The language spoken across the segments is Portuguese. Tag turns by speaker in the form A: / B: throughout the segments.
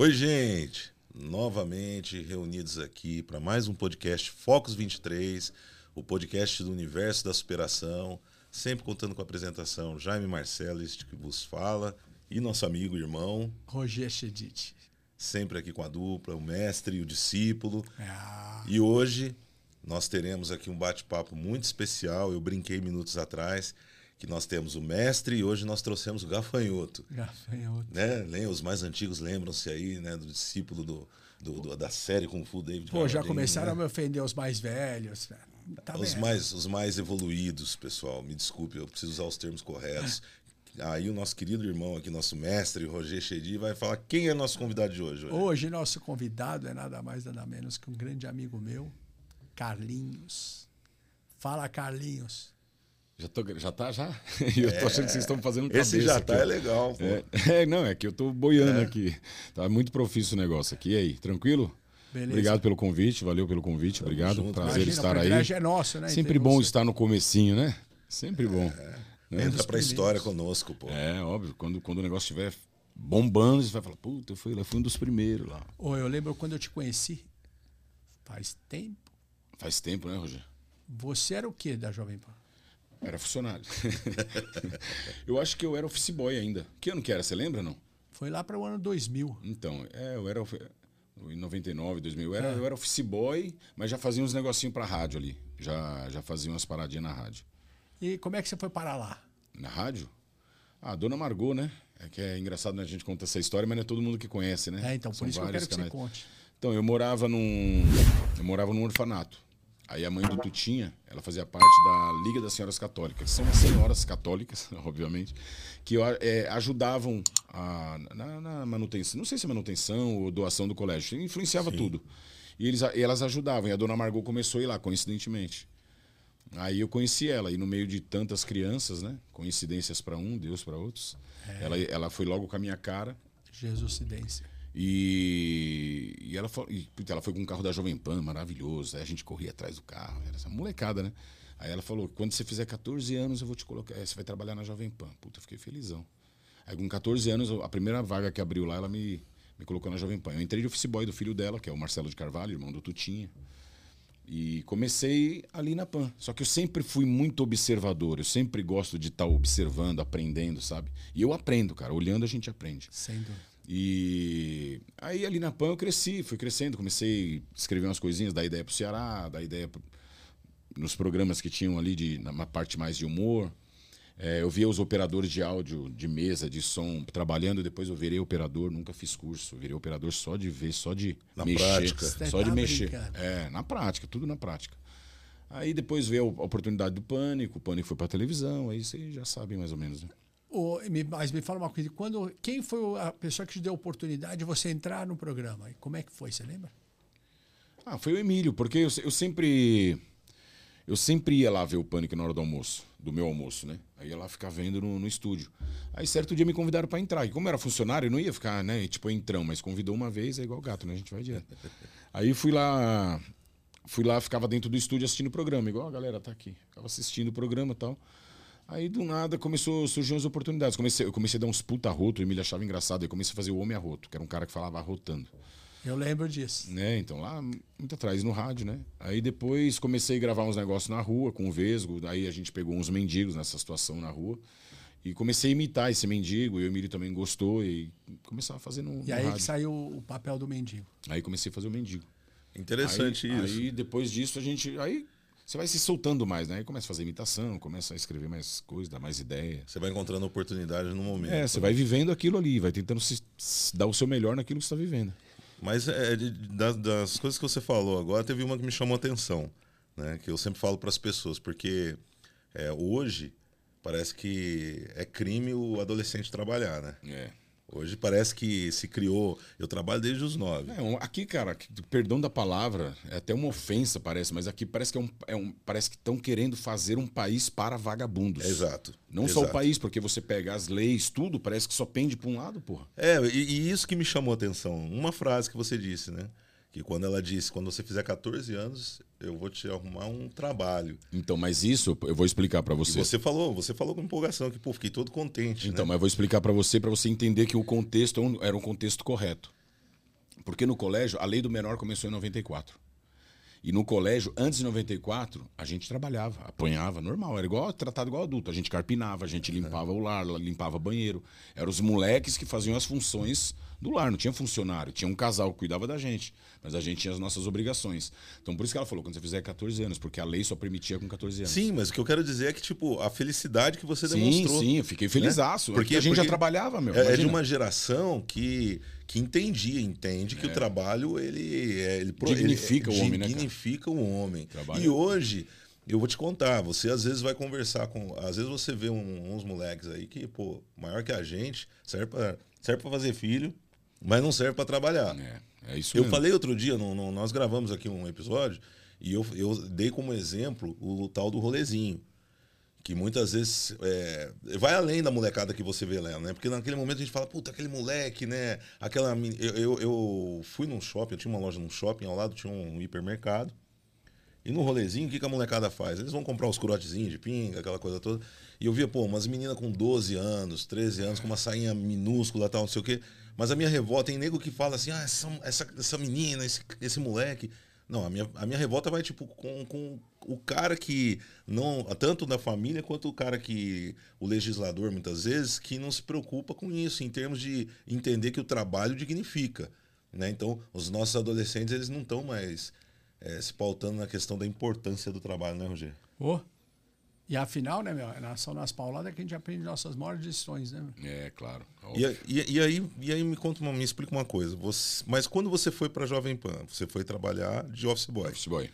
A: Oi, gente! Novamente reunidos aqui para mais um podcast Focus 23, o podcast do universo da superação, sempre contando com a apresentação Jaime Marcelo, este que vos fala, e nosso amigo e irmão,
B: Roger Chedid.
A: Sempre aqui com a dupla, o mestre e o discípulo.
B: Ah,
A: E hoje nós teremos aqui um bate-papo muito especial. Eu brinquei minutos atrás que nós temos o mestre e hoje nós trouxemos o gafanhoto.
B: gafanhoto.
A: Né? Os mais antigos lembram-se aí né, do discípulo do, do- do- da série Kung Fu David
B: Pô, já começaram a
A: né?
B: me ofender os mais velhos. Tá
A: os, mais, os mais evoluídos, pessoal. Me desculpe, eu preciso usar os termos corretos. Aí o nosso querido irmão aqui, nosso mestre, Roger Chedi, vai falar quem é nosso convidado de hoje. Roger.
B: Hoje, nosso convidado é nada mais, nada menos que um grande amigo meu, Carlinhos. Fala, Carlinhos.
C: Já, tô, já tá, já? Eu tô achando que vocês estão fazendo cabeça
A: Esse já
C: aqui,
A: tá
C: ó.
A: é legal, pô.
C: É, é, não, é que eu tô boiando aqui. Tá muito profício o negócio aqui. E aí, tranquilo?
B: Beleza.
C: Obrigado pelo convite, valeu pelo convite, obrigado.
A: junto.
C: Prazer
B: Imagina,
C: estar
B: o
C: aí.
B: é nosso, né?
C: Sempre bom
B: você.
C: estar no comecinho, né? Sempre bom. Né?
A: Entra pra
B: primeiros.
A: história conosco, pô.
C: É, óbvio. Quando, quando o negócio estiver bombando, você vai falar, puta, eu fui, eu fui um dos primeiros lá.
B: Ô, eu lembro quando eu te conheci, faz tempo.
C: Faz tempo, né, Roger?
B: Você era o que da Jovem Pan?
C: Era funcionário. eu acho que eu era office boy ainda. Que ano que era, você lembra, não?
B: Foi lá para o ano 2000.
C: Então, é, eu era. Em 99, 2000, eu era,
B: É.
C: eu era office boy, mas já fazia uns negocinhos pra rádio ali. Já, já fazia umas paradinhas na rádio.
B: E como é que você foi parar lá?
C: Na rádio? Ah, Dona Margot, né? É que é engraçado né, a gente conta essa história, mas não é todo mundo que conhece, né?
B: É, então, por
C: São
B: isso que eu quero que você conte.
C: Então, eu morava num. Eu morava num orfanato. Aí a mãe do Tutinha, ela fazia parte da Liga das Senhoras Católicas. São as senhoras católicas, obviamente, que é, ajudavam a- na, na manutenção. Não sei se é manutenção ou doação do colégio. Influenciava tudo. E eles, e elas ajudavam. E a dona Margot começou a ir lá, coincidentemente. Aí eu conheci ela, e no meio de tantas crianças, né? Coincidências para um, Deus para outros. Ela, ela foi logo com a minha cara.
B: Jesucidência.
C: E, e ela, foi, e, ela foi com um carro da Jovem Pan, maravilhoso. Aí a gente corria atrás do carro, era essa molecada, né? Aí ela falou: quando você fizer 14 anos, eu vou te colocar. é, Você vai trabalhar na Jovem Pan. Puta, eu fiquei felizão. Aí com 14 anos, a primeira vaga que abriu lá, ela me, me colocou na Jovem Pan. Eu entrei de office boy do filho dela, que é o Marcelo de Carvalho, irmão do Tutinha. E comecei ali na PAN. Só que eu sempre fui muito observador. Eu sempre gosto de estar observando, aprendendo, sabe? E eu aprendo, cara. Olhando a gente aprende.
B: Sem dúvida.
C: E aí ali na PAN eu cresci, fui crescendo, comecei a escrever umas coisinhas, dar ideia pro Ceará, dar ideia pro- nos programas que tinham ali de, na uma parte mais de humor. É, eu via os operadores de áudio, de mesa, de som, trabalhando, depois eu virei operador, nunca fiz curso, eu virei operador só de ver, só de
A: Na
C: mexer.
A: prática.
C: Só de
B: tá
C: mexer.
B: brincando.
C: É, na prática, tudo na prática. Aí depois veio a oportunidade do Pânico, o Pânico foi pra televisão, aí vocês já sabem mais ou menos, né?
B: Me- mas me fala uma coisa, quando, quem foi a pessoa que te deu a oportunidade de você entrar no programa? E como é que foi, você lembra?
C: Ah, foi o Emílio, porque eu, eu sempre. Eu sempre ia lá ver o Pânico na hora do almoço, do meu almoço, né? Aí ia lá ficar vendo no, no estúdio. Aí certo dia me convidaram pra entrar. E como era funcionário, não ia ficar, né? Tipo, entrão, mas convidou uma vez, é igual gato, né? A gente vai direto. Aí fui lá. Fui lá, ficava dentro do estúdio assistindo o programa, igual a galera tá aqui. Ficava assistindo o programa e tal. Aí do nada começou, surgiam as oportunidades. Comecei, eu comecei a dar uns puta roto, o Emílio achava engraçado. Aí comecei a fazer o Homem Arroto, que era um cara que falava arrotando.
B: Eu lembro disso.
C: Né? Então lá, muito atrás no rádio, né? Aí depois comecei a gravar uns negócios na rua com o Vesgo, daí a gente pegou uns mendigos nessa situação na rua. E comecei a imitar esse mendigo, e o Emílio também gostou, e começava a fazer no,
B: E
C: no
B: aí que
C: rádio.
B: saiu o papel do mendigo.
C: Aí comecei a fazer o mendigo.
A: Interessante
C: aí,
A: isso.
C: Aí depois disso a gente. Aí você vai se soltando mais, né? Aí começa a fazer imitação, começa a escrever mais coisas, dar mais ideia.
A: Você vai encontrando oportunidade no momento.
C: É, você vai vivendo aquilo ali, vai tentando se, se dar o seu melhor naquilo que você está vivendo.
A: Mas é, de- das, das coisas que você falou agora, teve uma que me chamou a atenção, né? Que eu sempre falo para as pessoas, porque é, hoje parece que é crime o adolescente trabalhar, né?
C: É.
A: Hoje parece que se criou. Eu trabalho desde os nove.
C: É, um- aqui, cara, perdão da palavra, é até uma ofensa, parece, mas aqui parece que é um, é um- parece que estão querendo fazer um país para vagabundos.
A: Exato.
C: Não só o
A: exato.
C: país, porque você pega as leis, tudo, parece que só pende para um lado, porra.
A: É, e, e isso que me chamou a atenção. Uma frase que você disse, né? Que quando ela disse, quando você fizer 14 anos, eu vou te arrumar um trabalho.
C: Então, mas isso eu vou explicar para
A: E
C: você.
A: você falou, você falou com empolgação, que, pô, fiquei todo contente.
C: Então,
A: né?
C: mas eu vou explicar para você, para você entender que o contexto é era um contexto correto. Porque no colégio, a lei do menor começou em 94. E no colégio, antes de 94, a gente trabalhava, apanhava, normal, era igual tratado igual adulto. A gente carpinava, a gente limpava o lar, limpava banheiro. Eram os moleques que faziam as funções do lar, não tinha funcionário, tinha um casal que cuidava da gente, mas a gente tinha as nossas obrigações. Então por isso que ela falou, quando você fizer 14 anos, porque a lei só permitia com 14 anos.
A: Sim, mas o que eu quero dizer é que, tipo, a felicidade que você
C: sim,
A: demonstrou.
C: sim, eu fiquei felizaço.
A: Porque-
C: Porque a gente já
A: porque
C: trabalhava, meu.
A: É, é de uma geração que, que entendia, entende que o trabalho ele, é- ele
C: É. Dignifica
A: ele,
C: o homem, né, cara?
A: Dignifica o homem.
C: Trabalho.
A: E hoje, eu vou te contar, você às vezes vai conversar com. Às vezes você vê um- uns moleques aí que, pô, maior que a gente, serve pra, serve pra fazer filho, mas não serve pra trabalhar.
C: É, é isso
A: Eu
C: mesmo.
A: falei outro dia, no- no- nós gravamos aqui um episódio, e eu, eu dei como exemplo o tal do rolezinho. Que muitas vezes é, vai além da molecada que você vê lá, né? Porque naquele momento a gente fala, puta, aquele moleque, né? Aquela. Eu, eu, eu fui num shopping, eu tinha uma loja num shopping, ao lado tinha um hipermercado. E no rolezinho, o que, que a molecada faz? Eles vão comprar os curotezinhos de pinga, aquela coisa toda. E eu via, pô, umas meninas com 12 anos, 13 anos, com uma sainha minúscula tal, não sei o quê. Mas a minha revolta, tem nego que fala assim, ah, essa, essa, essa menina, esse, esse moleque. Não, a minha, a minha revolta vai, tipo, com, com o cara que não. Tanto da família quanto o cara que. O legislador, muitas vezes, que não se preocupa com isso, em termos de entender que o trabalho dignifica. Né? Então, os nossos adolescentes, eles não estão mais eh, se pautando na questão da importância do trabalho, né, Rogério?
B: Ô. E afinal, né, meu? é São nas pauladas que a gente aprende nossas maiores lições, né? meu?
C: É, claro.
A: E, e- e aí, e aí me conta, uma, me explica uma coisa. Você, mas quando você foi para Jovem Pan, você foi trabalhar de office boy,
C: Office boy.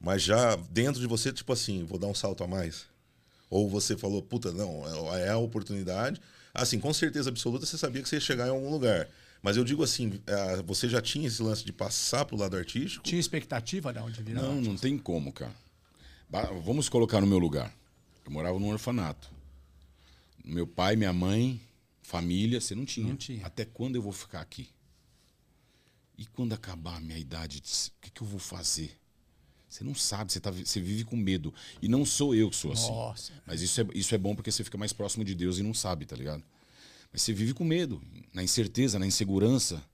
A: mas já dentro de você, tipo assim, vou dar um salto a mais? Ou você falou, puta, não, é é a oportunidade. Assim, com certeza absoluta você sabia que você ia chegar em algum lugar. Mas eu digo assim, ah, você já tinha esse lance de passar pro lado artístico?
B: Tinha expectativa de onde virar?
C: Não, não tem como, cara. Vamos colocar no meu lugar. Eu morava num orfanato. Meu pai, minha mãe, família, você não tinha.
B: Não tinha.
C: Até quando eu vou ficar aqui? E quando acabar a minha idade, o que, que eu vou fazer? Você não sabe, você, tá, você vive com medo. E não sou eu que sou assim.
B: Nossa.
C: Mas isso é, isso é bom porque você fica mais próximo de Deus e não sabe, tá ligado? Mas você vive com medo, na incerteza, na insegurança,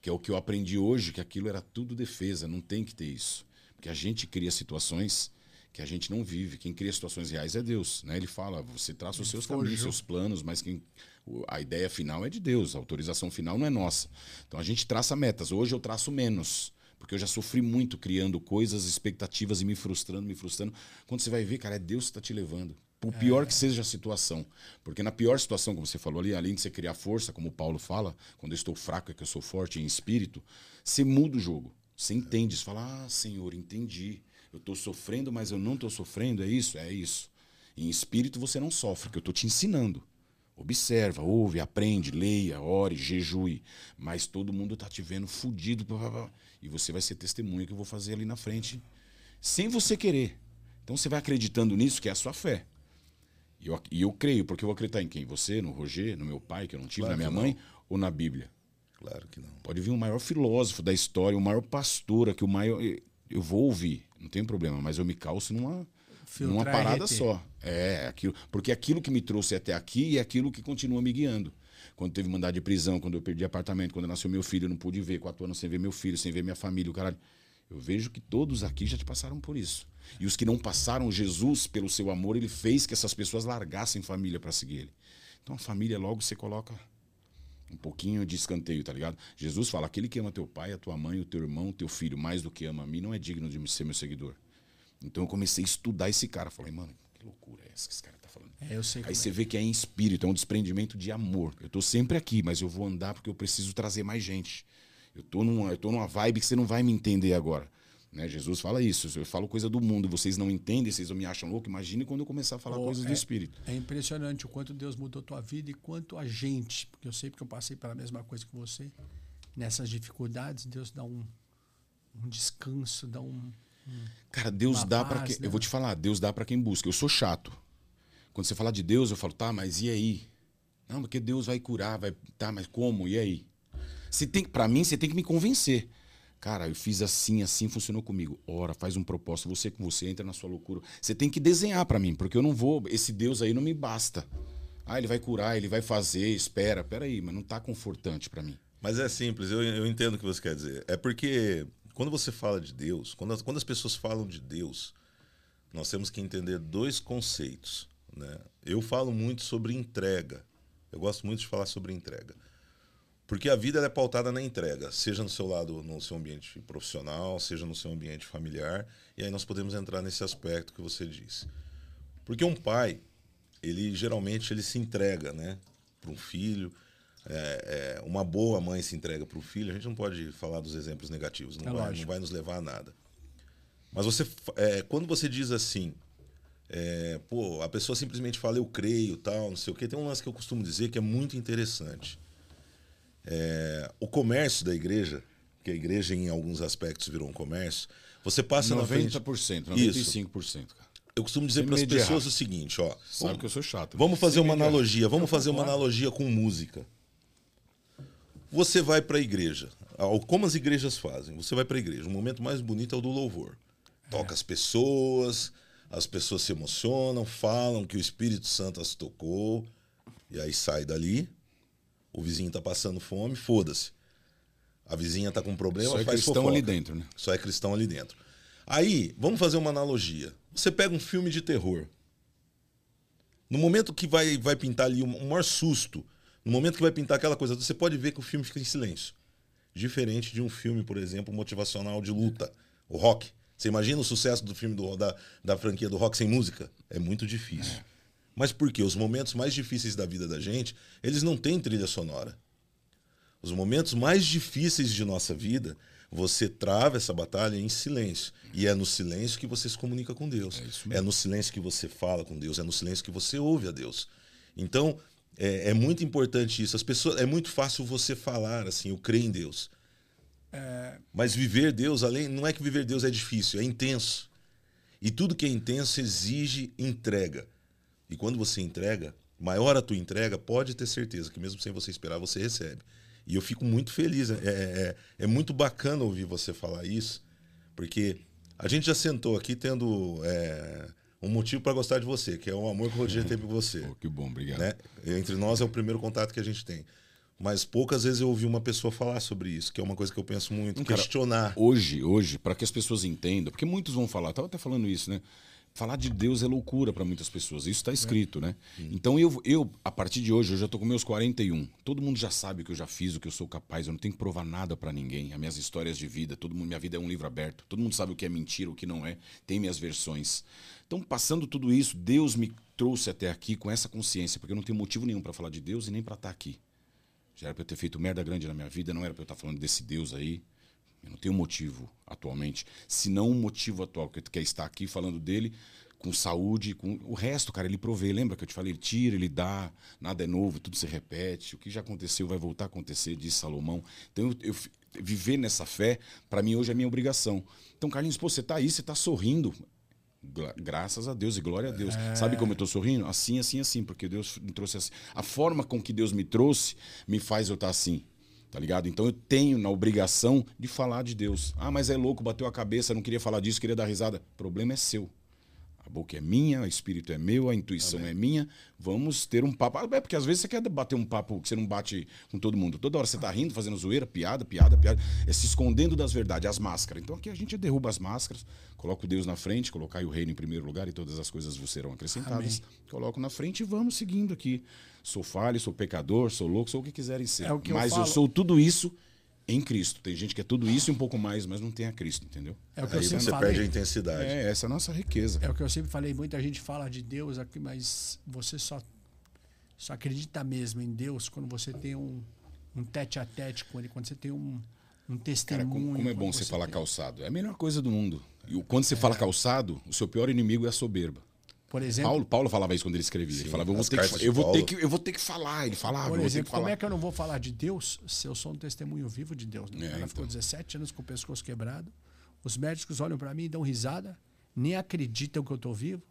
C: que é o que eu aprendi hoje, que aquilo era tudo defesa, não tem que ter isso. Porque a gente cria situações que a gente não vive. Quem cria situações reais é Deus, né? Ele fala, você traça os seus caminhos, seus planos, mas quem a ideia final é de Deus, a autorização final não é nossa. Então a gente traça metas. Hoje eu traço menos, porque eu já sofri muito criando coisas, expectativas e me frustrando, me frustrando. Quando você vai ver, cara, é Deus que está te levando. Por pior que seja a situação. Porque na pior situação, como você falou ali, além de você criar força, como o Paulo fala, quando eu estou fraco é que eu sou forte em espírito, você muda o jogo. Você entende, você fala, ah, Senhor, entendi. Eu estou sofrendo, mas eu não estou sofrendo, é isso? É isso. Em espírito você não sofre, que eu estou te ensinando. Observa, ouve, aprende, leia, ore, jejue. Mas todo mundo tá te vendo fudido. pá, pá, pá. E você vai ser testemunha que eu vou fazer ali na frente, sem você querer. Então você vai acreditando nisso, que é a sua fé. E eu, e eu creio, porque eu vou acreditar em quem? Você, no Roger, no meu pai, que eu não tive,
A: Claro
C: na minha
A: que não.
C: mãe, ou na Bíblia?
A: Claro que não.
C: Pode vir o maior filósofo da história, o maior pastor, aqui, o maior. Eu vou ouvir, não tem problema, mas eu me calço numa,
B: Filtrar
C: numa parada só. É, aquilo, porque aquilo que me trouxe até aqui é aquilo que continua me guiando. Quando teve mandado de prisão, quando eu perdi apartamento, quando nasceu meu filho, eu não pude ver, quatro anos sem ver meu filho, sem ver minha família, o caralho. Eu vejo que todos aqui já te passaram por isso. E os que não passaram, Jesus, pelo seu amor, ele fez que essas pessoas largassem família para seguir ele. Então a família logo você coloca um pouquinho de escanteio, tá ligado? Jesus fala: aquele que ama teu pai, a tua mãe, o teu irmão, o teu filho, mais do que ama a mim, não é digno de ser meu seguidor. Então eu comecei a estudar esse cara. Falei, mano, que loucura é essa que esse cara tá falando?
B: É, eu sei
C: Aí você
B: é.
C: vê que é em espírito, é um desprendimento de amor. Eu tô sempre aqui, mas eu vou andar porque eu preciso trazer mais gente. Eu tô numa, eu tô numa vibe que você não vai me entender agora. Né? Jesus fala isso. Eu falo coisa do mundo, vocês não entendem, vocês não me acham louco. Imagine quando eu começar a falar
B: Oh,
C: coisas
B: é-
C: do Espírito.
B: É impressionante o quanto Deus mudou tua vida e quanto a gente, porque eu sei porque eu passei pela mesma coisa que você. Nessas dificuldades, Deus dá um, um descanso, dá um.
C: Cara, Deus dá pra
B: paz,
C: quem.
B: né?
C: Eu vou te falar, Deus dá pra quem busca. Eu sou chato. Quando você fala de Deus, eu falo, tá, mas e aí? Não, porque Deus vai curar, vai. Tá, mas como? E aí? Você tem, para mim, você tem que me convencer. Cara, eu fiz assim, assim, funcionou comigo. Ora, faz um propósito, você com você entra na sua loucura. Você tem que desenhar pra mim, porque eu não vou, esse Deus aí não me basta. Ah, ele vai curar, ele vai fazer, espera. Peraí, mas não tá confortante pra mim.
A: Mas é simples, eu, eu entendo o que você quer dizer. É porque quando você fala de Deus, quando as, quando as pessoas falam de Deus, nós temos que entender dois conceitos. Né? Eu falo muito sobre entrega. Eu gosto muito de falar sobre entrega. Porque a vida é pautada na entrega, seja no seu lado, no seu ambiente profissional, seja no seu ambiente familiar. E aí nós podemos entrar nesse aspecto que você disse. Porque um pai, ele geralmente ele se entrega, né, para um filho. É, é, uma boa mãe se entrega para o filho. A gente não pode falar dos exemplos negativos, não,
B: É
A: vai, não vai nos levar a nada. Mas você, é, quando você diz assim, é, pô, a pessoa simplesmente fala eu creio, tal, não sei o quê. Tem um lance que eu costumo dizer que é muito interessante. É, o comércio da igreja, que a igreja em alguns aspectos virou um comércio, você passa na frente.
C: 90%,
A: Isso.
C: 95%, cara.
A: Eu costumo dizer para as pessoas o seguinte, ó.
C: Sabe
A: vamos-
C: que eu sou chato. né?
A: Vamos fazer
C: Sem
A: uma analogia, vamos fazer uma analogia com música. Você vai para a igreja. Como as igrejas fazem? Você vai para a igreja. O momento mais bonito é o do louvor. Toca as pessoas, as pessoas se emocionam, falam que o Espírito Santo as tocou, e aí sai dali. O vizinho tá passando fome, foda-se. A vizinha tá com problema,
C: Só é
A: faz
C: cristão
A: fofoca.
C: ali dentro, né?
A: Só é cristão ali dentro. Aí, vamos fazer uma analogia. Você pega um filme de terror. No momento que vai, vai pintar ali um, um maior susto, no momento que vai pintar aquela coisa, você pode ver que o filme fica em silêncio. Diferente de um filme, por exemplo, motivacional de luta, o rock. Você imagina o sucesso do filme do- da, da franquia do rock sem música? É muito difícil. Mas por quê? Os momentos mais difíceis da vida da gente, eles não têm trilha sonora. Os momentos mais difíceis de nossa vida, você trava essa batalha em silêncio. E é no silêncio que você se comunica com Deus.
C: É
A: É, no silêncio que você fala com Deus. É no silêncio que você ouve a Deus. Então, é, é muito importante isso. As pessoas, é muito fácil você falar assim, eu creio em Deus. Mas viver Deus, além, não é que viver Deus é difícil, é intenso. E tudo que é intenso exige entrega. E quando você entrega, maior a tua entrega, pode ter certeza que mesmo sem você esperar, você recebe. E eu fico muito feliz. É, é, é muito bacana ouvir você falar isso, porque a gente já sentou aqui tendo é, um motivo para gostar de você, que é o amor que o Roger tem por você.
C: Pô, que bom, obrigado.
A: Né? Entre nós é o primeiro contato que a gente tem. Mas poucas vezes eu ouvi uma pessoa falar sobre isso, que é uma coisa que eu penso muito,
C: Não, cara,
A: questionar.
C: Hoje, hoje, para que as pessoas entendam, porque muitos vão falar, tava até falando isso, né? Falar de Deus é loucura para muitas pessoas. Isso está escrito, né? Então eu, eu, a partir de hoje, eu já tô com meus 41. Todo mundo já sabe o que eu já fiz, o que eu sou capaz. Eu não tenho que provar nada para ninguém. As minhas histórias de vida, todo mundo, minha vida é um livro aberto. Todo mundo sabe o que é mentira, o que não é. Tem minhas versões. Então, passando tudo isso, Deus me trouxe até aqui com essa consciência, porque eu não tenho motivo nenhum para falar de Deus e nem para estar aqui. Já era para eu ter feito merda grande na minha vida, não era para eu estar falando desse Deus aí. Eu não tenho motivo atualmente, senão um motivo atual, que é estar aqui falando dele com saúde, com o resto, cara, ele provê. Lembra que eu te falei? Ele tira, ele dá, nada é novo, tudo se repete. O que já aconteceu vai voltar a acontecer, disse Salomão. Então, eu, eu viver nessa fé, para mim hoje é minha obrigação. Então, Carlinhos, pô, você tá aí, você tá sorrindo. Gra- Graças a Deus e glória a Deus. Sabe como eu tô sorrindo? Assim, assim, assim, porque Deus me trouxe assim. A forma com que Deus me trouxe me faz eu estar assim. Tá ligado? Então eu tenho na obrigação de falar de Deus. Ah, mas é louco, bateu a cabeça, não queria falar disso, queria dar risada. O problema é seu. A boca é minha, o espírito é meu, a intuição é minha. Vamos ter um papo. É porque às vezes você quer bater um papo que você não bate com todo mundo. Toda hora você tá rindo, fazendo zoeira, piada, piada, piada. É se escondendo das verdades, as máscaras. Então aqui a gente derruba as máscaras, coloca o Deus na frente, colocar o reino em primeiro lugar e todas as coisas vos serão acrescentadas.
B: Amém.
C: Coloco na frente e vamos seguindo aqui. Sou falho, sou pecador, sou louco, sou o que quiserem ser.
B: É o que eu
C: Mas eu
B: falo.
C: sou tudo isso em Cristo. Tem gente que é tudo isso e um pouco mais, mas não tem a Cristo, entendeu?
B: É o que eu
A: Aí
B: sempre
A: você
B: falei.
A: perde a intensidade.
C: É, essa é a nossa riqueza.
B: É o que eu sempre falei, muita gente fala de Deus aqui, mas você só, só acredita mesmo em Deus quando você tem um, um tete a tete com ele, quando você tem um, Um
C: Cara,
B: testemunho.
C: como, como é bom
B: que
C: você falar
B: tem.
C: calçado. É a melhor coisa do mundo. E quando você fala calçado, o seu pior inimigo é a soberba.
B: Por exemplo,
C: Paulo, Paulo falava isso quando ele escrevia. ele
A: Sim,
C: falava, eu vou, ter que, eu, vou ter que, eu vou ter que falar. Ele falava,
B: por exemplo
C: falar.
B: como é que eu não vou falar de Deus se eu sou um testemunho vivo de Deus? Né?
C: É,
B: Ela
C: então.
B: ficou 17 anos com o pescoço quebrado. Os médicos olham para mim e dão risada, nem acreditam que eu estou vivo.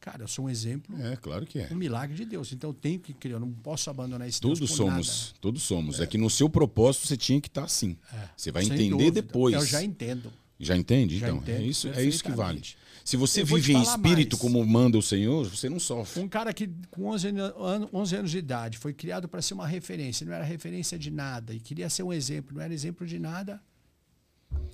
B: Cara, eu sou um exemplo,
C: É, claro que é.
B: um milagre de Deus. Então eu tenho que criar, eu não posso abandonar esse Deus
C: Todos
B: por
C: somos, todos somos. É. que no seu propósito você tinha que estar assim.
B: nada. É,
C: Você vai
B: sem
C: entender
B: dúvida.
C: depois.
B: Eu já entendo.
C: Já entende?
B: Já
C: então,
B: entendo
C: é isso, é isso que vale. Se você vive em espírito
B: mais.
C: como manda o Senhor, você não sofre.
B: Um cara que com 11, ano- 11 anos de idade foi criado para ser uma referência, não era referência de nada e queria ser um exemplo, não era exemplo de nada.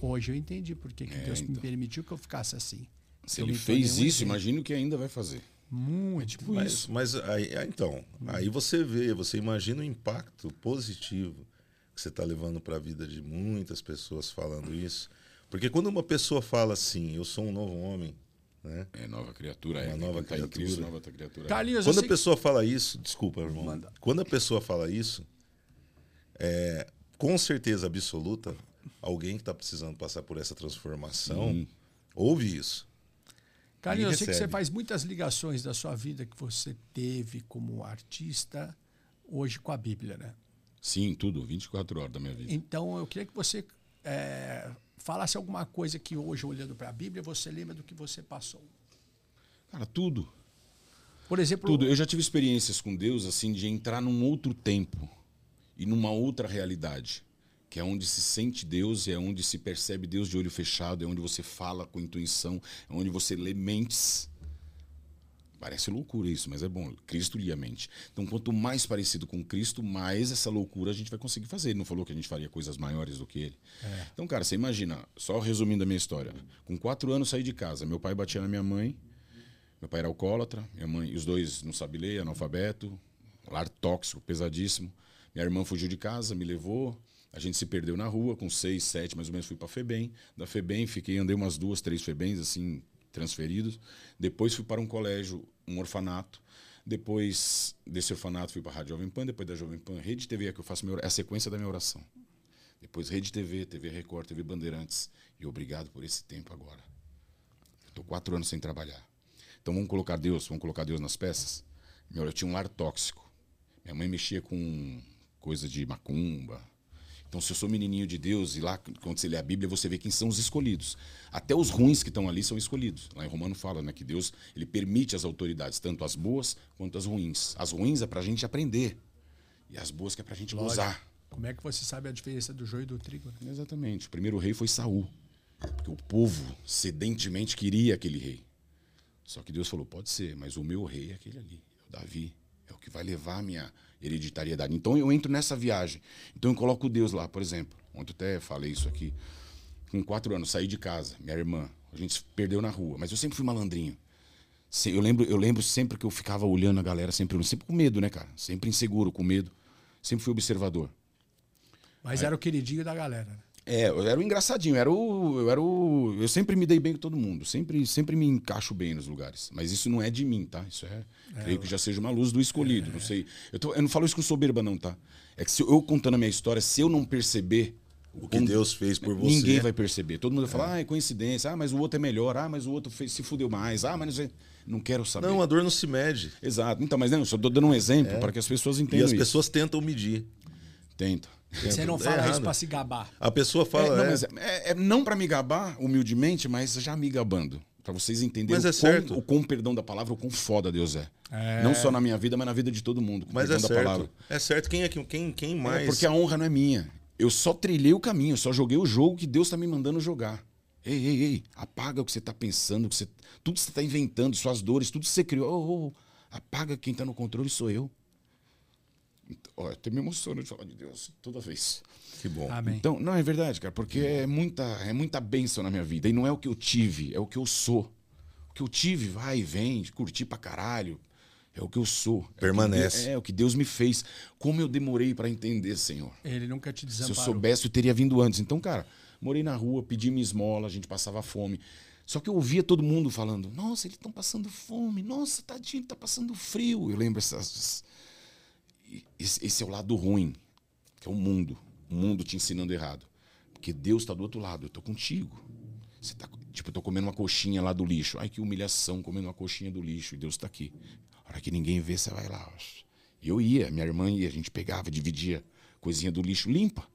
B: Hoje eu entendi por que que
C: É,
B: Deus me
C: então.
B: permitiu que eu ficasse assim.
C: Se ele
B: me
C: fez
B: um
C: isso,
B: exemplo.
C: imagina o que ainda vai fazer.
B: Muito.
C: Tipo
A: Mas,
C: isso.
A: mas aí, aí, então, aí você vê, você imagina o impacto positivo que você está levando para a vida de muitas pessoas falando isso. Porque quando uma pessoa fala assim, eu sou um novo homem, né?
C: É nova criatura, é.
A: Uma
C: Quem
A: nova
C: tá Cristo,
A: criatura.
C: nova criatura. é.
B: Carlinhos,
A: Quando a pessoa fala isso, desculpa, irmão.
B: Manda.
A: Quando a pessoa fala isso, é, com certeza absoluta, alguém que está precisando passar por essa transformação
C: Sim.
A: ouve isso.
B: que, Carlinhos, eu sei que você faz muitas ligações da sua vida que você teve como artista hoje com a Bíblia, né?
C: Sim, tudo, 24 horas da minha vida.
B: Então eu queria que você é, falasse alguma coisa que hoje, olhando para a Bíblia, você lembra do que você passou.
C: Cara, tudo.
B: Por exemplo,
C: Tudo. Eu já tive experiências com Deus, assim, de entrar num outro tempo e numa outra realidade. Que é onde se sente Deus, é onde se percebe Deus de olho fechado, é onde você fala com intuição, é onde você lê mentes. Parece loucura isso, mas é bom. Cristo lia a mente. Então, quanto mais parecido com Cristo, mais essa loucura a gente vai conseguir fazer. Ele não falou que a gente faria coisas maiores do que ele. Então, cara, você imagina, só resumindo a minha história. Com quatro anos saí de casa. Meu pai batia na minha mãe, meu pai era alcoólatra, minha mãe, os dois não sabem ler, analfabeto, lar tóxico, pesadíssimo. Minha irmã fugiu de casa, me levou. A gente se perdeu na rua, com seis, sete, mais ou menos, fui para Febem. Da Febem, fiquei, andei umas duas, três Febens, assim, transferidos. Depois fui para um colégio, um orfanato. Depois desse orfanato fui para a Rádio Jovem Pan, depois da Jovem Pan, Rede TV, é que eu faço minha, é a sequência da minha oração. Depois Rede TV, TV Record, TV Bandeirantes. E obrigado por esse tempo agora. Estou quatro anos sem trabalhar. Então vamos colocar Deus, vamos colocar Deus nas peças. Meu, eu tinha um lar tóxico. Minha mãe mexia com coisa de macumba. Então, se eu sou menininho de Deus e lá, quando você lê a Bíblia, você vê quem são os escolhidos. Até os ruins que estão ali são escolhidos. Lá em Romano fala né, que Deus ele permite as autoridades, tanto as boas quanto as ruins. As ruins é para a gente aprender. E as boas que é para a gente
B: Lógico.
C: gozar.
B: como é que você sabe a diferença do joio e do trigo? né?
C: Exatamente. O primeiro rei foi Saul. Porque o povo sedentemente queria aquele rei. Só que Deus falou: pode ser, mas o meu rei é aquele ali, é o Davi. É o que vai levar a minha hereditariedade. Então eu entro nessa viagem. Então eu coloco Deus lá, por exemplo. Ontem eu até falei isso aqui. Com quatro anos, saí de casa, minha irmã. A gente se perdeu na rua, mas eu sempre fui malandrinho. Eu lembro, eu lembro sempre que eu ficava olhando a galera, sempre, sempre com medo, né, cara? Sempre inseguro, com medo. Sempre fui observador.
B: Mas era o queridinho da galera. Né?
C: É, eu era o engraçadinho, eu era o, eu era o, eu sempre me dei bem com todo mundo, sempre, sempre me encaixo bem nos lugares. Mas isso não é de mim, tá? Isso é, creio que já seja uma luz do escolhido, não sei. Eu, tô- eu não falo isso com soberba não, tá? É que se eu contando a minha história, se eu não perceber
A: O que Deus fez por você.
C: Ninguém vai perceber. Todo mundo vai falar, ah, é coincidência, ah, mas o outro é melhor, ah, mas o outro fez, se fudeu mais, ah, mas não sei. Não quero saber.
A: Não, a dor não se mede.
C: Exato. Então, mas não, eu só tô dando um exemplo para que as pessoas
A: E
C: entendam
A: as
C: isso.
A: pessoas tentam medir.
C: Tenta.
B: Você não
A: É
B: fala isso
A: errado.
B: para se gabar.
A: A pessoa
C: É,
A: fala.
C: não,
A: é,
C: é, é não para me gabar, humildemente, mas já me gabando. Para vocês entenderem
A: Mas é
C: o,
A: certo.
C: quão, o quão, perdão da palavra, o quão foda Deus é.
B: É.
C: Não só na minha vida, mas na vida de todo mundo. com
A: mas é
C: perdão da
A: certo.
C: palavra.
A: É certo. Quem é que- quem, quem mais.
C: É porque a honra não é minha. Eu só trilhei o caminho, eu só joguei o jogo que Deus está me mandando jogar. Ei, ei, ei, apaga o que você está pensando, que você, tudo que você está inventando, suas dores, tudo que você criou. Oh, oh, apaga quem está no controle sou eu. Então, ó, eu até me emociono de falar de Deus toda vez.
A: Que bom.
B: Amém.
C: Então, não, é verdade, cara, porque é muita, é muita bênção na minha vida. E não é o que eu tive, é o que eu sou. O que eu tive, vai e vem, curti pra caralho. É o que eu sou. É o que
A: Permanece.
C: Deus- É o que Deus me fez. Como eu demorei pra entender, Senhor.
B: Ele nunca te
C: Se eu
B: desamparou.
C: soubesse, eu teria vindo antes. Então, cara, morei na rua, pedi minha esmola, a gente passava fome. Só que eu ouvia todo mundo falando: Nossa, eles estão passando fome. Nossa, tadinho, tá passando frio. Eu lembro essas. Esse, é o lado ruim, que é o mundo. O mundo te ensinando errado. Porque Deus está do outro lado, eu estou contigo. Você tá, tipo, eu tô comendo uma coxinha lá do lixo. Ai, que humilhação comendo uma coxinha do lixo. E Deus está aqui. A hora que ninguém vê, você vai lá. E eu ia, minha irmã ia, a gente pegava, dividia coisinha do lixo limpa.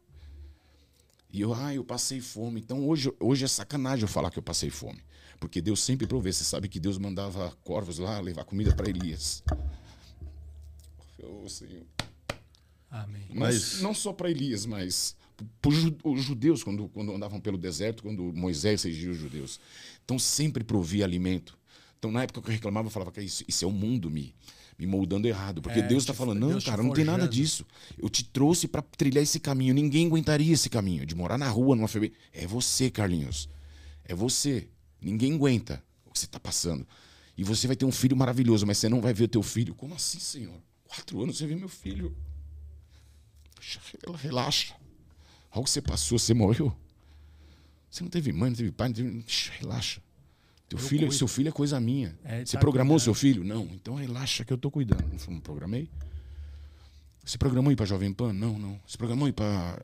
C: E eu, ah, eu passei fome. Então hoje, hoje é sacanagem eu falar que eu passei fome. Porque Deus sempre provê. Você sabe que Deus mandava corvos lá levar comida para Elias. Oh, Senhor.
B: Amém.
C: Mas não só para Elias, mas para os judeus quando, quando andavam pelo deserto, quando Moisés regiu os judeus. Então sempre provia alimento. Então na época que eu reclamava, eu falava que isso, isso é o mundo me, me moldando errado. Porque
B: É,
C: Deus está falando, não,
B: Deus
C: cara, não tem nada disso. Eu te trouxe para trilhar esse caminho. Ninguém aguentaria esse caminho de morar na rua, numa FB. É você, Carlinhos. É você. Ninguém aguenta o que você está passando. E você vai ter um filho maravilhoso, mas você não vai ver o teu filho. Como assim, Senhor? Quatro anos você vê meu filho. Poxa, Relaxa. Olha o que você passou, você morreu. Você não teve mãe, não teve pai, não teve... Relaxa. Teu
B: Eu
C: filho,
B: cuido.
C: seu filho é coisa minha.
B: É, ele
C: você
B: tá
C: programou
B: cuidando.
C: seu filho? Não. Então relaxa que eu tô cuidando. Não, programei? Você programou ir para Jovem Pan? Não, não. Você programou ir para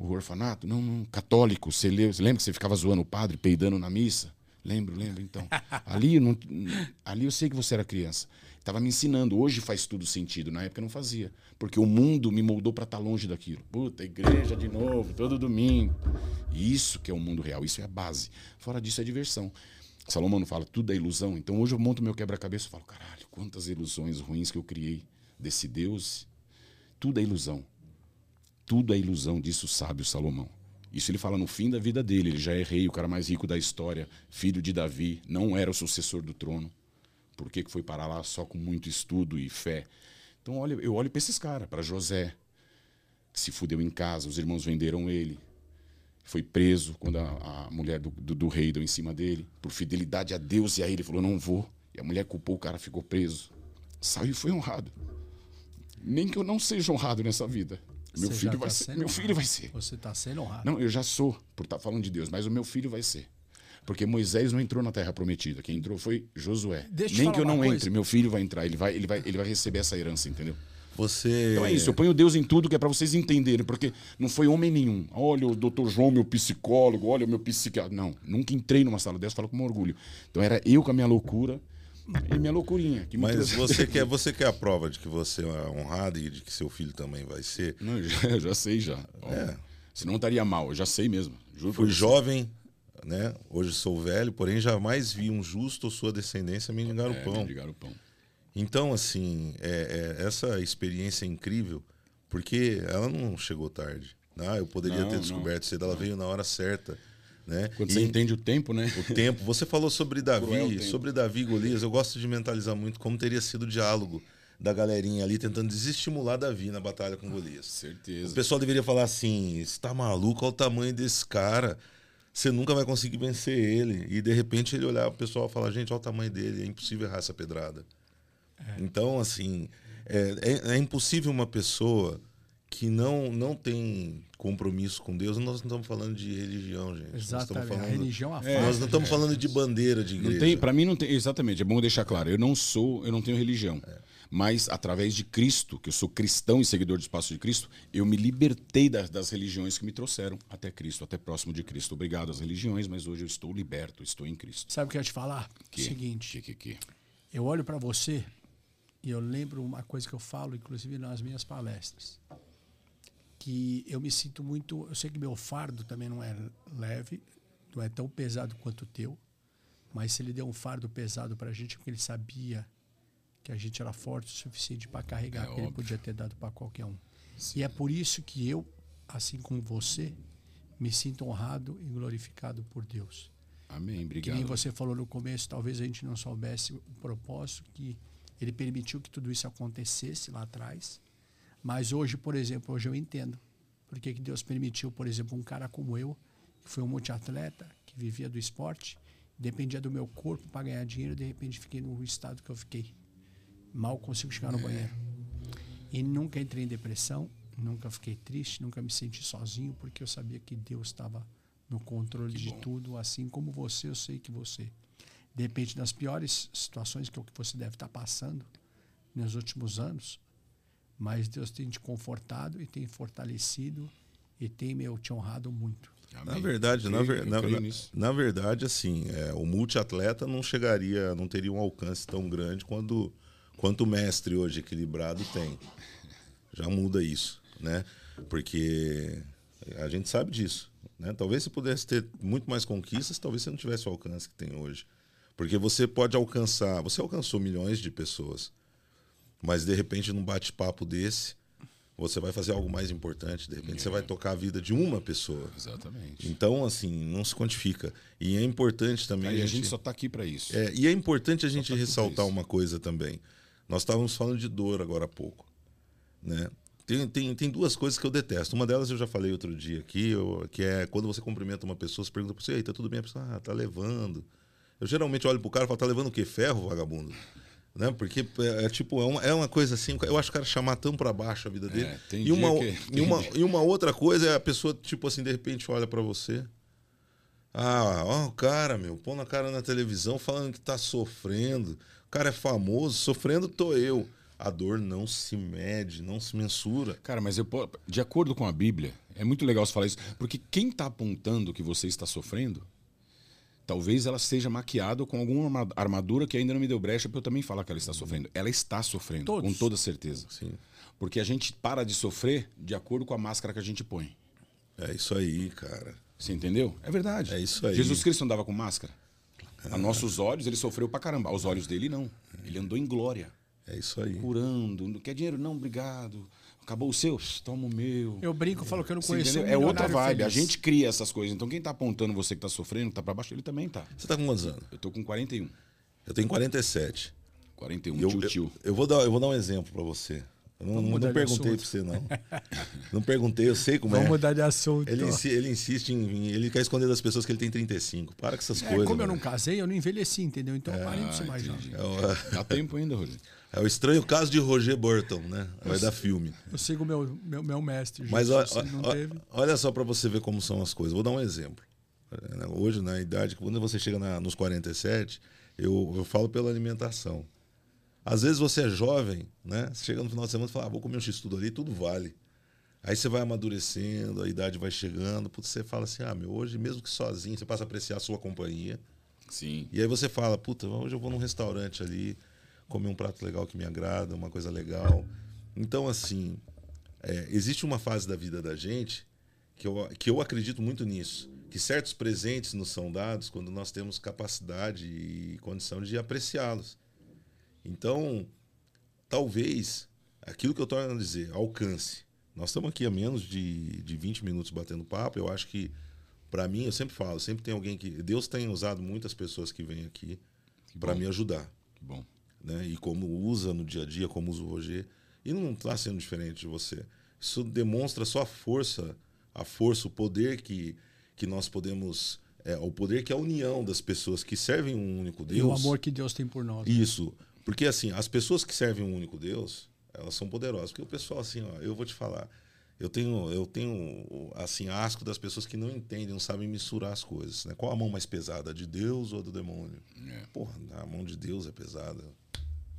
C: o orfanato? Não, não. Católico, você, leu, você lembra que você ficava zoando o padre, peidando na missa? Lembro, lembro, então. ali, não, ali eu sei que você era criança. Estava me ensinando. Hoje faz tudo sentido. Na época não fazia. Porque o mundo me moldou para estar longe daquilo. Puta, igreja de novo, todo domingo. Isso que é o mundo real. Isso é a base. Fora disso é diversão. Salomão não fala, tudo é ilusão. Então hoje eu monto meu quebra-cabeça e falo, caralho, quantas ilusões ruins que eu criei desse Deus. Tudo é ilusão. Tudo é ilusão, disse o sábio Salomão. Isso ele fala no fim da vida dele. Ele já é rei, o cara mais rico da história, filho de Davi, não era o sucessor do trono. Por que, que foi parar lá só com muito estudo e fé? Então olha, eu olho para esses caras, para José, que se fudeu em casa, os irmãos venderam ele. Foi preso quando a, a mulher do, do, do rei deu em cima dele. Por fidelidade a Deus e a ele, falou: não vou. E a mulher culpou, o cara ficou preso. Saiu e foi honrado. Nem que eu não seja honrado nessa vida. Meu
B: Você
C: filho
B: já
C: vai
B: tá
C: ser. Meu
B: honrado.
C: filho vai ser.
B: Você está sendo honrado.
C: Não, eu já sou, por estar falando de Deus, mas o meu filho vai ser. Porque Moisés não entrou na terra prometida. Quem entrou foi Josué.
B: Deixa eu
C: Nem que eu não
B: coisa.
C: entre, meu filho vai entrar. Ele vai, ele, vai, ele vai receber essa herança, entendeu?
A: Você.
C: Então é isso, eu ponho Deus em tudo que é para vocês entenderem, porque não foi homem nenhum. Olha o doutor João, meu psicólogo, olha o meu psiquiatra. Não, nunca entrei numa sala dessa, falo com orgulho. Então era eu com a minha loucura e minha loucurinha.
A: Mas
C: trouxe
A: você quer, você quer a prova de que você é honrado e de que seu filho também vai ser?
C: Não, eu já, eu já sei já.
A: É.
C: Senão estaria mal, eu já sei mesmo. Juro
A: Fui jovem, né? Hoje sou velho, porém jamais vi um justo ou sua descendência mendigar o
C: É,
A: pão.
C: mendigar o pão.
A: Então, assim, é, é- essa experiência é incrível, porque ela não chegou tarde. Ah, eu poderia
C: Não,
A: ter
C: não,
A: descoberto cedo, ela veio na hora certa. Né?
C: Quando
A: E
C: você entende o tempo, né?
A: o tempo. Você falou sobre Davi, sobre Davi e Golias. Eu gosto de mentalizar muito como teria sido o diálogo da galerinha ali tentando desestimular Davi na batalha com Golias. O
C: Certeza.
A: pessoal deveria falar assim: você tá maluco? Olha o tamanho desse cara. Você nunca vai conseguir vencer ele. E de repente ele olhar o pessoal e falar: gente, olha o tamanho dele, é impossível errar essa pedrada. Então, assim, é, é- é impossível uma pessoa que não, não tem compromisso com Deus. Nós não estamos falando de religião, gente.
B: Exatamente. A
A: falando,
B: religião afasta.
A: nós não estamos falando de bandeira de igreja.
C: para mim não tem, exatamente, é bom deixar claro, eu não sou, eu não tenho religião. Mas através de Cristo, que eu sou cristão e seguidor do espaço de Cristo, eu me libertei das, das religiões que me trouxeram até Cristo, até próximo de Cristo. Obrigado às religiões, mas hoje eu estou liberto, estou em Cristo.
B: Sabe o que eu ia te falar?
C: Que?
B: Seguinte,
C: Que, que, que?
B: eu olho para você e eu lembro uma coisa que eu falo, inclusive nas minhas palestras, que eu me sinto muito. Eu sei que meu fardo também não é leve, não é tão pesado quanto o teu, mas se ele deu um fardo pesado para a gente, porque ele sabia que a gente era forte o suficiente para carregar,
C: É
B: que ele
C: óbvio.
B: podia ter dado para qualquer um. E é por isso que eu, assim como você, me sinto honrado e glorificado por Deus.
C: Amém,
B: Que
C: obrigado.
B: nem você falou no começo, talvez a gente não soubesse o propósito que ele permitiu que tudo isso acontecesse lá atrás. Mas hoje, por exemplo, hoje eu entendo. Por que que Deus permitiu, por exemplo, um cara como eu, que foi um multiatleta, que vivia do esporte, dependia do meu corpo para ganhar dinheiro, de repente fiquei no estado que eu fiquei. Mal consigo chegar no banheiro. E nunca entrei em depressão, nunca fiquei triste, nunca me senti sozinho, porque eu sabia que Deus estava no controle de
C: bom.
B: tudo, assim como você, eu sei que você. De repente, nas piores situações que é o que você deve estar passando nos últimos anos, mas Deus tem te confortado e tem fortalecido e tem, meu, te honrado muito.
A: Na
C: Amém.
A: verdade,
C: Eu
A: na, ver- na- na- na verdade, assim, é, o multiatleta não chegaria, não teria um alcance tão grande quando, quanto mestre hoje equilibrado tem. Já muda isso, né? Porque a gente sabe disso. Né? Talvez você pudesse ter muito mais conquistas, talvez você não tivesse o alcance que tem hoje. Porque você pode alcançar, você alcançou milhões de pessoas, mas de repente num bate-papo desse, você vai fazer algo mais importante, de repente você vai tocar a vida de uma pessoa.
C: Exatamente.
A: Então, assim, não se quantifica. E é importante também.
C: Aí a gente só tá aqui para isso.
A: é, e é importante a gente
C: tudo
A: ressaltar uma coisa também. Nós estávamos falando de dor agora há pouco. Né? Tem, tem, tem duas coisas que eu detesto. Uma delas eu já falei outro dia aqui, eu- que é quando você cumprimenta uma pessoa, você pergunta para você, Ei, tá tudo bem? A pessoa, ah, tá levando. Eu geralmente olho pro cara e falo, tá levando o quê? Ferro, vagabundo? Né? Porque é, é tipo, é uma, é uma coisa assim, eu acho que o cara chamar tão para baixo a vida dele.
C: É,
A: e, uma,
C: que-
A: e, uma, e uma outra coisa é a pessoa, tipo assim, de repente olha para você. Ah, ó, o cara, meu, pondo a cara na televisão falando que tá sofrendo. O cara é famoso, sofrendo tô eu. A dor não se mede, não se mensura.
C: Cara, mas eu de acordo com a Bíblia, é muito legal você falar isso, porque quem está apontando que você está sofrendo, talvez ela seja maquiada com alguma arma- armadura que ainda não me deu brecha para eu também falar que ela está sofrendo. Ela está sofrendo,
B: Todos.
C: com toda certeza.
A: Sim.
C: Porque a gente para de sofrer de acordo com a máscara que a gente põe.
A: É isso aí, cara.
C: Você entendeu? É verdade.
A: É isso aí.
C: Jesus Cristo andava com máscara. A nossos olhos, ele sofreu pra caramba. Aos olhos dele, não. Ele andou em glória.
A: É isso aí.
C: Curando. Não quer dinheiro? Não, obrigado. Acabou o seu? Toma o meu.
B: Eu brinco, falo que eu não conheço um
C: é outra vibe. A
B: feliz.
C: gente cria essas coisas. Então quem tá apontando você que tá sofrendo, que tá pra baixo, ele também tá.
A: Você tá com quantos anos?
C: Eu tô com 41.
A: Eu tenho 47.
C: 41,
A: E eu,
C: tio,
A: eu,
C: tio.
A: eu vou dar, eu vou dar um exemplo para você. Eu não,
B: Vamos
A: não, perguntei para você, não. não perguntei, eu sei como
B: Vamos
A: é.
B: mudar de assunto.
A: Ele, insi- ele insiste em. Ele quer esconder das pessoas que ele tem 35. Para com essas
B: É,
A: coisas.
B: como eu não
A: mano.
B: casei, eu não envelheci, entendeu? Então eu parei de você imaginar.
A: É o,
C: Dá tempo ainda, Rogério.
A: é o estranho caso de Roger Burton, né? Vai dar filme.
B: Eu sigo meu, meu, meu mestre.
A: Mas
B: se não
A: ó,
B: teve.
A: olha só para você ver como são as coisas. Vou dar um exemplo. É, Hoje, na idade, quando você chega na- nos 47, eu, eu falo pela alimentação. Às vezes você é jovem, né? Você chega no final de semana e fala, ah, vou comer um x-tudo ali, tudo vale. Aí você vai amadurecendo, a idade vai chegando, putz, você fala assim, ah, meu, hoje mesmo que sozinho, você passa a apreciar a sua companhia.
C: Sim.
A: E aí você fala, puta, hoje eu vou num restaurante ali, comer um prato legal que me agrada, uma coisa legal. Então, assim, é, existe uma fase da vida da gente que eu, que eu acredito muito nisso. Que certos presentes nos são dados quando nós temos capacidade e condição de apreciá-los. Então, talvez, aquilo que eu estou a dizer, alcance. Nós estamos aqui a menos de, de 20 minutos batendo papo. Eu acho que, para mim, eu sempre falo, sempre tem alguém que. Deus tem usado muitas pessoas que vêm aqui para me ajudar.
C: Que bom.
A: Né? E como usa no dia a dia, como usa o Roger. E não está sendo diferente de você. Isso demonstra só a força, a força, o poder que, que nós podemos. É, o poder que é a união das pessoas que servem um único Deus.
B: E o amor que Deus tem por nós. né?
A: Isso. Porque assim, as pessoas que servem um único Deus, elas são poderosas. Porque o pessoal, assim, ó, eu vou te falar, eu tenho, eu tenho assim, asco das pessoas que não entendem, não sabem misturar as coisas. Né? Qual a mão mais pesada, a de Deus ou a do demônio?
C: É.
A: Porra, a mão de Deus é pesada.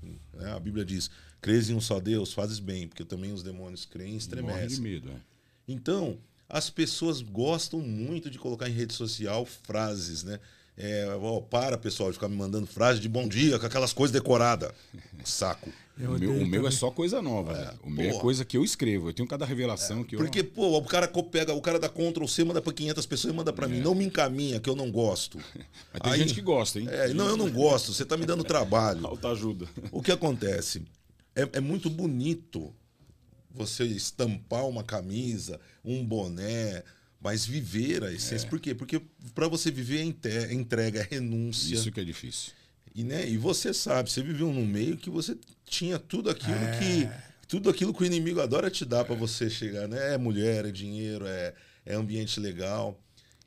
A: Né? A Bíblia diz: crês em um só Deus, fazes bem, porque também os demônios creem e
C: Morre de
A: estremecem.
C: medo, é.
A: Então, as pessoas gostam muito de colocar em rede social frases, né? É, ó, para, pessoal, de ficar me mandando frase de bom dia, com aquelas coisas decoradas. Saco.
C: O meu, o meu é só coisa nova. né? O meu é
A: porra.
C: coisa que eu escrevo. Eu tenho cada revelação que eu.
A: Porque, pô, o cara pega, o cara dá Ctrl C, manda pra 500 pessoas e manda pra mim. Não me encaminha, que eu não gosto.
C: Mas tem
A: Aí-
C: gente que gosta, hein?
A: É, não, eu não gosto, você tá me dando trabalho.
C: Alta ajuda.
A: O que acontece? É, é muito bonito você estampar uma camisa, um boné, mas viver a essência. Por quê? Porque para você viver é é entrega, é renúncia.
C: Isso que é difícil.
A: E, né, e você sabe, você viveu num meio que você tinha tudo aquilo
B: É.
A: que. Tudo aquilo que o inimigo adora te dar para você chegar, né? É mulher, é dinheiro, é, é ambiente legal.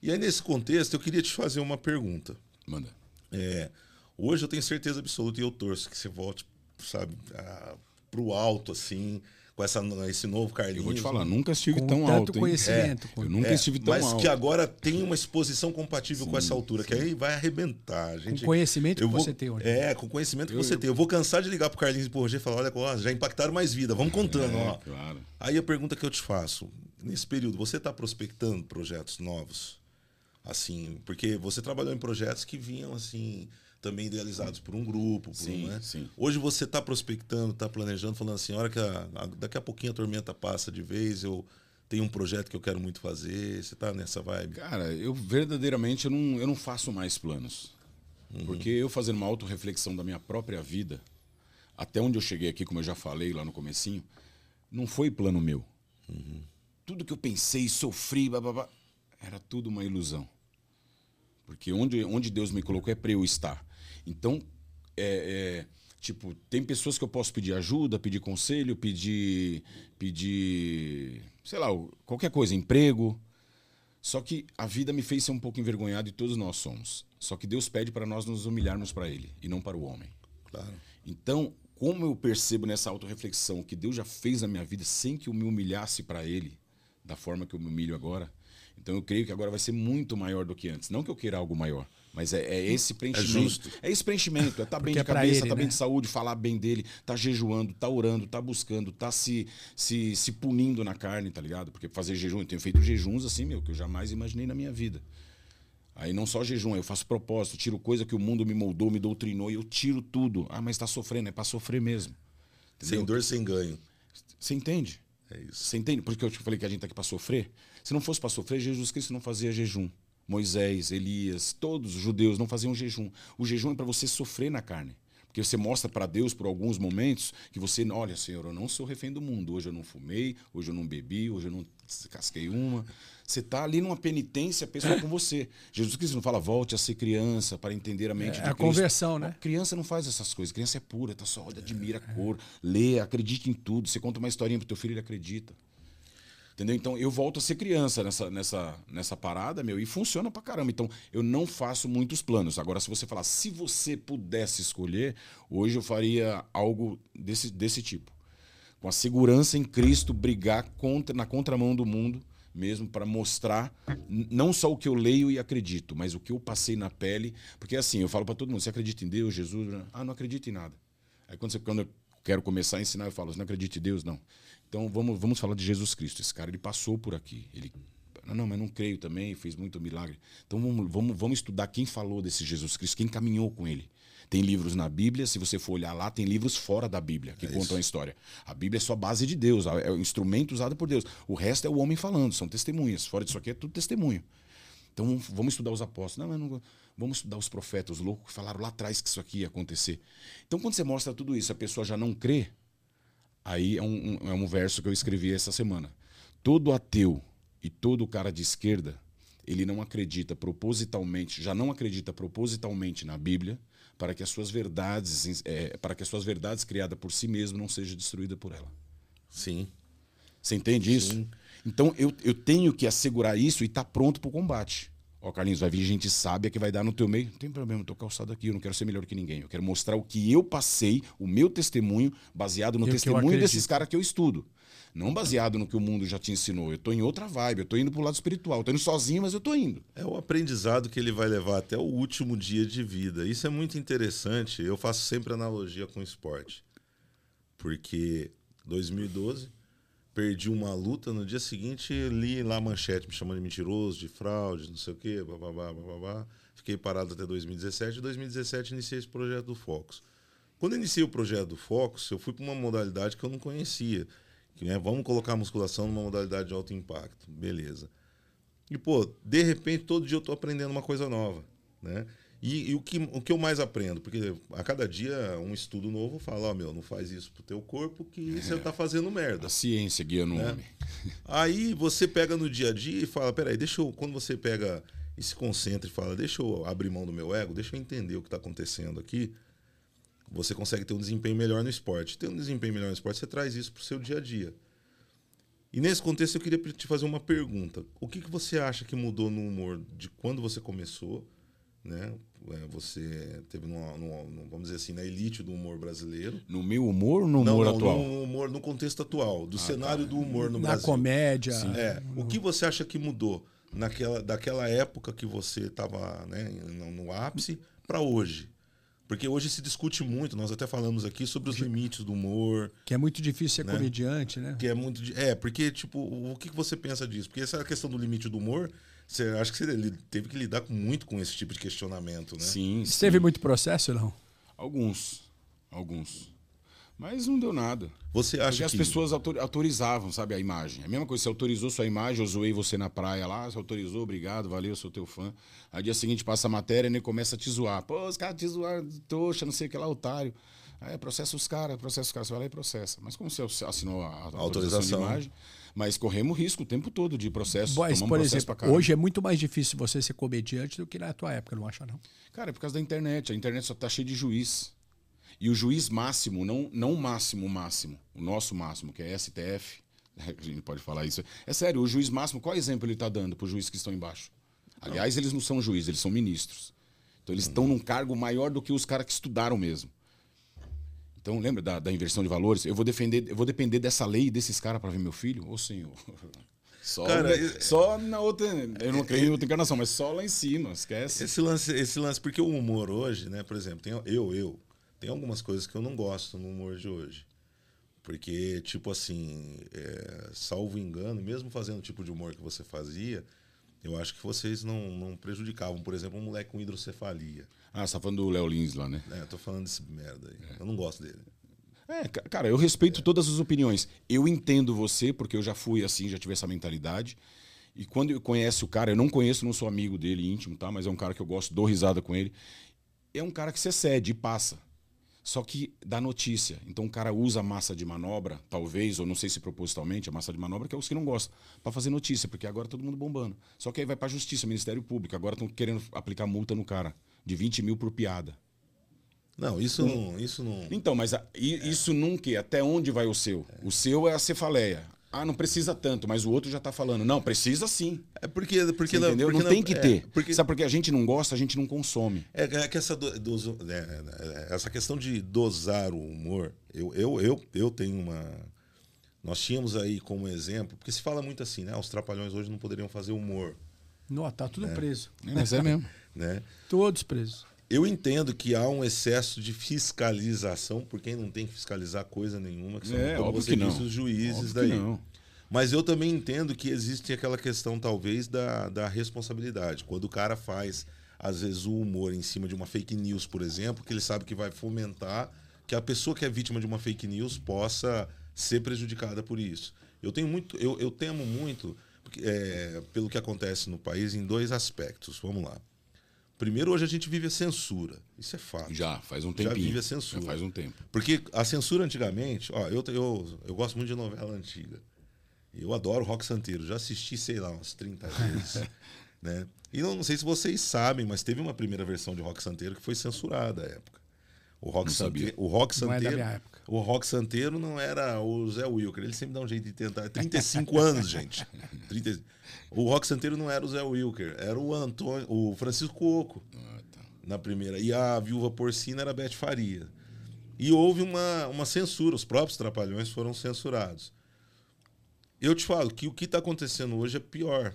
A: E aí, nesse contexto, eu queria te fazer uma pergunta.
C: Manda.
A: É, hoje eu tenho certeza absoluta e eu torço que você volte, sabe, a, pro alto, assim, com essa, esse novo Carlinhos.
C: Eu vou te falar, nunca estive
B: Com
C: tão
B: tanto
C: alto.
B: Conhecimento.
C: Eu nunca
A: É,
C: estive tão
A: mas
C: alto.
A: que agora tem uma exposição compatível com essa altura, que aí vai arrebentar. A gente,
B: Com conhecimento
A: eu
B: que
A: vou-
B: você tem hoje.
A: É, com o conhecimento que
C: Eu-
A: você tem. Eu vou cansar de ligar pro Carlinhos e pro Roger e falar: olha, ó, já impactaram mais vida, vamos contando,
C: É,
A: ó.
C: claro.
A: Aí a pergunta que eu te faço: nesse período, você está prospectando projetos novos? Assim, porque você trabalhou em projetos que vinham assim também idealizados por um grupo, por
C: Sim,
A: um, né?
C: sim.
A: Hoje você está prospectando, está planejando, falando assim, hora que a, a- daqui a pouquinho a tormenta passa de vez, eu tenho um projeto que eu quero muito fazer. Você está nessa vibe?
C: Cara, eu verdadeiramente eu não, eu não faço mais planos. Porque eu fazendo uma autorreflexão da minha própria vida, até onde eu cheguei aqui, como eu já falei lá no comecinho, não foi plano meu. Tudo que eu pensei, sofri, blá, blá, blá, era tudo uma ilusão. Porque onde, onde Deus me colocou é para eu estar. Então, é, é, tipo, tem pessoas que eu posso pedir ajuda, pedir conselho, pedir, pedir, sei lá, qualquer coisa, emprego. Só que a vida me fez ser um pouco envergonhado e todos nós somos. Só que Deus pede para nós nos humilharmos para Ele e não para o homem.
A: Claro.
C: Então, como eu percebo nessa autorreflexão que Deus já fez na minha vida sem que eu me humilhasse para Ele, da forma que eu me humilho agora, então eu creio que agora vai ser muito maior do que antes. Não que eu queira algo maior, mas é, é esse preenchimento.
A: justo.
C: É, esse preenchimento, é estar bem
B: Porque
C: de
B: é
C: cabeça,
B: ele,
C: tá bem
B: né?
C: de saúde, falar bem dele, tá jejuando, tá orando, tá buscando, tá se, se, se punindo na carne, tá ligado? Porque fazer jejum, eu tenho feito jejuns assim, meu, que eu jamais imaginei na minha vida. Aí não só jejum, eu faço propósito, tiro coisa que o mundo me moldou, me doutrinou e eu tiro tudo. Ah, mas tá sofrendo, é para sofrer mesmo.
A: Sem dor, sem ganho.
C: Você entende?
A: É isso.
C: Você entende? Porque eu te falei que a gente tá aqui para sofrer. Se não fosse para sofrer, Jesus Cristo não fazia jejum. Moisés, Elias, todos os judeus não faziam jejum. O jejum é para você sofrer na carne. Porque você mostra para Deus por alguns momentos que você, olha, Senhor, eu não sou refém do mundo. Hoje eu não fumei, hoje eu não bebi, hoje eu não casquei uma. Você está ali numa penitência pessoal com você. Jesus Cristo não fala, volte a ser criança para entender a mente
B: É
C: de
B: a
C: Cristo.
B: conversão, né?
C: Criança não faz essas coisas. Criança é pura, tá só, olha, admira a cor, lê, acredita em tudo. Você conta uma historinha pro teu filho, ele acredita. Entendeu? Então eu volto a ser criança nessa, nessa, nessa parada, meu, e funciona pra caramba. Então eu não faço muitos planos. Agora, se você falar, se você pudesse escolher, hoje eu faria algo desse, desse tipo. Com a segurança em Cristo, brigar contra, na contramão do mundo, mesmo para mostrar não só o que eu leio e acredito, mas o que eu passei na pele. Porque assim, eu falo para todo mundo: você acredita em Deus, Jesus? Ah, não acredito em nada. Aí quando, você, quando eu quero começar a ensinar, eu falo: você não acredita em Deus? Não. Então vamos, vamos falar de Jesus Cristo. Esse cara ele passou por aqui. Ele não, não, mas não creio também, fez muito milagre. Então vamos, vamos, vamos estudar quem falou desse Jesus Cristo, quem caminhou com ele. Tem livros na Bíblia, se você for olhar lá, tem livros fora da Bíblia que contam a história. A Bíblia é só base de Deus, é o instrumento usado por Deus. O resto é o homem falando, são testemunhas. Fora disso aqui é tudo testemunho. Então vamos- vamos estudar os apóstolos. Não, mas não, vamos estudar os profetas, os loucos que falaram lá atrás que isso aqui ia acontecer. Então quando você mostra tudo isso, a pessoa já não crê, Aí é um, um- é um verso que eu escrevi essa semana. Todo ateu e todo cara de esquerda, ele não acredita propositalmente, já não acredita propositalmente na Bíblia, para que as suas verdades, eh, para que as suas verdades criadas por si mesmo não sejam destruídas por ela.
A: Sim.
C: Você entende isso? Então eu, eu tenho que assegurar isso e estar pronto para o combate. Ó, Carlinhos, vai vir gente sábia que vai dar no teu meio. Não tem problema, eu tô calçado aqui, eu não quero ser melhor que ninguém. Eu quero mostrar o que eu passei, o meu testemunho, baseado no
B: E eu
C: testemunho desses caras que eu estudo. Não baseado no que o mundo já te ensinou. Eu tô em outra vibe, eu tô indo pro lado espiritual. Eu tô indo sozinho, mas eu tô indo.
A: É o aprendizado que ele vai levar até o último dia de vida. Isso é muito interessante. Eu faço sempre analogia com o esporte. Porque 2012, perdi uma luta, no dia seguinte li lá a manchete me chamando de mentiroso, de fraude, não sei o quê, bababá, bababá. Fiquei parado até 2017. Em 2017 iniciei esse projeto do Focus. Quando iniciei o projeto do Focus, eu fui para uma modalidade que eu não conhecia. Que, né, vamos colocar a musculação numa modalidade de alto impacto. Beleza. E, pô, de repente, todo dia eu tô aprendendo uma coisa nova, né? E, e o, que, o que eu mais aprendo? Porque a cada dia um estudo novo fala, ó, meu, não faz isso pro teu corpo que você tá fazendo merda.
C: A ciência guiando o
A: É.
C: homem.
A: Aí você pega no dia a dia e fala, peraí, deixa eu... Quando você pega e se concentra e fala, deixa eu abrir mão do meu ego, deixa eu entender o que está acontecendo aqui, você consegue ter um desempenho melhor no esporte. Ter um desempenho melhor no esporte, você traz isso para o seu dia a dia. E nesse contexto eu queria te fazer uma pergunta. O que, que você acha que mudou no humor de quando você começou, né? É, Você teve, numa, numa- numa- vamos dizer assim, na elite do humor brasileiro.
C: No meu humor ou no
A: não,
C: humor
A: não,
C: atual?
A: no humor, no contexto atual, do cenário do humor no
B: Na
A: Brasil.
B: comédia.
A: É, o que você acha que mudou naquela, daquela época que você estava né, no, no ápice para hoje? Porque hoje se discute muito, nós até falamos aqui sobre os limites do humor.
B: Que é muito difícil ser
A: Né?
B: comediante, né?
A: Que é muito. É, porque, tipo, o que que você pensa disso? Porque essa questão do limite do humor, você acha que você teve que lidar com- muito com esse tipo de questionamento, né?
C: Sim,
B: Você
C: sim.
B: teve muito processo, não?
C: Alguns. Alguns. Mas não deu nada.
A: Você acha
C: Porque as
A: que.
C: pessoas autor- autorizavam, sabe, a imagem. A mesma coisa, você autorizou sua imagem, eu zoei você na praia lá, você autorizou, obrigado, valeu, sou teu fã. Aí dia seguinte passa a matéria e ele começa a te zoar. Pô, os caras te zoaram, trouxa, não sei o que lá, otário. Aí processa os caras, processa os caras, você vai lá e processa. Mas como você assinou a, a autorização,
A: Autorização.
C: de imagem, mas corremos risco o tempo todo de processo,
B: Mas, por
C: processo
B: exemplo, hoje é muito mais difícil você ser comediante do que na tua época, não acha, não?
C: Cara, é por causa da internet. A internet só tá cheia de juiz. E o juiz máximo, não, não o máximo, o máximo, o nosso máximo, que é STF, a gente pode falar isso. É sério, o juiz máximo, qual exemplo ele tá dando para os juízes que estão embaixo? Aliás, eles não são juízes, eles são ministros. Então eles estão num cargo maior do que os caras que estudaram mesmo. Então lembra da, da inversão de valores? Eu vou defender, eu vou depender dessa lei e desses caras para ver meu filho? Ô senhor. Só,
A: Cara,
C: só na outra. Eu não creio em outra encarnação, mas só lá em cima, esquece.
A: Esse lance, esse lance, porque o humor hoje, né, por exemplo, tem, eu, eu, tem algumas coisas que eu não gosto no humor de hoje. Porque, tipo assim, é, salvo engano, mesmo fazendo o tipo de humor que você fazia, eu acho que vocês não, não prejudicavam. Por exemplo, um moleque com hidrocefalia.
C: Ah, você tá falando do Léo Lins lá, né?
A: É, eu tô falando desse merda aí. Eu não gosto dele.
C: É, ca- cara, eu respeito todas as opiniões. Eu entendo você, porque eu já fui assim, já tive essa mentalidade. E quando eu conheço o cara, eu não conheço, não sou amigo dele íntimo, tá? Mas é um cara que eu gosto, dou risada com ele. É um cara que se excede e passa. Só que dá notícia. Então o cara usa a massa de manobra, talvez, ou não sei se propositalmente, a massa de manobra, que é os que não gostam, para fazer notícia, porque agora todo mundo bombando. Só que aí vai pra justiça, Ministério Público. Agora estão querendo aplicar multa no cara, de 20 mil por piada.
A: Não, isso não. Isso não.
C: Então, mas a- i- isso nunca. Até onde vai o seu? O seu é a cefaleia. Ah, não precisa tanto, mas o outro já tá falando. Não, precisa sim.
A: É porque. porque
C: entendeu?
A: porque
C: não
A: na-
C: tem que
A: é,
C: ter.
A: porque,
C: Sabe por que a gente não gosta, a gente não consome.
A: É, é que essa, do- doso- é, é, essa questão de dosar o humor, eu, eu, eu, eu tenho uma. Nós tínhamos aí como exemplo, porque se fala muito assim, né? Os trapalhões hoje não poderiam fazer humor,
B: Não, tá tudo preso.
C: É, mas é mesmo.
A: né?
B: Todos presos.
A: Eu entendo que há um excesso de fiscalização, por quem não tem que fiscalizar coisa nenhuma, que são,
C: É,
A: como você disse, os juízes
C: Óbvio
A: daí. Mas eu também entendo que existe aquela questão, talvez, da, da responsabilidade. Quando o cara faz, às vezes, o humor em cima de uma fake news, por exemplo, que ele sabe que vai fomentar que a pessoa que é vítima de uma fake news possa ser prejudicada por isso. Eu tenho muito, eu, eu temo muito é, pelo que acontece no país em dois aspectos. Vamos lá. Primeiro, hoje a gente vive a censura. Isso é fato.
C: Já, faz um
A: Já
C: tempinho.
A: vive a censura.
C: Já faz um tempo.
A: Porque a censura antigamente, ó, eu, eu, eu gosto muito de novela antiga. Eu adoro Rock Santeiro, já assisti, sei lá, umas 30 vezes. né? E não, não sei se vocês sabem, mas teve uma primeira versão de Rock Santeiro que foi censurada à época. O Rock,
C: Não sabia.
A: Santeiro, o Rock
B: Não é da
A: Santeiro.
B: minha época.
A: O Rock Santeiro não era o Zé Wilker, ele sempre dá um jeito de tentar. 35 anos, gente. 30 O Rock Santeiro não era o Zé Wilker, era o Antônio, o Francisco Oco
C: Ah, tá.
A: na primeira. E a viúva porcina era a Beth Faria. E houve uma, uma censura, os próprios trapalhões foram censurados. Eu te falo que o que está acontecendo hoje é pior.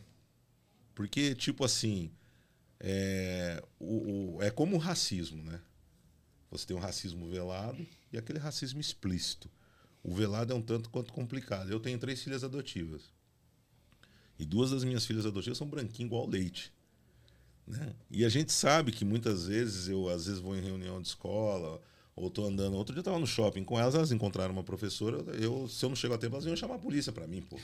A: Porque, tipo assim, é, o, o- é como o racismo, né? Você tem o racismo velado e aquele racismo explícito. O velado é um tanto quanto complicado. Eu tenho três filhas adotivas. E duas das minhas filhas adotivas são branquinhas igual leite. Né? E a gente sabe que muitas vezes eu às vezes vou em reunião de escola ou tô andando. Outro dia eu tava no shopping com elas, elas encontraram uma professora. Eu, se eu não chego a tempo, elas iam chamar a polícia para mim, pô.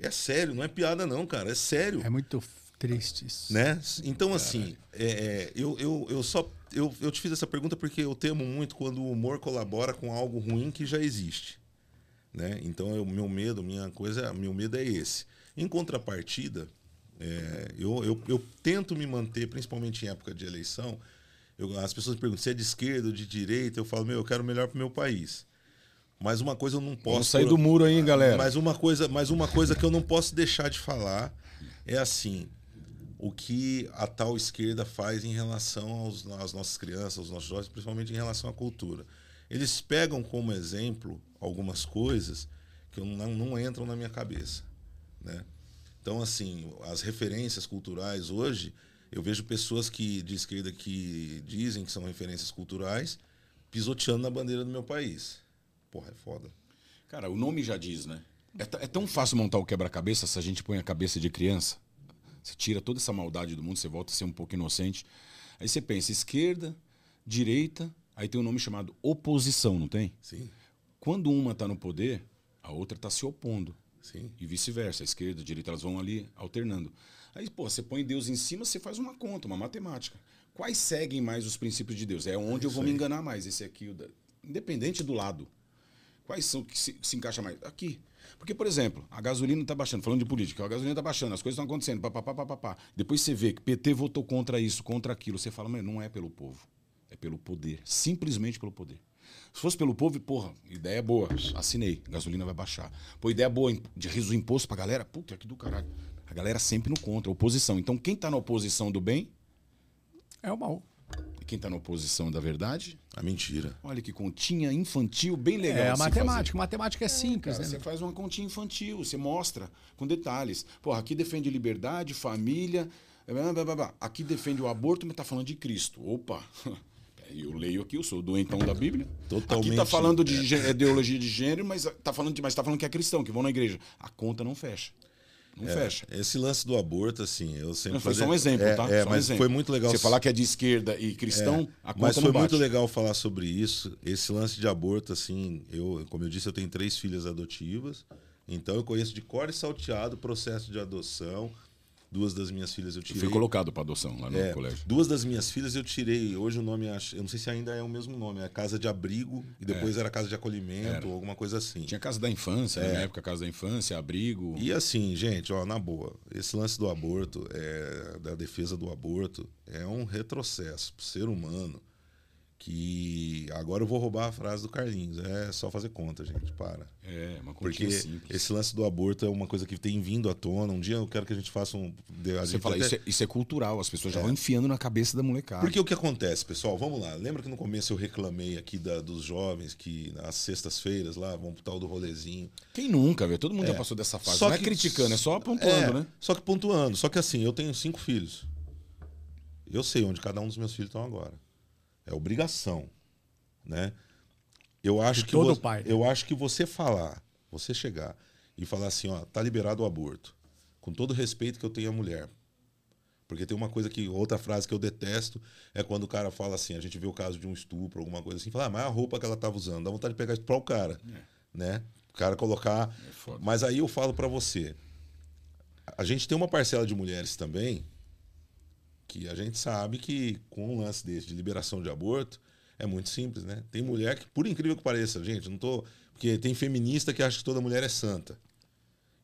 A: É sério, não é piada não, cara, é sério.
B: É muito triste isso.
A: Né? Então, assim, é, é, eu, eu, eu só. Eu, eu te fiz essa pergunta porque eu temo muito quando o humor colabora com algo ruim que já existe. Né? Então, o meu medo, minha coisa, meu medo é esse. Em contrapartida, é, eu, eu, eu tento me manter, principalmente em época de eleição. eu- as pessoas me perguntam se é de esquerda ou de direita. Eu falo, meu, eu quero melhor para o meu país. Mas uma coisa eu não posso.
C: Vamos sair do muro aí, galera.
A: Mas uma coisa, mas uma coisa que eu não posso deixar de falar é assim, o que a tal esquerda faz em relação aos, às nossas crianças, aos nossos jovens, principalmente em relação à cultura. Eles pegam como exemplo algumas coisas que não, não entram na minha cabeça, né? Então, assim, as referências culturais hoje, eu vejo pessoas que de esquerda que dizem que são referências culturais pisoteando na bandeira do meu país. Porra, é foda.
C: Cara, o nome já diz, né? É, é tão fácil montar o quebra-cabeça se a gente põe a cabeça de criança. Você tira toda essa maldade do mundo, você volta a ser um pouco inocente. Aí você pensa esquerda, direita, aí tem um nome chamado oposição, não tem?
A: Sim,
C: Quando uma está no poder, a outra está se opondo.
A: Sim.
C: E vice-versa, a esquerda, a direita, elas vão ali alternando. Aí, pô, você põe Deus em cima, você faz uma conta, uma matemática. Quais seguem mais os princípios de Deus? É onde eu vou me enganar mais, esse aqui, o da- independente do lado. Quais são que se, se encaixa mais? Aqui. Porque, por exemplo, a gasolina está baixando, falando de política, a gasolina está baixando, as coisas estão acontecendo, papapá, papapá. Depois você vê que PT votou contra isso, contra aquilo, você fala, mas não é pelo povo, é pelo poder, simplesmente pelo poder. Se fosse pelo povo, porra, ideia boa, assinei, gasolina vai baixar. Pô, ideia boa de reduzir o imposto pra galera, puta, que do caralho. A galera sempre no contra, oposição. Então, quem tá na oposição do bem
B: É o mal.
C: e quem tá na oposição da verdade,
A: A mentira.
C: olha que continha infantil, bem legal.
B: É a matemática. Matemática é simples,
C: Cara,
B: né?
C: você faz uma continha infantil, você mostra com detalhes. Porra, aqui defende liberdade, família. blá, blá, blá, blá. Aqui defende o aborto, mas tá falando de Cristo. Opa! Eu leio aqui, eu sou doentão da Bíblia.
A: Totalmente,
C: Aqui tá falando de gê- ideologia de gênero, mas tá falando, de, mas tá falando que é cristão, que vão na igreja. A conta não fecha. Não fecha.
A: Esse lance do aborto, assim, eu sempre
C: Não, foi
A: fazia-
C: só um exemplo,
A: é,
C: tá?
A: É,
C: um
A: mas
C: exemplo.
A: foi muito legal.
C: Você falar que é de esquerda e cristão, a conta
A: Mas foi muito legal falar sobre isso. Esse lance de aborto, assim, eu, como eu disse, eu tenho três filhas adotivas. Então eu conheço de cor e salteado o processo de adoção. Duas das minhas filhas eu tirei.
C: fui colocado para adoção lá no
A: É,
C: colégio.
A: duas das minhas filhas eu tirei. Hoje o nome, acho- eu não sei se ainda é o mesmo nome, é Casa de Abrigo e depois era Casa de Acolhimento, ou alguma coisa assim.
C: Tinha casa da infância, né? na época casa da infância, abrigo.
A: E assim, gente, ó, na boa, esse lance do aborto, é, da defesa do aborto, é um retrocesso pro ser humano que agora eu vou roubar a frase do Carlinhos, é só fazer conta, gente, para.
C: É, uma
A: Porque
C: continha simples.
A: esse lance do aborto é uma coisa que tem vindo à tona. Um dia eu quero que a gente faça um.
C: Você
A: gente
C: fala,
A: até-
C: isso é, isso é cultural, as pessoas já vão enfiando na cabeça da molecada.
A: Porque o que acontece, pessoal? Vamos lá. Lembra que no começo eu reclamei aqui da- dos jovens que nas sextas-feiras lá vão pro tal do rolezinho.
C: Quem nunca, velho? Todo mundo já passou dessa fase.
A: Só
C: não
A: que-
C: é criticando, é só pontuando,
A: É,
C: né?
A: Só que pontuando. Só que assim, eu tenho cinco filhos. Eu sei onde cada um dos meus filhos estão agora. É obrigação, né? Eu acho
B: De
A: que
B: todo
A: vo-
B: pai,
A: eu acho que você falar, você chegar e falar assim, ó, tá liberado o aborto, com todo o respeito que eu tenho à mulher. Porque tem uma coisa que outra frase que eu detesto é quando o cara fala assim, a gente vê o caso de um estupro, alguma coisa assim, fala, ah, mas a roupa que ela tava usando, dá vontade de pegar isso para o cara, né? O cara colocar.
C: É.
A: Mas aí eu falo para você, a gente tem uma parcela de mulheres também que a gente sabe que com um lance desse de liberação de aborto é muito simples, né? Tem mulher que, por incrível que pareça, gente, não tô. Porque tem feminista que acha que toda mulher é santa.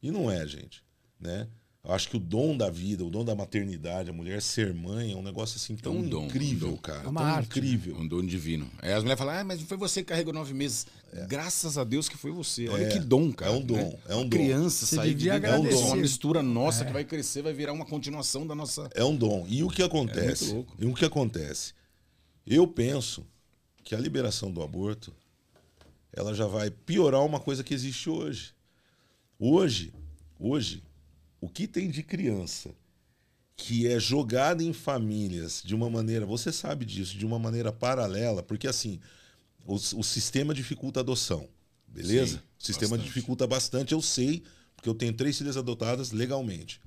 A: E não é, gente. Né? Eu acho que o dom da vida, o dom da maternidade, a mulher ser mãe é um negócio assim tão
C: um dom,
A: incrível,
C: um dom.
A: cara.
B: É uma
A: tão
B: arte,
A: incrível.
C: Um dom divino. Aí as mulheres falam, ah, mas foi você que carregou nove meses. Graças a Deus que foi você. Olha
A: É,
C: que dom, cara.
A: é um dom,
C: né?
A: é um
C: Uma
A: dom.
C: criança
B: Você
C: sair de dentro
A: agradecer.
C: uma mistura nossa que vai crescer, vai virar uma continuação da nossa...
A: É um dom. E o que acontece?
C: muito louco.
A: e o que acontece? Eu penso que a liberação do aborto ela já vai piorar uma coisa que existe hoje. Hoje, hoje, o que tem de criança que é jogada em famílias de uma maneira, você sabe disso, de uma maneira paralela, porque assim, o, o sistema dificulta a adoção, beleza?
C: Sim,
A: o sistema
C: bastante.
A: dificulta bastante, eu sei, porque eu tenho três filhas adotadas legalmente.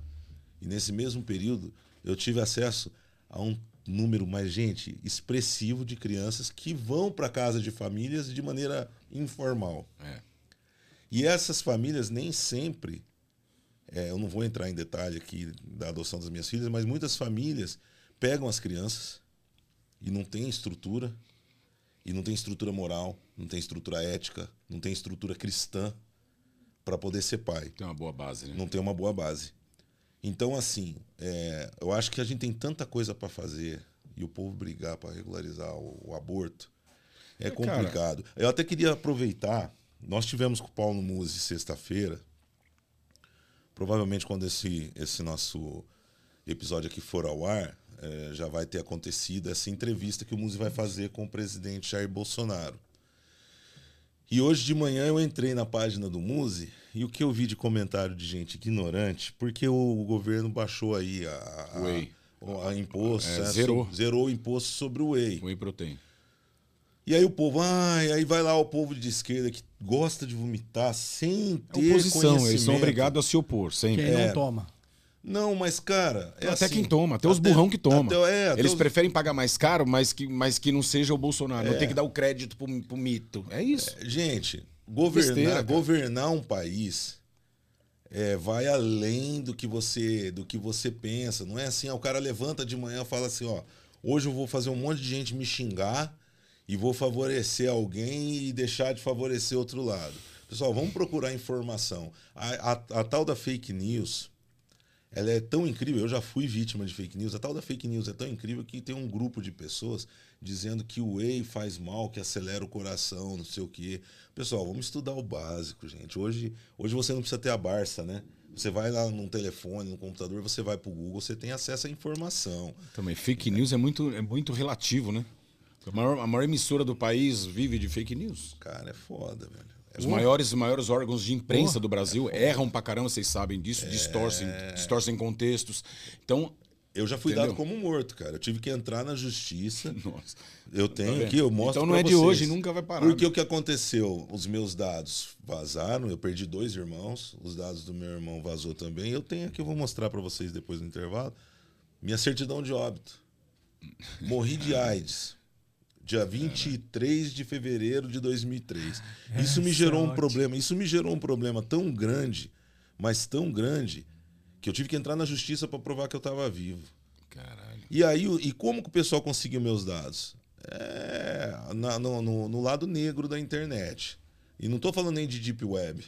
A: E nesse mesmo período, eu tive acesso a um número mais, gente, expressivo de crianças que vão para casa de famílias de maneira informal.
C: É.
A: E essas famílias nem sempre, é, eu não vou entrar em detalhe aqui da adoção das minhas filhas, mas muitas famílias pegam as crianças e não tem estrutura, e não tem estrutura moral, não tem estrutura ética, não tem estrutura cristã para poder ser pai
C: Tem uma boa base, né?
A: não tem uma boa base. Então, assim, é, eu acho que a gente tem tanta coisa para fazer e o povo brigar para regularizar o, o aborto é,
C: É, cara.
A: complicado. Eu até queria aproveitar. Nós tivemos com o Paulo Musi sexta-feira. Provavelmente quando esse, esse nosso episódio aqui for ao ar, é, já vai ter acontecido essa entrevista que o Musi vai fazer com o presidente Jair Bolsonaro. E hoje de manhã eu entrei na página do Muse e o que eu vi de comentário de gente ignorante, porque o governo baixou aí a, a- o- a imposto.
C: É,
A: né,
C: zerou.
A: so- zerou o imposto sobre o whey.
C: Whey protein.
A: E aí o povo, ai, aí vai lá o povo de esquerda que gosta de vomitar sem
C: É
A: ter
C: oposição, eles são obrigados a se opor, sempre.
B: Quem
A: É.
B: não toma.
A: Não, mas cara, é
C: até
A: assim,
C: quem toma, até os
A: até-
C: burrão que toma.
A: até- é, até
C: Eles
A: os-
C: preferem pagar mais caro, mas que, mas que não seja o Bolsonaro.
A: É.
C: Não tem que dar o crédito pro, pro mito. É isso.
A: Gente, governar,
C: Besteira,
A: governar um país é, vai além do que você do que você pensa. Não é assim, ó, o cara levanta de manhã e fala assim, ó, hoje eu vou fazer um monte de gente me xingar e vou favorecer alguém e deixar de favorecer outro lado. Pessoal, vamos procurar informação. A, a- a tal da fake news, ela é tão incrível, eu já fui vítima de fake news, a tal da fake news é tão incrível que tem um grupo de pessoas dizendo que o whey faz mal, que acelera o coração, não sei o quê. Pessoal, vamos estudar o básico, gente. Hoje, hoje você não precisa ter a Barça, né? Você vai lá num telefone, no computador, você vai pro Google, você tem acesso à informação.
C: Também, fake news é muito, é muito relativo, né? A maior, a maior emissora do país vive de fake news.
A: Cara, é foda, velho. É
C: Os maiores, maiores órgãos de imprensa do Brasil erram pra caramba, vocês sabem disso, distorcem, distorcem contextos. Então,
A: Eu já fui
C: Entendeu?
A: dado como morto, cara. Eu tive que entrar na justiça.
C: nossa.
A: Eu tenho
C: vendo?
A: aqui, eu mostro
C: Então não é de
A: vocês.
C: hoje, nunca vai parar.
A: Porque o que aconteceu? Os meus dados vazaram, eu perdi dois irmãos, os dados do meu irmão vazou também. Eu tenho aqui, eu vou mostrar para vocês depois do intervalo. Minha certidão de óbito. Morri de AIDS. Dia 23 de fevereiro de 2003. Isso me
B: Essa
A: gerou
B: é
A: um problema. Isso me gerou um problema tão grande, mas tão grande, que eu tive que entrar na justiça para provar que eu estava vivo.
C: Caralho.
A: E aí, e como que o pessoal conseguiu meus dados? É, na- no, no- no lado negro da internet. E não estou falando nem de deep web.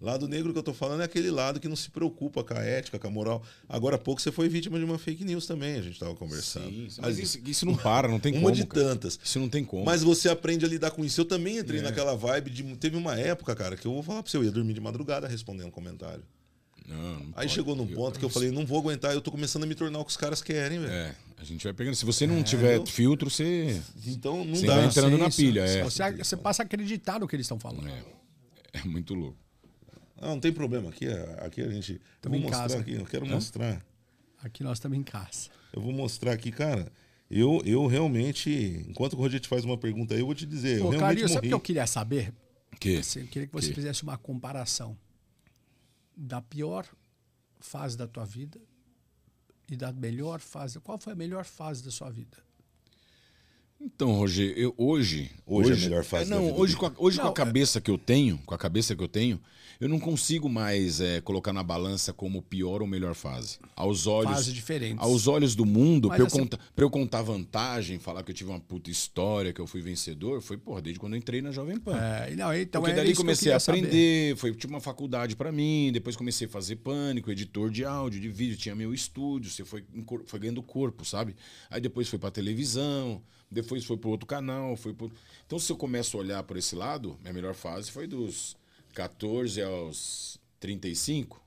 A: Lado negro que eu estou falando é aquele lado que não se preocupa com a ética, com a moral. Agora há pouco você foi vítima de uma fake news também, a gente estava conversando.
C: Sim, sim,
A: Mas
C: mas isso, isso não para, não tem
A: uma
C: como.
A: de
C: cara.
A: tantas.
C: Isso não tem como.
A: Mas você aprende a lidar com isso. Eu também entrei
C: É.
A: naquela vibe de. Teve uma época, cara, que eu vou falar pra você, eu ia dormir de madrugada respondendo comentário.
C: Não, não
A: Aí
C: pode.
A: chegou num ponto que eu falei, não vou aguentar, eu tô começando a me tornar o que os caras querem, velho.
C: É, a gente vai pegando. Se você não tiver
A: eu-
C: filtro, você.
A: Então não
C: Você
A: dá.
C: vai entrando
B: Sim,
C: na pilha, é.
B: Você, você passa a acreditar no que eles estão falando.
C: É, é muito louco.
A: Não, não tem problema. Aqui, aqui a gente. Eu
B: Tamo
A: vou
B: em
A: mostrar
B: casa.
A: aqui, eu quero
C: Hã?
A: mostrar.
B: Aqui nós estamos em casa.
A: Eu vou mostrar aqui, cara. Eu, eu realmente. Enquanto o Roger te faz uma pergunta aí, eu vou te dizer. Eu
B: Ô,
A: realmente
B: Carlinhos, sabe o que eu queria saber?
C: Que?
B: Assim, eu queria que você
C: Que?
B: fizesse uma comparação da pior fase da tua vida e da melhor fase. Qual foi a melhor fase da sua vida?
C: Então, Roger, eu hoje.
A: Hoje é a melhor fase
C: É,
A: da
C: não,
A: vida
C: hoje, com a, hoje com
B: Não,
C: a cabeça que eu tenho, com a cabeça que eu tenho, eu não consigo mais é, colocar na balança como pior ou melhor fase. Aos olhos.
B: Diferentes.
C: Aos olhos do mundo, eu,
B: assim-
C: contar, pra eu contar vantagem, falar que eu tive uma puta história, que eu fui vencedor, foi, porra, desde quando eu entrei na Jovem Pan.
B: É, não, então
C: Porque
B: é
C: dali
B: eu
C: comecei a
B: queria saber.
C: aprender, foi tipo uma faculdade pra mim, depois comecei a fazer pânico, editor de áudio, de vídeo, tinha meu estúdio, você foi, foi ganhando corpo, sabe? Aí depois foi pra televisão, depois foi pro outro canal, foi pro... Então se eu começo a olhar por esse lado, minha melhor fase foi dos 14 aos 35.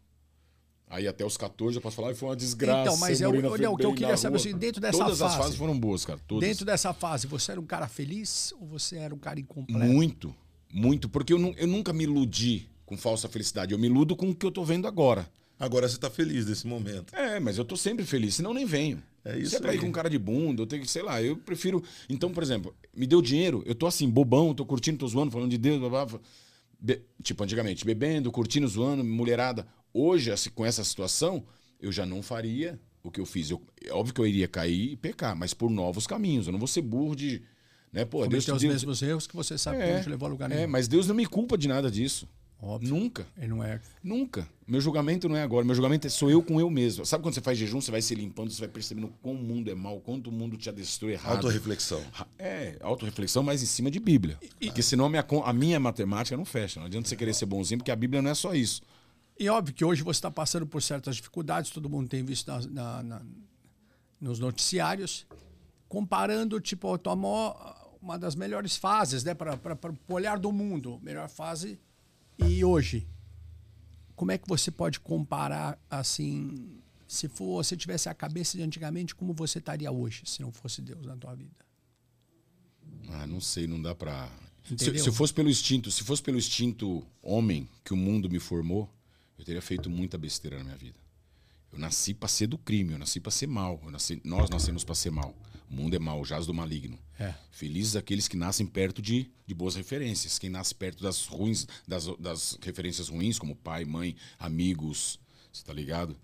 C: Aí até os 14 eu posso falar, "Ai, foi uma desgraça.
B: Então, mas
C: eu
B: eu-
C: morri na
B: olha, o que eu queria saber é o
C: rua."
B: seguinte, dentro dessa
C: Todas as
B: fase-
C: fases foram boas, cara, todas.
B: Dentro dessa fase, você era um cara feliz ou você era um cara incompleto?
C: Muito, muito. Porque eu, nu- eu nunca me iludi com falsa felicidade. Eu me iludo com o que eu tô vendo agora.
A: Agora você tá feliz nesse momento.
C: É, mas eu tô sempre feliz, senão nem venho.
A: É isso
C: Se é pra ir com cara de bunda, eu tenho que, sei lá, eu prefiro. Então, por exemplo, me deu dinheiro, eu tô assim, bobão, tô curtindo, tô zoando, falando de Deus, blá, blá, blá. Be- tipo, antigamente, bebendo, curtindo, zoando, mulherada. Hoje, assim, com essa situação, eu já não faria o que eu fiz. Eu, é óbvio que eu iria cair e pecar, mas por novos caminhos. Eu não vou ser burro de. Né, pô, Deus,
B: Cometeu os
C: Deus,
B: mesmos erros que você sabe que
C: é,
B: não te levou a lugar
C: é,
B: nenhum.
C: mas Deus não me culpa de nada disso.
B: Óbvio.
C: Nunca.
B: Ele não é.
C: Nunca. Meu julgamento não é agora. Meu julgamento é sou eu com eu mesmo. Sabe quando você faz jejum, você vai se limpando, você vai percebendo como o mundo é mal, quanto o mundo te adestrou errado.
A: Autoreflexão.
C: É, autorreflexão, mas em cima de Bíblia. Porque senão a minha, a minha matemática não fecha. Não adianta você querer ser bonzinho, porque a Bíblia não é só isso.
B: E óbvio que hoje você está passando por certas dificuldades, todo mundo tem visto na- na- na- nos noticiários, comparando tipo a tua maior- uma das melhores fases, né, para o olhar do mundo, melhor fase e hoje. Como é que você pode comparar assim, se for, se tivesse a cabeça de antigamente, como você estaria hoje, se não fosse Deus na tua vida?
C: Ah, não sei, não dá pra. Se, se fosse pelo instinto, se fosse pelo instinto homem que o mundo me formou, eu teria feito muita besteira na minha vida. Eu nasci para ser do crime, eu nasci para ser mal. Eu nasci, nós nascemos para ser mal. O mundo é mal, jaz do maligno.
B: É.
C: Felizes aqueles que nascem perto de, de boas referências. Quem nasce perto das ruins, das, das referências ruins, como pai, mãe, amigos, você tá ligado?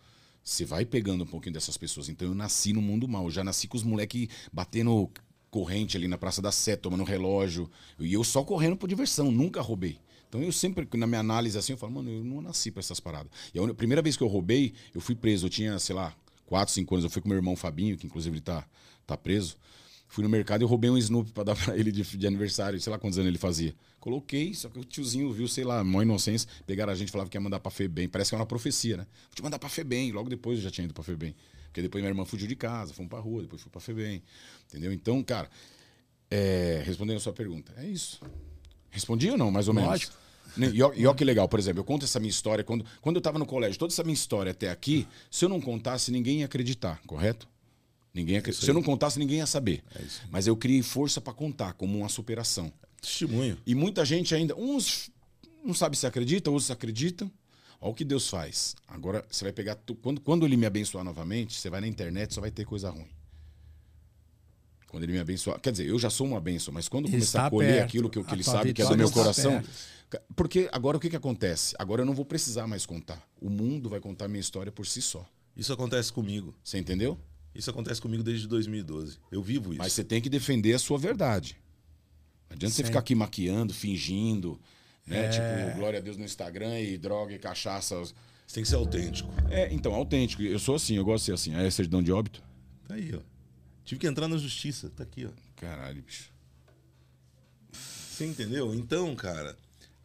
C: Você vai pegando um pouquinho dessas pessoas. Então eu nasci no mundo mal. Eu já nasci com os moleques batendo corrente ali na Praça da Sé, tomando relógio. E eu só correndo por diversão, nunca roubei. Então eu sempre, na minha análise assim, eu falo, mano, eu não nasci pra essas paradas. E a primeira vez que eu roubei, eu fui preso. Eu tinha, sei lá, 4, 5 anos. Eu fui com meu irmão Fabinho, que inclusive ele tá, tá preso. Fui no mercado e roubei um Snoopy pra dar pra ele de, de, aniversário, sei lá quantos anos ele fazia. Coloquei, só que o tiozinho viu, sei lá, mó inocência, pegaram a gente e falavam que ia mandar pra Febem. Parece que é uma profecia, né? Vou te mandar pra Febem. Logo depois eu já tinha ido pra Febem. Porque depois minha irmã fugiu de casa, fomos pra rua, depois fui pra Febem. Entendeu? Então, cara, é, respondendo a sua pergunta, é isso. Respondi ou não, mais ou menos?
B: Lógico.
C: Né, e olha que legal, por exemplo, eu conto essa minha história quando, quando eu estava no colégio, toda essa minha história até aqui, se eu não contasse, ninguém ia acreditar, correto? Ninguém ia, se eu não contasse, ninguém ia saber.
A: É
C: Mas eu criei força para contar, como uma superação.
A: Testemunho.
C: E muita gente ainda, uns não sabe se acredita, outros acreditam. Olha o que Deus faz. Agora, você vai pegar. tu- Quando, quando ele me abençoar novamente, você vai na internet, só vai ter coisa ruim. Quando ele me abençoar. Quer dizer, eu já sou uma benção, mas quando começar
B: Está
C: a colher
B: perto.
C: aquilo que, que ele sabe que é do meu coração.
B: perto.
C: Porque agora o que, que acontece? Agora eu não vou precisar mais contar. O mundo vai contar minha história por si só.
A: Isso acontece comigo.
C: Você entendeu?
A: Isso acontece comigo desde 2012. Eu vivo isso.
C: Mas você tem que defender a sua verdade. Não adianta você ficar aqui maquiando, fingindo, né?
B: É.
C: Tipo, glória a Deus no Instagram e droga e cachaça.
A: Você tem que ser autêntico.
C: É, então, autêntico. Eu sou assim, eu gosto de ser assim. Aí é certidão de óbito.
A: Tá aí, ó. Tive que entrar na justiça. Tá aqui, ó.
C: Caralho, bicho.
A: Você entendeu? Então, cara.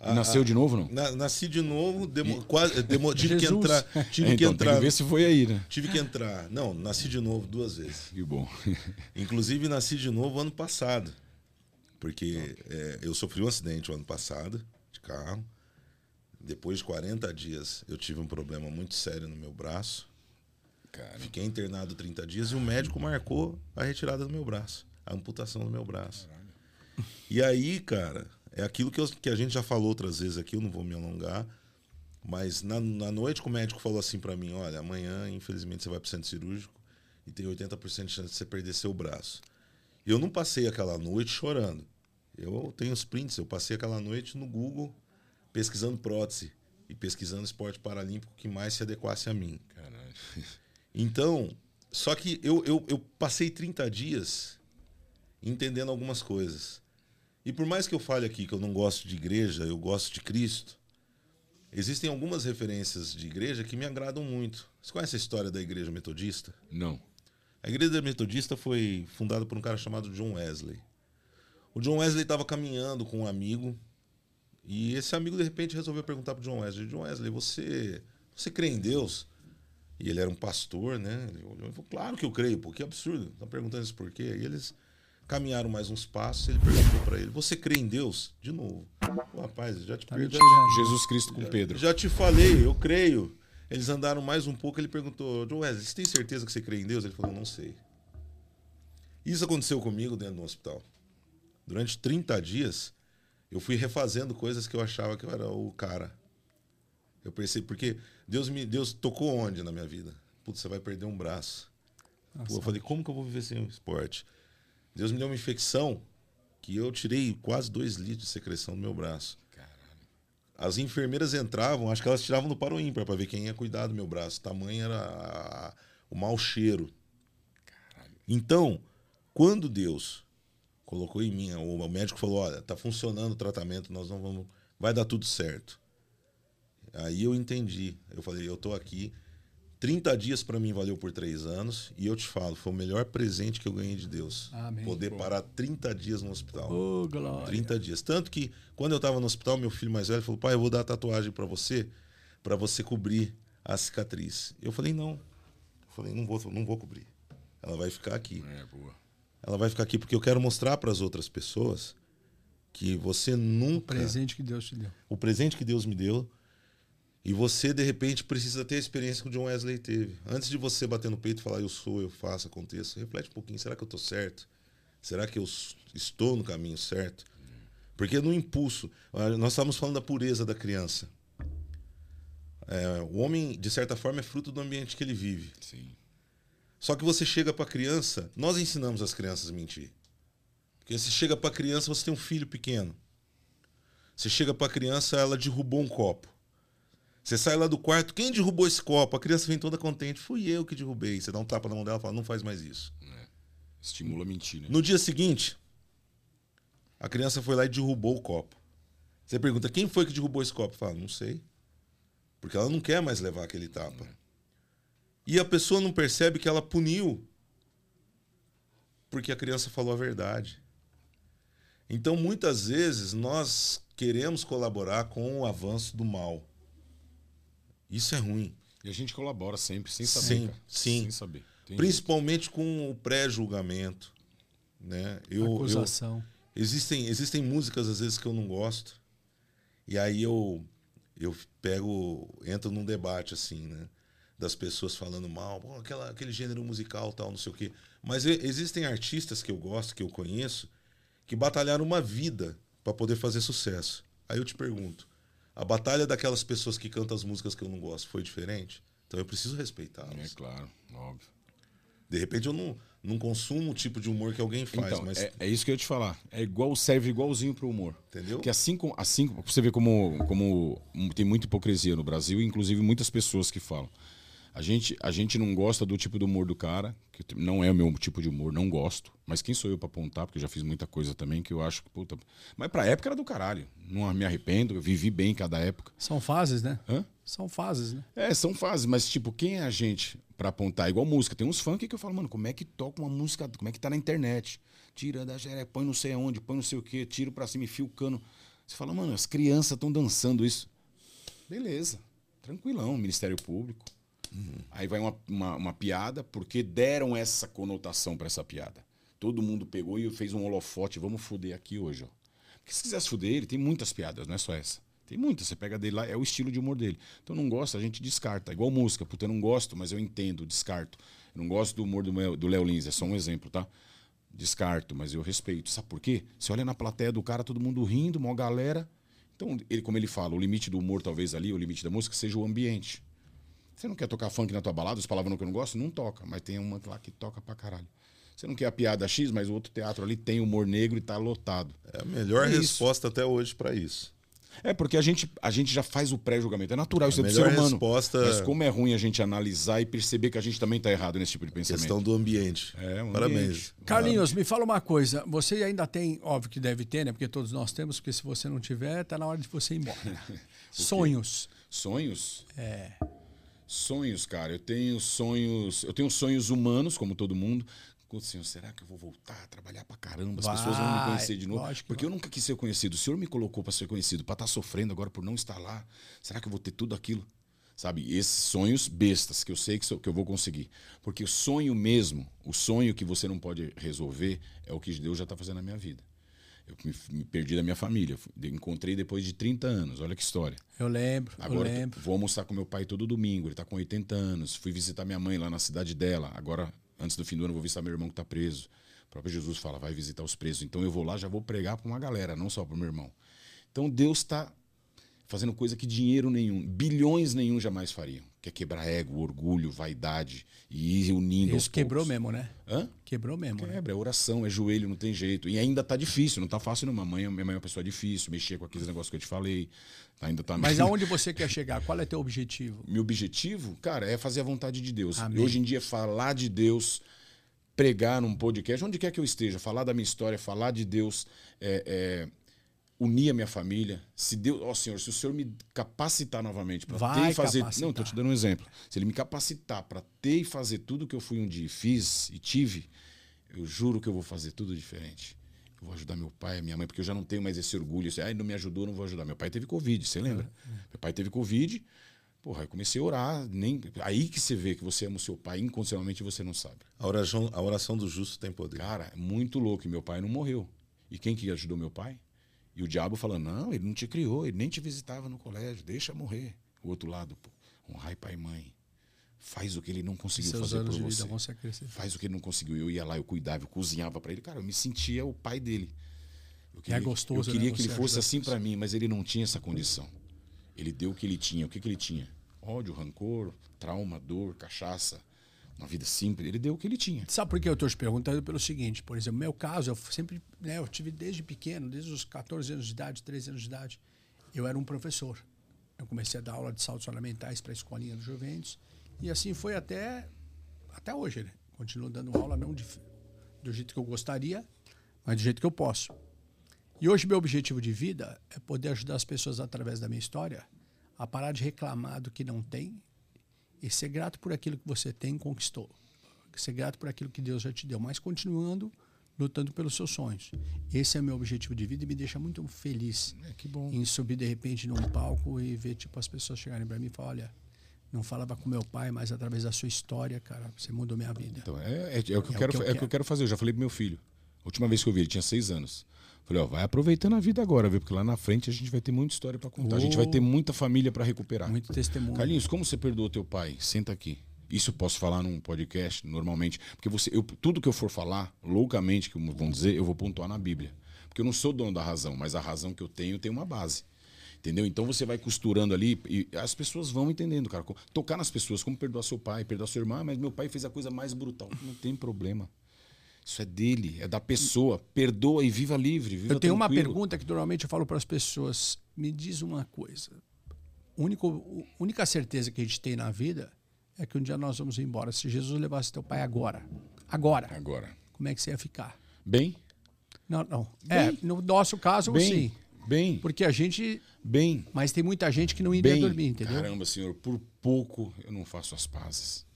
A: A-
C: Nasceu de novo, não?
A: na- nasci de novo, demo- quase, demo- tive que
B: Jesus.
A: entrar. Tive
C: É,
A: que
C: então,
A: entrar.
C: tem que ver se foi aí, né?
A: Tive que entrar. Não, nasci de novo duas vezes.
C: Que bom.
A: Inclusive, nasci de novo ano passado. Porque é, eu sofri um acidente o ano passado de carro. Depois de 40 dias, eu tive um problema muito sério no meu braço.
C: Cara,
A: Fiquei internado 30 dias e o médico marcou a retirada do meu braço, a amputação do meu braço. E aí, cara, é aquilo que, eu- que a gente já falou outras vezes aqui, eu não vou me alongar. Mas na, na noite que o médico falou assim pra mim, olha, amanhã, infelizmente, você vai pro centro cirúrgico e tem 80% de chance de você perder seu braço. Eu não passei aquela noite chorando. Eu tenho os prints, eu passei aquela noite no Google pesquisando prótese e pesquisando esporte paralímpico que mais se adequasse a mim.
C: caralho.
A: Então, só que eu, eu, eu passei 30 dias entendendo algumas coisas. E por mais que eu fale aqui que eu não gosto de igreja, eu gosto de Cristo, existem algumas referências de igreja que me agradam muito. Você conhece a história da igreja metodista?
C: Não.
A: A igreja metodista foi fundada por um cara chamado John Wesley. O John Wesley estava caminhando com um amigo e esse amigo de repente resolveu perguntar para John Wesley: John Wesley, você, você crê em Deus? E ele era um pastor, né? Ele olhou e falou: Claro que eu creio, pô, que absurdo. Tá perguntando isso por quê? E eles caminharam mais uns passos. Ele perguntou para ele: Você crê em Deus? De novo. Rapaz, já te,
B: Tá
A: já,
B: tirando.
C: Jesus Cristo com Pedro.
A: já te falei, eu creio. Eles andaram mais um pouco, ele perguntou, John Wesley, você tem certeza que você crê em Deus? Ele falou, não sei. Isso aconteceu comigo dentro do hospital. Durante 30 dias, eu fui refazendo coisas que eu achava que eu era o cara. Eu percebi, porque Deus me Deus tocou onde na minha vida? Putz, você vai perder um braço. Pô, eu falei, como que eu vou viver sem o esporte? Deus me deu uma infecção que eu tirei quase dois litros de secreção do meu braço. As enfermeiras entravam, acho que elas tiravam no paro ímpar para ver quem ia cuidar do meu braço. Tamanho era o mau cheiro. Então, quando Deus colocou em mim, o médico falou: olha, tá funcionando o tratamento, nós não vamos. Vai dar tudo certo. Aí eu entendi. Eu falei: eu tô aqui. 30 dias para mim valeu por três anos. E eu te falo, foi o melhor presente que eu ganhei de Deus.
B: Amém.
A: Poder parar 30 dias no hospital.
B: Ô, glória.
A: 30 dias. Tanto que, quando eu estava no hospital, meu filho mais velho falou: pai, eu vou dar a tatuagem para você, para você cobrir a cicatriz. Eu falei: não. Eu falei: não vou, não vou cobrir. Ela vai ficar aqui.
C: É, boa.
A: Ela vai ficar aqui porque eu quero mostrar para as outras pessoas que você nunca.
B: Presente que Deus te deu.
A: o presente que Deus me deu. E você, de repente, precisa ter a experiência que o John Wesley teve. Antes de você bater no peito e falar, eu sou, eu faço, aconteça, reflete um pouquinho. Será que eu estou certo? Será que eu estou no caminho certo? Porque no impulso, ah, nós estávamos falando da pureza da criança. É, o homem, de certa forma, é fruto do ambiente que ele vive.
C: Sim.
A: Só que você chega para a criança, nós ensinamos as crianças a mentir. Porque você chega para a criança, você tem um filho pequeno. Você chega para a criança, ela derrubou um copo. Você sai lá do quarto, quem derrubou esse copo? A criança vem toda contente, fui eu que derrubei. Você dá um tapa na mão dela e fala, não faz mais isso.
C: Estimula a mentir, né?
A: No dia seguinte, a criança foi lá e derrubou o copo. Você pergunta, quem foi que derrubou esse copo? Fala, não sei. Porque ela não quer mais levar aquele tapa. E a pessoa não percebe que ela puniu porque a criança falou a verdade. Então, muitas vezes, nós queremos colaborar com o avanço do mal. Isso é ruim.
C: E a gente colabora sempre, sem saber.
A: Sim,
C: cara.
A: sim.
C: Sem saber. Tem
A: Principalmente com o pré-julgamento. Né? Eu, eu,
B: Acusação.
A: Existem, existem músicas, às vezes, que eu não gosto. E aí eu, eu pego, entro num debate, assim, né? Das pessoas falando mal, "Pô, aquela, aquele gênero musical, tal, não sei o quê. Mas existem artistas que eu gosto, que eu conheço, que batalharam uma vida para poder fazer sucesso. Aí eu te pergunto, a batalha daquelas pessoas que cantam as músicas que eu não gosto foi diferente? Então eu preciso
C: É
A: respeitá-las.
C: claro, óbvio.
A: De repente eu não, não consumo o tipo de humor que alguém faz,
C: Então,
A: mas
C: é, é isso que eu ia te falar. É igual, serve igualzinho pro humor.
A: Entendeu?
C: Porque assim, assim você ver como, como tem muita hipocrisia no Brasil, inclusive muitas pessoas que falam. A gente, a gente não gosta do tipo do humor do cara, que não é o meu tipo de humor, não gosto. Mas quem sou eu pra apontar? Porque eu já fiz muita coisa também que eu acho que, puta. Mas pra época era do caralho. Não me arrependo, eu vivi bem cada época.
B: São fases, né?
C: Hã?
B: São fases, né?
C: É, são fases, mas tipo, quem é a gente pra apontar? Igual música. Tem uns funk que eu falo, mano, como é que toca uma música, como é que tá na internet? Tira da xereca, põe não sei aonde, põe não sei o quê, tiro pra cima e fio o cano. Você fala, mano, as crianças estão dançando isso. Beleza, tranquilão, Ministério Público. Aí vai uma, uma, uma piada, porque deram essa conotação pra essa piada. Todo mundo pegou e fez um holofote, vamos foder aqui hoje, ó. Porque se quisesse foder ele, tem muitas piadas, não é só essa. Tem muitas, você pega dele lá, é o estilo de humor dele. Então não gosta, a gente descarta. Igual música, puta, eu não gosto, mas eu entendo, descarto. Eu não gosto do humor do Léo Lins, é só um exemplo, tá? Descarto, mas eu respeito. Sabe por quê? Você olha na plateia do cara, todo mundo rindo, uma galera. Então, ele, como ele fala, o limite do humor, talvez ali, o limite da música, seja o ambiente. Você não quer tocar funk na tua balada, os palavrões que eu não gosto? Não toca, mas tem uma lá que toca pra caralho. Você não quer a piada X, mas o outro teatro ali tem humor negro e tá lotado.
A: é a melhor
C: É
A: resposta até hoje para isso.
C: É, porque a gente, a gente já faz o pré-julgamento. É natural, isso é do ser humano.
A: resposta-
C: Mas como é ruim a gente analisar e perceber que a gente também tá errado nesse tipo de pensamento.
A: Questão do ambiente.
C: É, um
A: Parabéns.
C: ambiente.
B: Carlinhos, me fala uma coisa. Você ainda tem, óbvio que deve ter, né? Porque todos nós temos, porque se você não tiver, tá na hora de você ir embora. Sonhos.
C: Sonhos?
B: É.
C: Sonhos, cara. Eu tenho sonhos. Eu tenho sonhos humanos, como todo mundo. Senhor, será que eu vou voltar a trabalhar pra caramba? As
B: Vai,
C: pessoas vão me conhecer de novo. Porque eu nunca quis ser conhecido. O Senhor me colocou pra ser conhecido, pra estar sofrendo agora por não estar lá. Será que eu vou ter tudo aquilo? Sabe? Esses sonhos bestas que eu sei que, que eu vou conseguir. Porque o sonho mesmo, o sonho que você não pode resolver, é o que Deus já está fazendo na minha vida. Eu me, me perdi da minha família. Encontrei depois de 30 anos. Olha que história.
B: Eu lembro,
C: Agora
B: eu lembro.
C: vou almoçar com meu pai todo domingo. Ele tá com 80 anos. Fui visitar minha mãe lá na cidade dela. Agora, antes do fim do ano, vou visitar meu irmão que tá preso. O próprio Jesus fala, vai visitar os presos. Então eu vou lá, já vou pregar para uma galera, não só para meu irmão. Então Deus está fazendo coisa que dinheiro nenhum, bilhões nenhum jamais fariam. Que é quebrar ego, orgulho, vaidade e ir unindo
B: Isso quebrou
C: poucos.
B: mesmo, né?
C: Hã?
B: Quebrou mesmo, né?
C: Quebra, é oração, é joelho, não tem jeito. E ainda tá difícil, não tá fácil não. Minha mãe, minha mãe é uma pessoa difícil, mexer com aqueles negócios que eu te falei. Ainda tá
B: Mas aonde você quer chegar? Qual é teu objetivo?
C: meu objetivo, cara, é fazer a vontade de Deus.
B: Amém.
C: E hoje em dia, falar de Deus, pregar num podcast, onde quer que eu esteja, falar da minha história, falar de Deus, é, é, unir a minha família. Se Deus, ó Senhor, se o Senhor me capacitar novamente para ter e fazer.
B: capacitar.
C: Não, tô te dando um exemplo. Se Ele me capacitar para ter e fazer tudo que eu fui um dia e fiz e tive, eu juro que eu vou fazer tudo diferente. Eu vou ajudar meu pai, minha mãe, porque eu já não tenho mais esse orgulho. Assim, Ai, não me ajudou, não vou ajudar. Meu pai teve Covid, você lembra? Meu pai teve Covid. Porra, eu comecei a orar. Nem... Aí que você vê que você ama o seu pai incondicionalmente e você não sabe.
A: A oração, a oração do justo tem poder.
C: Cara, é muito louco. E meu pai não morreu. E quem que ajudou meu pai? E o diabo falando: não, ele não te criou, ele nem te visitava no colégio, deixa morrer. O outro lado, pô, honrai pai e mãe. Faz o que ele não conseguiu
B: Seus
C: fazer por você.
B: vão se acrescentar.
C: Faz o que ele não conseguiu. Eu ia lá, eu cuidava, eu cozinhava para ele. Cara, eu me sentia o pai dele. Eu
B: É gostoso,
C: Eu queria
B: né,
C: que ele fosse assim
B: as
C: para mim, mas ele não tinha essa condição. Ele deu o que ele tinha. O que, que ele tinha? ódio, rancor, trauma, dor, cachaça, uma vida simples. Ele deu o que ele tinha.
B: Sabe por que eu estou te perguntando? Pelo seguinte, por exemplo, meu caso, eu sempre, né, eu tive desde pequeno, desde os 14 anos de idade, 13 anos de idade, eu era um professor. Eu comecei a dar aula de saltos ornamentais para a escolinha do Juventus. E assim foi até, até hoje. Né? Continuo dando aula, não de, do jeito que eu gostaria, mas do jeito que eu posso. E hoje meu objetivo de vida é poder ajudar as pessoas através da minha história a parar de reclamar do que não tem e ser grato por aquilo que você tem e conquistou. Ser grato por aquilo que Deus já te deu, mas continuando lutando pelos seus sonhos. Esse é meu objetivo de vida e me deixa muito feliz
C: É, que bom.
B: em subir de repente num palco e ver tipo as pessoas chegarem para mim e falar, olha, não falava com meu pai, mas através da sua história, cara, você mudou minha vida.
C: Então, é, é, é o que eu
B: É o
C: quero,
B: que eu
C: é o que eu
B: quero.
C: quero fazer. Eu já falei pro meu filho. A última vez que eu vi, ele tinha seis anos. Falei, ó, vai aproveitando a vida agora, viu? Porque lá na frente a gente vai ter muita história para contar. A gente vai ter muita família para recuperar.
B: Muito testemunho.
C: Carlinhos, como você perdoou teu pai? Senta aqui. Isso eu posso falar num podcast, normalmente. Porque você, eu, tudo que eu for falar, loucamente, que vão dizer, eu vou pontuar na Bíblia. Porque eu não sou dono da razão, mas a razão que eu tenho tem uma base. Entendeu? Então você vai costurando ali e as pessoas vão entendendo, cara. Tocar nas pessoas, como perdoar seu pai, perdoar seu irmão, "Ah, mas meu pai fez a coisa mais brutal. Não tem problema. Isso é dele, é da pessoa. Perdoa e viva livre. Viva
B: Eu tenho uma
C: tranquilo.
B: pergunta que normalmente eu falo para as pessoas. Me diz uma coisa. A única, certeza que a gente tem na vida é que um dia nós vamos embora. Se Jesus levasse teu pai agora, agora,
C: Agora.
B: como é que você ia ficar?
C: Bem?
B: Não, não. É, no nosso caso,
C: Bem?
B: sim.
C: Bem?
B: Porque a gente.
C: Bem?
B: Mas tem muita gente que não iria
C: bem.
B: dormir, entendeu?
C: Caramba, senhor, por pouco eu não faço as pazes.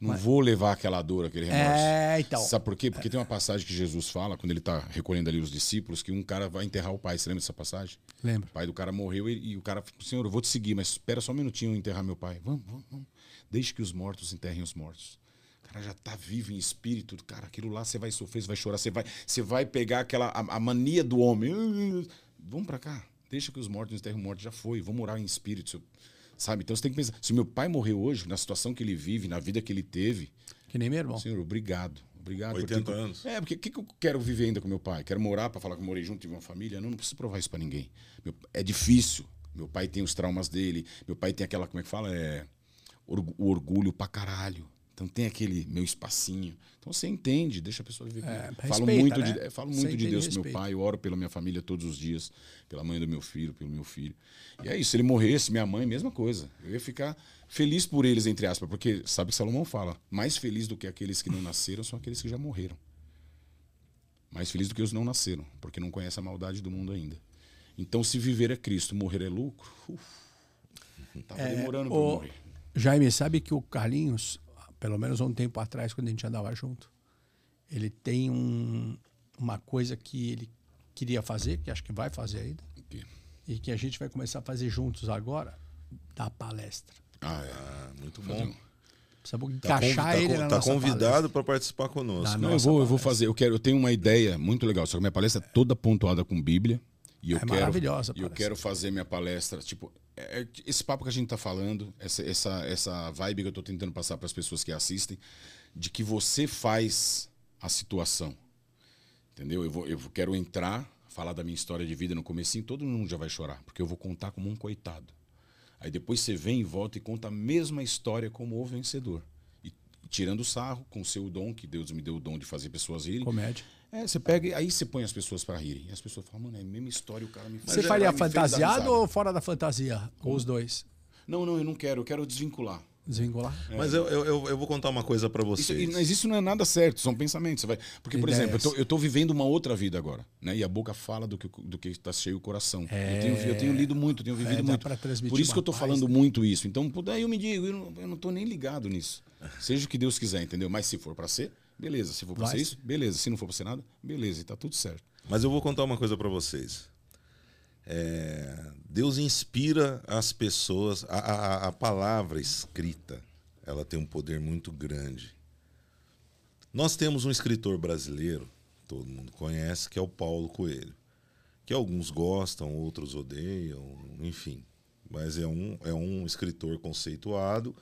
C: Não vou levar aquela dor, aquele remorso.
B: É, então.
C: Sabe por quê? Porque tem uma passagem que Jesus fala, quando ele está recolhendo ali os discípulos, que um cara vai enterrar o pai. Você lembra dessa passagem?
B: Lembro.
C: O pai do cara morreu e, e o cara falou, senhor, eu vou te seguir, mas espera só um minutinho enterrar meu pai. Vamos, vamos, vamos. Deixe que os mortos enterrem os mortos. O cara já tá vivo em espírito. Cara, aquilo lá você vai sofrer, você vai chorar, você vai, você vai pegar aquela a, a mania do homem. Vamos para cá. Deixa que os mortos enterrem os mortos. Já foi. Vou morar em espírito. seu- Sabe? Então você tem que pensar. Se meu pai morreu hoje, na situação que ele vive, na vida que ele teve,
B: Que nem meu irmão.
C: Senhor, obrigado. Obrigado.
A: 80
C: porque-
A: anos.
C: É, porque o que, que eu quero viver ainda com meu pai? Quero morar para falar que eu morei junto, tive uma família? Não, não preciso provar isso para ninguém. Meu- é difícil. Meu pai tem os traumas dele. Meu pai tem aquela, como é que fala? É, o orgulho pra caralho. Então tem aquele meu espacinho. Então você entende, deixa a pessoa viver.
B: É,
C: comigo. falo
B: respeita,
C: muito,
B: né?
C: de, é, falo
B: Você
C: muito de Deus com meu
B: respeita.
C: pai, eu oro pela minha família todos os dias, pela mãe do meu filho, pelo meu filho. E é isso, se ele morresse, minha mãe, mesma coisa. Eu ia ficar feliz por eles, entre aspas, porque sabe que Salomão fala, mais feliz do que aqueles que não nasceram são aqueles que já morreram. Mais feliz do que os não nasceram, porque não conhecem a maldade do mundo ainda. Então, se viver é Cristo, morrer é lucro, uf, tava demorando para
B: É, o-
C: morrer.
B: Jaime, sabe que o Carlinhos, pelo menos há um tempo atrás, quando a gente andava junto, ele tem um- uma coisa que ele queria fazer, que acho que vai fazer ainda,
C: Aqui.
B: e que a gente vai começar a fazer juntos agora, dar palestra.
C: Ah, é.
A: Ah, muito bom.
C: um-
B: Precisamos
A: Tá,
B: encaixar
A: tá
B: ele
A: con-
B: na
A: tá
B: nossa
A: convidado para participar conosco.
C: Não, eu vou, eu vou fazer. Eu quero, eu tenho uma ideia muito legal. Só que minha palestra é toda pontuada com Bíblia. E eu
B: É
C: quero,
B: maravilhosa
C: E eu quero fazer minha palestra, tipo, esse papo que a gente tá falando, essa, essa, essa vibe que eu tô tentando passar para as pessoas que assistem, de que você faz a situação. Entendeu? Eu, vou, eu quero entrar, falar da minha história de vida no comecinho, todo mundo já vai chorar, porque eu vou contar como um coitado. Aí depois você vem e volta e conta a mesma história como o vencedor. E tirando o sarro com o seu dom, que Deus me deu o dom de fazer pessoas rirem.
B: Comédia.
C: É, você pega e aí você põe as pessoas pra rirem. E as pessoas falam, mano, é a mesma história, o cara me
B: Você faria fantasiado ou fora da fantasia? Ou os dois?
C: Não, não, eu não quero, eu quero desvincular.
B: Desvincular?
A: Mas eu, eu, eu, eu vou contar uma coisa para
C: Isso,
A: vocês.
C: e- mas isso não é nada certo, são pensamentos. Você vai, porque, por
B: Ideias.
C: exemplo, eu tô, eu tô vivendo uma outra vida agora. Né? E a boca fala do que, do que está cheio o coração. Eu, tenho, eu tenho lido muito, tenho vivido
B: É, dá
C: muito. Por isso que eu tô
B: paz,
C: falando
B: né?
C: muito isso. Então, daí eu me digo, eu não, eu não tô nem ligado nisso. Seja o que Deus quiser, entendeu? Mas se for pra ser, beleza. Se for pra
B: Vai
C: ser isso, beleza. Se não for pra ser nada, beleza. E tá tudo certo.
A: Mas eu vou contar uma coisa para vocês. É, Deus inspira as pessoas. A, a, a palavra escrita, ela tem um poder muito grande. Nós temos um escritor brasileiro, todo mundo conhece, que é o Paulo Coelho. Que alguns gostam, outros odeiam, enfim. Mas é um, é um escritor conceituado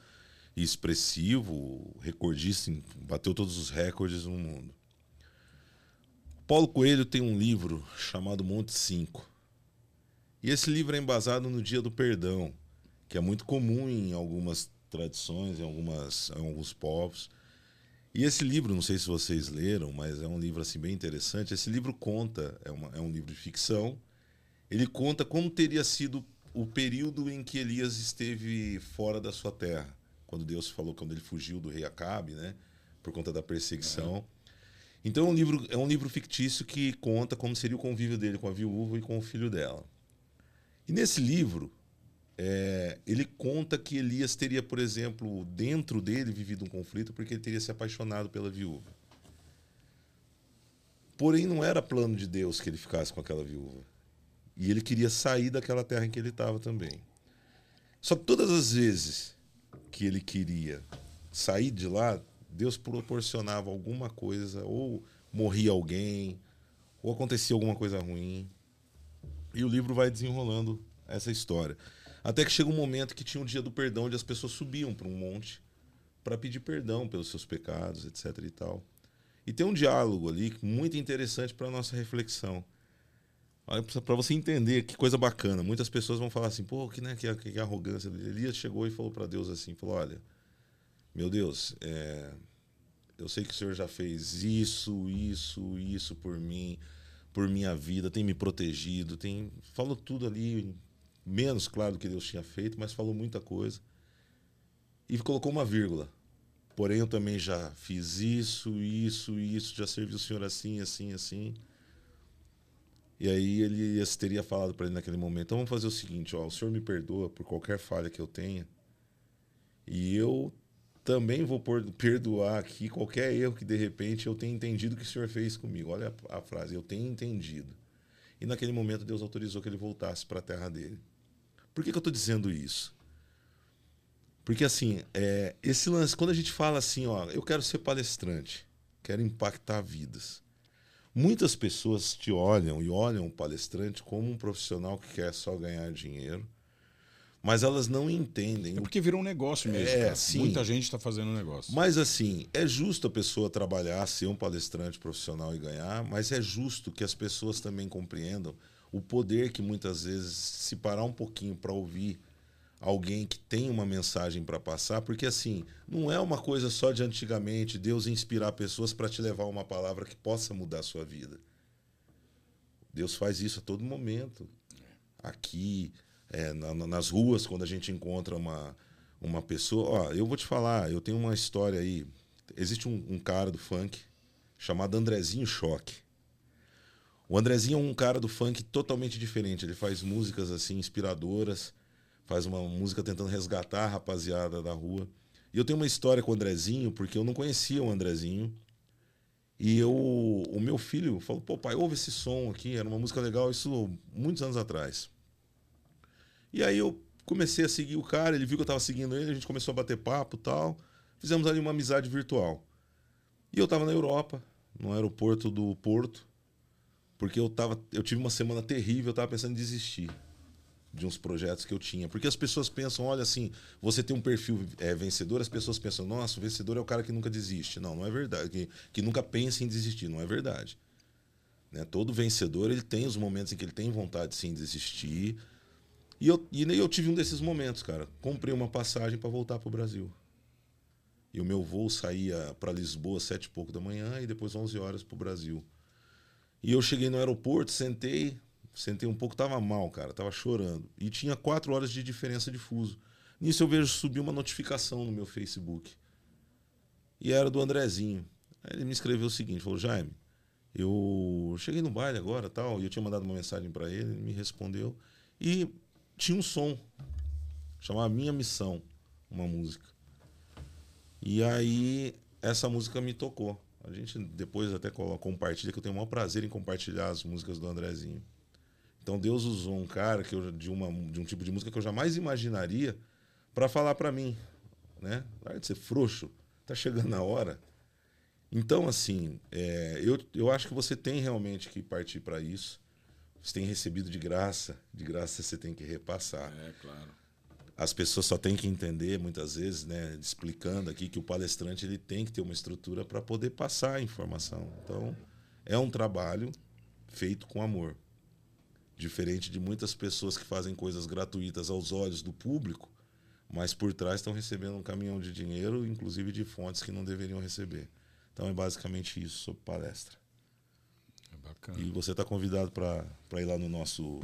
A: expressivo, recordista, bateu todos os recordes no mundo. Paulo Coelho tem um livro chamado Monte 5. E esse livro é embasado no Dia do Perdão, que é muito comum em algumas tradições, em, algumas, em alguns povos. E esse livro, não sei se vocês leram, mas é um livro assim bem interessante. Esse livro conta, é, uma, é um livro de ficção, ele conta como teria sido o período em que Elias esteve fora da sua terra, quando Deus falou quando ele fugiu do rei Acabe, né, por conta da perseguição. Então é um livro é um livro fictício que conta como seria o convívio dele com a viúva e com o filho dela. E nesse livro é, ele conta que Elias teria, por exemplo, dentro dele vivido um conflito porque ele teria se apaixonado pela viúva. Porém, não era plano de Deus que ele ficasse com aquela viúva. E ele queria sair daquela terra em que ele estava também. Só que todas as vezes que ele queria sair de lá, Deus proporcionava alguma coisa, ou morria alguém, ou acontecia alguma coisa ruim. E o livro vai desenrolando essa história. Até que chega um momento que tinha o um dia do perdão, onde as pessoas subiam para um monte para pedir perdão pelos seus pecados, etc. e tal. E tem um diálogo ali muito interessante para nossa reflexão. Para você entender que coisa bacana. Muitas pessoas vão falar assim, pô, que, né, que, que arrogância. Elias chegou e falou para Deus assim, falou, olha, meu Deus, é, eu sei que o Senhor já fez isso, isso, isso por mim, por minha vida, tem me protegido, tem falou tudo ali menos claro do que Deus tinha feito, mas falou muita coisa. E colocou uma vírgula. Porém, eu também já fiz isso, isso, isso, já servi o Senhor assim, assim, assim. E aí ele teria falado para ele naquele momento: então vamos fazer o seguinte, ó, o Senhor me perdoa por qualquer falha que eu tenha. E eu também vou perdoar aqui qualquer erro que de repente eu tenha entendido que o Senhor fez comigo. Olha a, a frase, eu tenho entendido. E naquele momento Deus autorizou que ele voltasse para a terra dele. Por que, que eu estou dizendo isso? Porque assim, é, esse lance, quando a gente fala assim, ó, eu quero ser palestrante, quero impactar vidas. Muitas pessoas te olham e olham o palestrante como um profissional que quer só ganhar dinheiro, mas elas não entendem.
C: É porque virou um negócio mesmo. É, sim. Muita gente está fazendo um negócio.
A: Mas assim, é justo a pessoa trabalhar, ser um palestrante profissional e ganhar, mas é justo que as pessoas também compreendam o poder que muitas vezes se parar um pouquinho para ouvir alguém que tem uma mensagem para passar, porque assim, não é uma coisa só de antigamente Deus inspirar pessoas para te levar uma palavra que possa mudar a sua vida. Deus faz isso a todo momento. Aqui, é, na, nas ruas, quando a gente encontra uma, uma pessoa. Ó, eu vou te falar, eu tenho uma história aí. Existe um, um cara do funk chamado Andrezinho Choque. O Andrezinho é um cara do funk totalmente diferente. Ele faz músicas assim inspiradoras, faz uma música tentando resgatar a rapaziada da rua. E eu tenho uma história com o Andrezinho, porque eu não conhecia o Andrezinho. E eu, o meu filho falou: pô, pai, ouve esse som aqui, era uma música legal, isso muitos anos atrás. E aí eu comecei a seguir o cara, ele viu que eu estava seguindo ele, a gente começou a bater papo tal. Fizemos ali uma amizade virtual. E eu estava na Europa, no aeroporto do Porto, porque eu tava, eu tive uma semana terrível, eu estava pensando em desistir de uns projetos que eu tinha. Porque as pessoas pensam, olha assim, você tem um perfil é, vencedor, as pessoas pensam, nossa, o vencedor é o cara que nunca desiste. Não, não é verdade. Que, que nunca pensa em desistir, não é verdade. Né? Todo vencedor, ele tem os momentos em que ele tem vontade sim de desistir. E eu, e eu tive um desses momentos, cara. Comprei uma passagem para voltar para o Brasil. E o meu voo saía para Lisboa sete e pouco da manhã e depois 11 horas para o Brasil. E eu cheguei no aeroporto, sentei, sentei um pouco, tava mal, cara, tava chorando. E tinha quatro horas de diferença de fuso. Nisso eu vejo subir uma notificação no meu Facebook. E era do Andrezinho. Aí ele me escreveu o seguinte, falou, Jaime, eu cheguei no baile agora tal, e eu tinha mandado uma mensagem para ele, ele me respondeu. E tinha um som, chamava Minha Missão, uma música. E aí essa música me tocou. A gente depois até compartilha, que eu tenho o maior prazer em compartilhar as músicas do Andrezinho. Então Deus usou um cara que eu, de, uma, de um tipo de música que eu jamais imaginaria para falar para mim, né? Vai de ser frouxo, tá chegando a hora. Então, assim, é, eu, eu acho que você tem realmente que partir para isso. Você tem recebido de graça, de graça você tem que repassar.
C: É, claro
A: as pessoas só têm que entender muitas vezes, né, explicando aqui que o palestrante ele tem que ter uma estrutura para poder passar a informação. Então, é um trabalho feito com amor. Diferente de muitas pessoas que fazem coisas gratuitas aos olhos do público, mas por trás estão recebendo um caminhão de dinheiro, inclusive de fontes que não deveriam receber. Então é basicamente isso sobre palestra.
C: É bacana.
A: E você está convidado para ir lá no nosso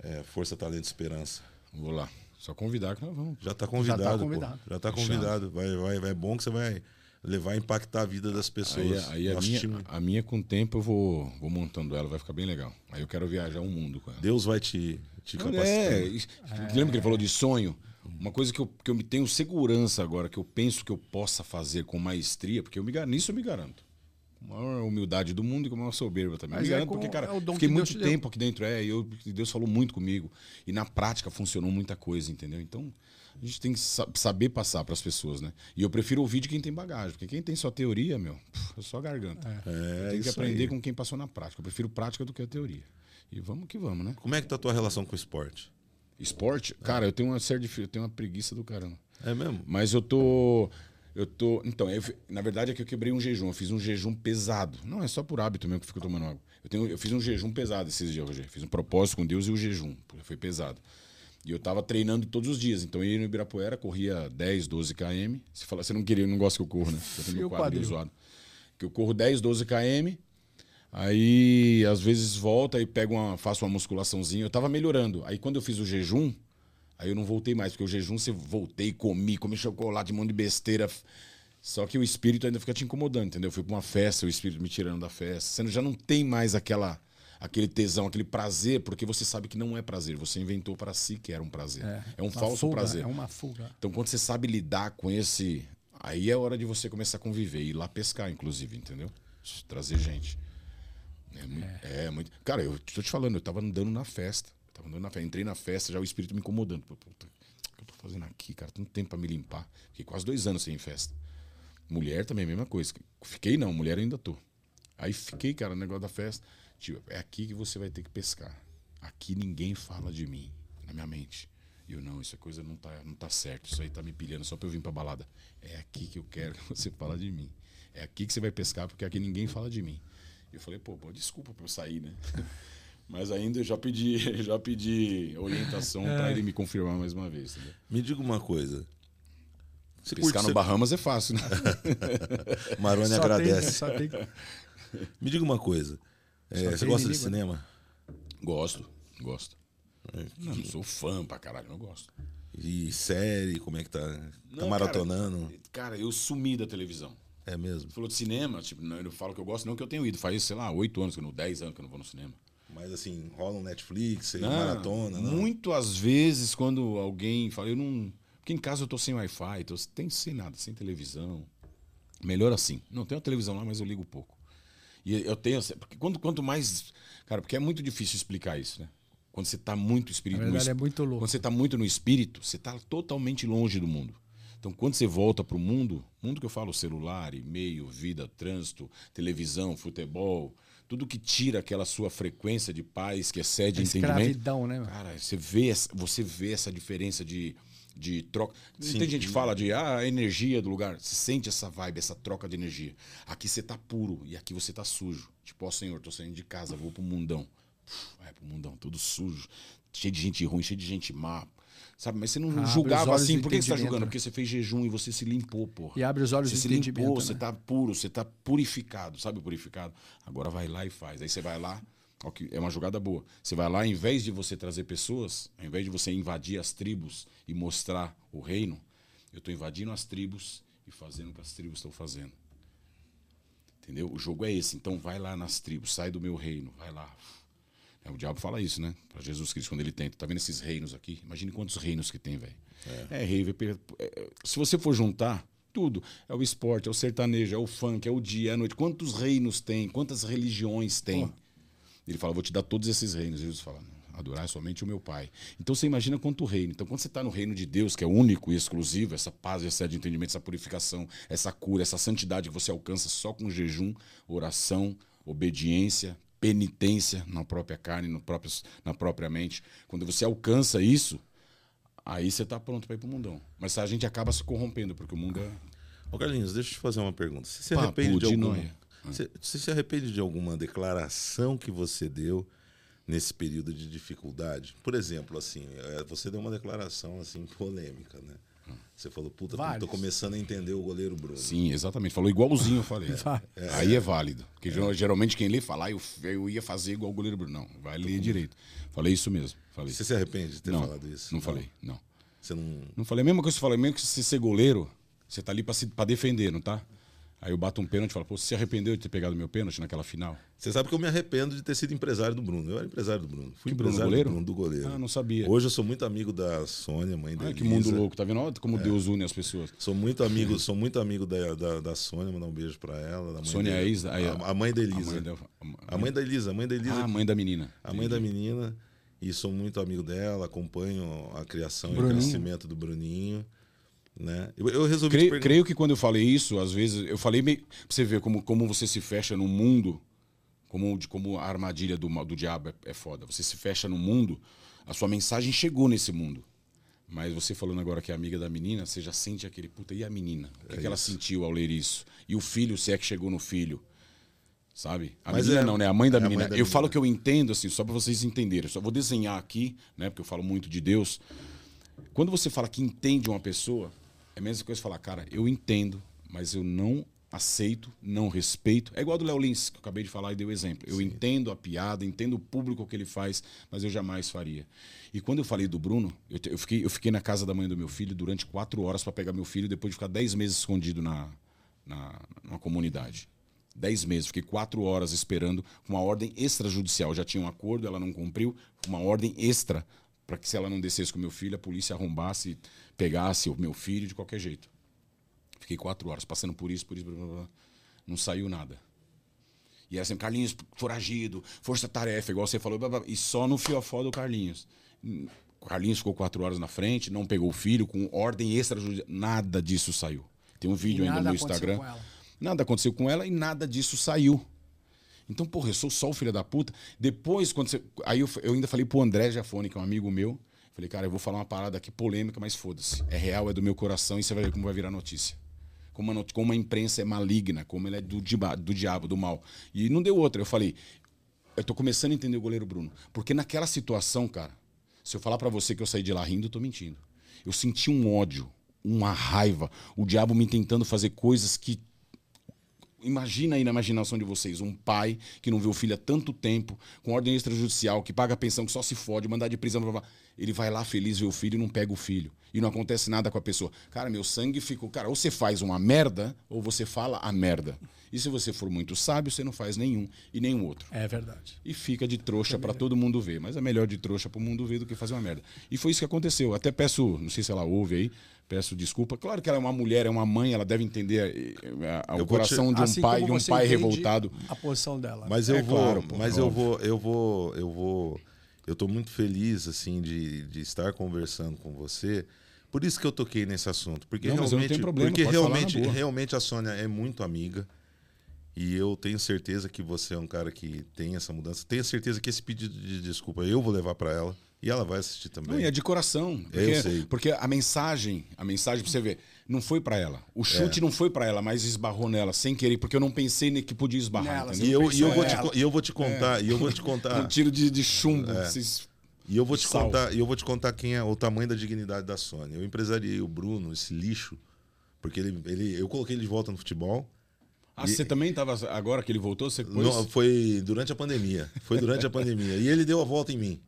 A: é, Força Talento Esperança.
C: Vou lá. Só convidar que nós vamos.
A: Já está convidado. pô.
B: convidado.
A: Já está convidado. Vai, vai, vai. É bom que você vai levar a impactar a vida das
C: Aí,
A: pessoas.
C: aí a,
A: Nosso
C: minha,
A: time-
C: a minha, com o tempo, eu vou, vou montando ela, vai ficar bem legal. Aí eu quero viajar o mundo com ela.
A: Deus vai te, te
C: Não,
A: capacitando.
C: é, isso- Lembra que ele falou de sonho? Uma coisa que eu, que eu me tenho segurança agora, que eu penso que eu possa fazer com maestria, porque eu me, nisso eu me garanto. Com a maior humildade do mundo e com a maior soberba também.
B: Mas
C: me
B: é
C: garanto
B: com-
C: porque, cara,
B: é
C: fiquei
B: que
C: muito
B: Deus te deu.
C: tempo aqui dentro, é, e eu, e Deus falou muito comigo. E na prática funcionou muita coisa, entendeu? Então, a gente tem que sa- saber passar para as pessoas, né? E eu prefiro ouvir de quem tem bagagem, porque quem tem só teoria, meu, é só garganta.
A: É,
C: tem que aprender
A: aí.
C: com quem passou na prática. Eu prefiro prática do que a teoria. E vamos que vamos, né?
A: Como é que tá a tua relação com o esporte?
C: Esporte? Cara, eu tenho uma série de. Eu tenho uma preguiça do caramba.
A: É mesmo?
C: Mas eu tô. Eu tô. Então, eu na verdade é que eu quebrei um jejum. Eu fiz um jejum pesado. Não, é só por hábito mesmo que eu fico tomando água. Eu, tenho, eu fiz um jejum pesado esses dias, Rogério. Fiz um propósito com Deus e o jejum. porque Foi pesado. E eu tava treinando todos os dias. Então eu ia no Ibirapuera, corria 10, 12 km. Você fala, você não queria, não gosta que eu corro, né? Eu tenho meu quadril? zoado. Que eu corro 10, 12 km. Aí, às vezes, volta e pego uma, faço uma musculaçãozinha. Eu tava melhorando. Aí, quando eu fiz o jejum, aí eu não voltei mais, porque o jejum você voltei, comi, comi chocolate, um monte de besteira. Só que o espírito ainda fica te incomodando, entendeu? Eu fui pra uma festa, o espírito me tirando da festa. Você já não tem mais aquela, aquele tesão, aquele prazer, porque você sabe que não é prazer. Você inventou para si que era um prazer. É, um
B: uma
C: falso
B: fuga,
C: prazer.
B: É uma fuga.
C: Então, quando você sabe lidar com esse. Aí é hora de você começar a conviver. E ir lá pescar, inclusive, entendeu? Trazer gente. É muito, é muito- Cara, eu tô te falando, eu tava andando na festa. Tava andando na festa. Entrei na festa, já o espírito me incomodando. Puta, o que eu tô fazendo aqui, cara? Tem tempo pra me limpar. Fiquei quase dois anos sem festa. Mulher também, a mesma coisa. Fiquei não, mulher ainda tô. Aí fiquei, cara, no negócio da festa. Tipo, é aqui que você vai ter que pescar. Aqui ninguém fala de mim, na minha mente. E eu, não, isso é coisa não tá, não tá certo. Isso aí tá me pilhando só pra eu vir pra balada. É aqui que eu quero que você fala de mim. É aqui que você vai pescar, porque aqui ninguém fala de mim. E eu falei, pô, desculpa pra eu sair, né? Mas ainda eu já pedi, já pedi orientação pra ele me confirmar mais uma vez. Entendeu?
A: Me diga uma coisa. Você
C: Pescar no
A: ser-
C: Bahamas é fácil, né?
A: Maroni
B: Só
A: agradece.
B: Tem, só tem...
A: Me diga uma coisa. É, você gosta de cinema?
C: gosto, gosto.
A: É,
C: Não, não sou fã pra caralho, não gosto.
A: E série, como é que tá? Tá
C: Não,
A: maratonando?
C: Cara, cara, eu sumi da televisão.
A: É mesmo.
C: Falou de cinema, tipo, não, eu falo que eu gosto, não que eu tenho ido. Faz, sei lá, oito anos, que não, dez anos que eu não vou no cinema.
A: Mas assim, rola um Netflix, você
C: Não,
A: maratona, não?
C: Muito às vezes, quando alguém fala, eu não. Porque em casa eu tô sem Wi-Fi, tô tem, sem nada, sem televisão. Melhor assim. Não tenho televisão lá, mas eu ligo pouco. E eu tenho. Porque quanto, quanto mais. Cara, porque é muito difícil explicar isso, né? Quando você tá muito
B: Na
C: espírito.
B: verdade,
C: no,
B: é muito louco.
C: Quando você tá muito no espírito, você tá totalmente longe do mundo. Então, quando você volta pro mundo, mundo que eu falo, celular, e-mail, vida, trânsito, televisão, futebol, tudo que tira aquela sua frequência de paz, que excede
B: É
C: entendimento.
B: escravidão, né?
C: Cara, você vê, você vê essa diferença de, de troca.
A: Sim.
C: tem gente que fala de ah, a energia do lugar. Você sente essa vibe, essa troca de energia. Aqui você tá puro e aqui você tá sujo. Tipo, ó Senhor, tô saindo de casa, vou pro mundão. Puf, Vai pro mundão, tudo sujo. Cheio de gente ruim, cheio de gente má. Sabe, mas você não
B: os
C: julgava assim. Por que você tá julgando?
B: né?
C: Porque você fez jejum e você se limpou, porra.
B: E abre os olhos
C: Você se limpou,
B: né?
C: você tá puro, você tá purificado, sabe purificado? Agora vai lá e faz. Aí você vai lá, é uma jogada boa. Você vai lá, ao invés de você trazer pessoas, ao invés de você invadir as tribos e mostrar o reino, eu tô invadindo as tribos e fazendo o que as tribos estão fazendo. Entendeu? O jogo é esse. Então vai lá nas tribos, sai do meu reino, vai lá. É, o diabo fala isso, né? Pra Jesus Cristo, quando ele tenta. Tá vendo esses reinos aqui? Imagine quantos reinos que tem, velho. É, rei. é, é, se você for juntar tudo, é o esporte, é o sertanejo, é o funk, é o dia, é a noite. Quantos reinos tem? Quantas religiões tem? Ele fala, vou te dar todos esses reinos. Jesus fala, adorar somente o meu Pai. Então você imagina quanto reino. Então quando você está no reino de Deus, que é único e exclusivo, essa paz, essa de entendimento, essa purificação, essa cura, essa santidade que você alcança só com jejum, oração, obediência, penitência na própria carne, no próprio, na própria mente. Quando você alcança isso, aí você está pronto para ir para o mundão. Mas a gente acaba se corrompendo, porque o mundo é.
A: Ô Carlinhos, deixa eu te fazer uma pergunta. Você se
C: Papo
A: arrepende de
C: de
A: alguma... Você, você se arrepende de alguma declaração que você deu nesse período de dificuldade? Por exemplo, assim, é, você deu uma declaração assim polêmica, né? Você falou, puta, tô
B: Vários.
A: começando a entender o goleiro Bruno.
C: Sim, exatamente. Falou igualzinho, eu falei.
B: Vai.
C: Aí é válido. Porque geralmente quem lê fala, ah, eu, eu ia fazer igual o goleiro Bruno. Não, vai ler direito. Falei isso mesmo. Falei.
A: Você se arrepende de ter
C: não,
A: falado isso?
C: Não falei, não.
A: Você não.
C: Não falei a mesma coisa que eu falei, mesmo que você ser goleiro, você tá ali pra, se, pra defender, não tá? Aí eu bato um pênalti e falo, pô, você se arrependeu de ter pegado meu pênalti naquela final?
A: Você sabe que eu me arrependo de ter sido empresário do Bruno. Eu era empresário do Bruno. Fui
C: Que Bruno,
A: empresário
C: goleiro?
A: do Bruno, do goleiro.
C: Ah, não sabia.
A: Hoje eu sou muito amigo da Sônia, mãe da
C: Olha que mundo louco, tá vendo? Olha como Deus une as pessoas.
A: Sou muito amigo, sou muito amigo da, da, da Sônia, mandar um beijo pra ela. Da mãe
C: Sônia é a Isa- a-
A: a, a mãe da
C: A
A: Elisa.
C: mãe da,
A: A mãe da Elisa, a mãe da Elisa.
C: Ah, a mãe da menina.
A: a mãe da menina. E sou muito amigo dela, acompanho a criação e o
B: Bruninho.
A: crescimento do Bruninho. Né? Eu, eu resolvi
C: Creio, creio que quando eu falei isso, às vezes, eu falei meio. Pra você ver como, como você se fecha no mundo, como, de- como a armadilha do, do diabo é, é foda. Você se fecha no mundo, a sua mensagem chegou nesse mundo. Mas você falando agora que é amiga da menina, você já sente aquele puta. E a menina? O que,
A: É
C: que ela sentiu ao ler isso? E o filho, se é que chegou no filho? Sabe? A
A: Mas
C: menina
A: é-
C: não, né? A mãe da
A: é a mãe
C: menina.
A: da
C: eu
A: menina.
C: falo que eu entendo, assim, só pra vocês entenderem. Eu só vou desenhar aqui, né? Porque eu falo muito de Deus. Quando você fala que entende uma pessoa, é a mesma coisa falar, cara, eu entendo, mas eu não aceito, não respeito. É igual do Léo Lins, que eu acabei de falar e dei o exemplo. Eu entendo a piada, entendo o público que ele faz, mas eu jamais faria. E quando eu falei do Bruno, eu, te- eu fiquei, eu fiquei na casa da mãe do meu filho durante quatro horas para pegar meu filho, depois de ficar dez meses escondido na, na, comunidade. Dez meses, fiquei quatro horas esperando com uma ordem extrajudicial. Já tinha um acordo, ela não cumpriu, uma ordem extra para que se ela não descesse com meu filho, a polícia arrombasse, pegasse o meu filho de qualquer jeito. Fiquei quatro horas passando por isso, por isso, blá, blá, blá. não saiu nada. E era assim, Carlinhos, foragido, força-tarefa, igual você falou, blá, blá, e só no fiofó do Carlinhos. O Carlinhos ficou quatro horas na frente, não pegou o filho, com ordem extrajudicial. Nada disso saiu. Tem um vídeo ainda
B: nada
C: no
B: aconteceu
C: Instagram.
B: com ela.
C: Nada aconteceu com ela e nada disso saiu. Então, porra, eu sou só o filho da puta. Depois, quando você. Aí eu, eu ainda falei pro André Jafone, que é um amigo meu. Falei, cara, eu vou falar uma parada aqui polêmica, mas foda-se. É real, é do meu coração e você vai ver como vai virar notícia. Como a, not- como a imprensa é maligna, como ela é do, do diabo, do mal. E não deu outra. Eu falei, eu tô começando a entender o goleiro Bruno. Porque naquela situação, cara, se eu falar pra você que eu saí de lá rindo, eu tô mentindo. Eu senti um ódio, uma raiva, o diabo me tentando fazer coisas que Imagina aí na imaginação de vocês, um pai que não vê o filho há tanto tempo, com ordem extrajudicial, que paga pensão, que só se fode, mandar de prisão, blá, blá, ele vai lá feliz ver o filho e não pega o filho. E não acontece nada com a pessoa. Cara, meu sangue ficou. Cara, ou você faz uma merda, ou você fala a merda. E se você for muito sábio, você não faz nenhum e nenhum outro.
B: É verdade.
C: E fica de trouxa pra todo mundo ver. Mas é melhor de trouxa pro mundo ver do que fazer uma merda. E foi isso que aconteceu. Até peço, não sei se ela ouve aí, peço desculpa. Claro que ela é uma mulher, é uma mãe, ela deve entender eh, eh,
A: Eu vou
C: o coração
A: te-
C: de um
B: Assim
C: pai, de um pai revoltado.
B: A posição dela.
A: Mas eu
C: É
A: vou,
C: claro, pô,
A: mas eu
C: óbvio.
A: vou, eu vou, eu vou, eu tô muito feliz assim de, de estar conversando com você. Por isso que eu toquei nesse assunto, porque
C: Não, mas eu não
A: realmente,
C: tenho problema,
A: porque realmente, realmente a Sônia é muito amiga. E eu tenho certeza que você é um cara que tem essa mudança. Tenho certeza que esse pedido de desculpa eu vou levar para ela e ela vai assistir também.
C: Não, e é de coração. Porque,
A: Eu sei.
C: porque a mensagem, a mensagem pra você ver, não foi pra ela. O chute não foi pra ela, mas esbarrou nela sem querer, porque eu não pensei que podia esbarrar.
B: Nela?
A: E eu, e eu vou te,
B: ela.
A: e eu vou te contar, e eu vou te
C: Um
A: contar,
C: tiro de, de chumbo.
A: É.
C: Vocês-
A: e eu vou te
C: Sal.
A: contar, e eu vou te contar quem é o tamanho da dignidade da Sônia. Eu empresariei o Bruno, esse lixo, porque ele, ele eu coloquei ele de volta no futebol.
C: Ah, você também tava. Agora que ele voltou, você pôs.
A: Não, foi durante a pandemia. Foi durante a pandemia. E ele deu a volta em mim.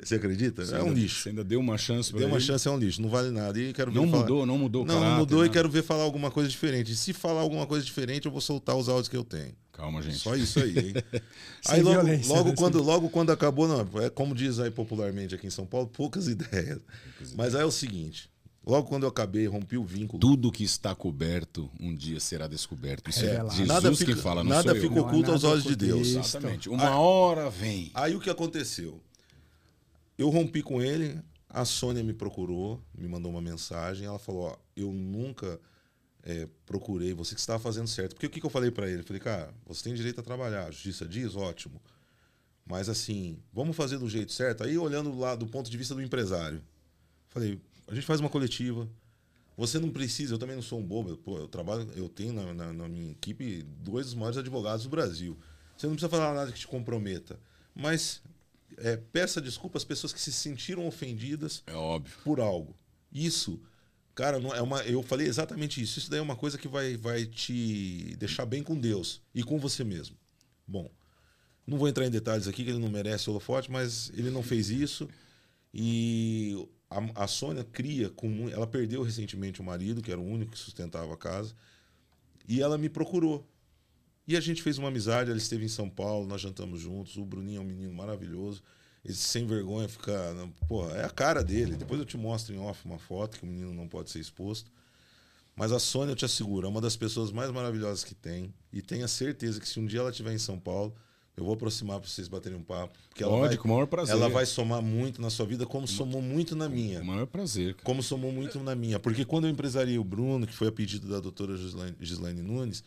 A: Você acredita?
C: Você
A: é um
C: ainda-
A: lixo.
C: Você ainda deu uma chance pra
A: Deu uma chance, é um lixo. Não vale nada. E quero ver
C: Não
A: falar-
C: mudou, não mudou
A: Não,
C: caráter,
A: mudou e
C: nada.
A: quero ver falar alguma coisa diferente. E se falar alguma coisa diferente, eu vou soltar os áudios que eu tenho.
C: Calma, gente.
A: Só isso aí, hein? Aí logo, logo
B: né?
A: quando, logo quando acabou, não, é como diz aí popularmente aqui em São Paulo, poucas ideias. Mas aí é o seguinte: logo quando eu acabei, rompi o vínculo.
C: Tudo que está coberto um dia será descoberto. Isso é,
B: Revelado.
C: Jesus
A: Nada fica-
C: que fala, não
A: nada
C: sou eu.
A: fica
B: Não é
A: oculto aos olhos de Deus.
B: oculto.
C: Exatamente. Uma hora vem.
A: Aí o que aconteceu? Eu rompi com ele, a Sônia me procurou, me mandou uma mensagem, ela falou: ó, eu nunca é, procurei, você que estava fazendo certo. Porque o que, que eu falei para ele? Eu falei, cara, você tem direito a trabalhar, a justiça diz, ótimo. Mas assim, vamos fazer do jeito certo. Aí olhando lá do ponto de vista do empresário, falei, a gente faz uma coletiva. Você não precisa, eu também não sou um bobo. eu- Pô, eu trabalho, eu tenho na, na- na minha equipe dois dos maiores advogados do Brasil. Você não precisa falar nada que te comprometa. Mas é, peça desculpa às pessoas que se sentiram ofendidas
C: É óbvio.
A: por algo. Isso, cara, não é uma, eu falei exatamente isso. Isso daí é uma coisa que vai, vai te deixar bem com Deus e com você mesmo. Bom, não vou entrar em detalhes aqui, que ele não merece holofote, mas ele não fez isso. E a, a Sônia cria com ela perdeu recentemente o marido, que era o único que sustentava a casa, e ela me procurou. E a gente fez uma amizade, ela esteve em São Paulo, nós jantamos juntos. O Bruninho é um menino maravilhoso. Ele sem vergonha fica. Porra, é a cara dele. Depois eu te mostro em off uma foto que o menino não pode ser exposto. Mas a Sônia, eu te asseguro, é uma das pessoas mais maravilhosas que tem. E tenha certeza que se um dia ela estiver em São Paulo, eu vou aproximar para vocês baterem um papo. Porque ela
C: Lógico, com o
A: vai,
C: maior prazer.
A: ela vai somar muito na sua vida, como somou muito na minha
C: Com o maior prazer, cara.
A: como somou muito na minha. Porque quando eu empresariei o Bruno, que foi a pedido da doutora Gislaine, Gislaine Nunes,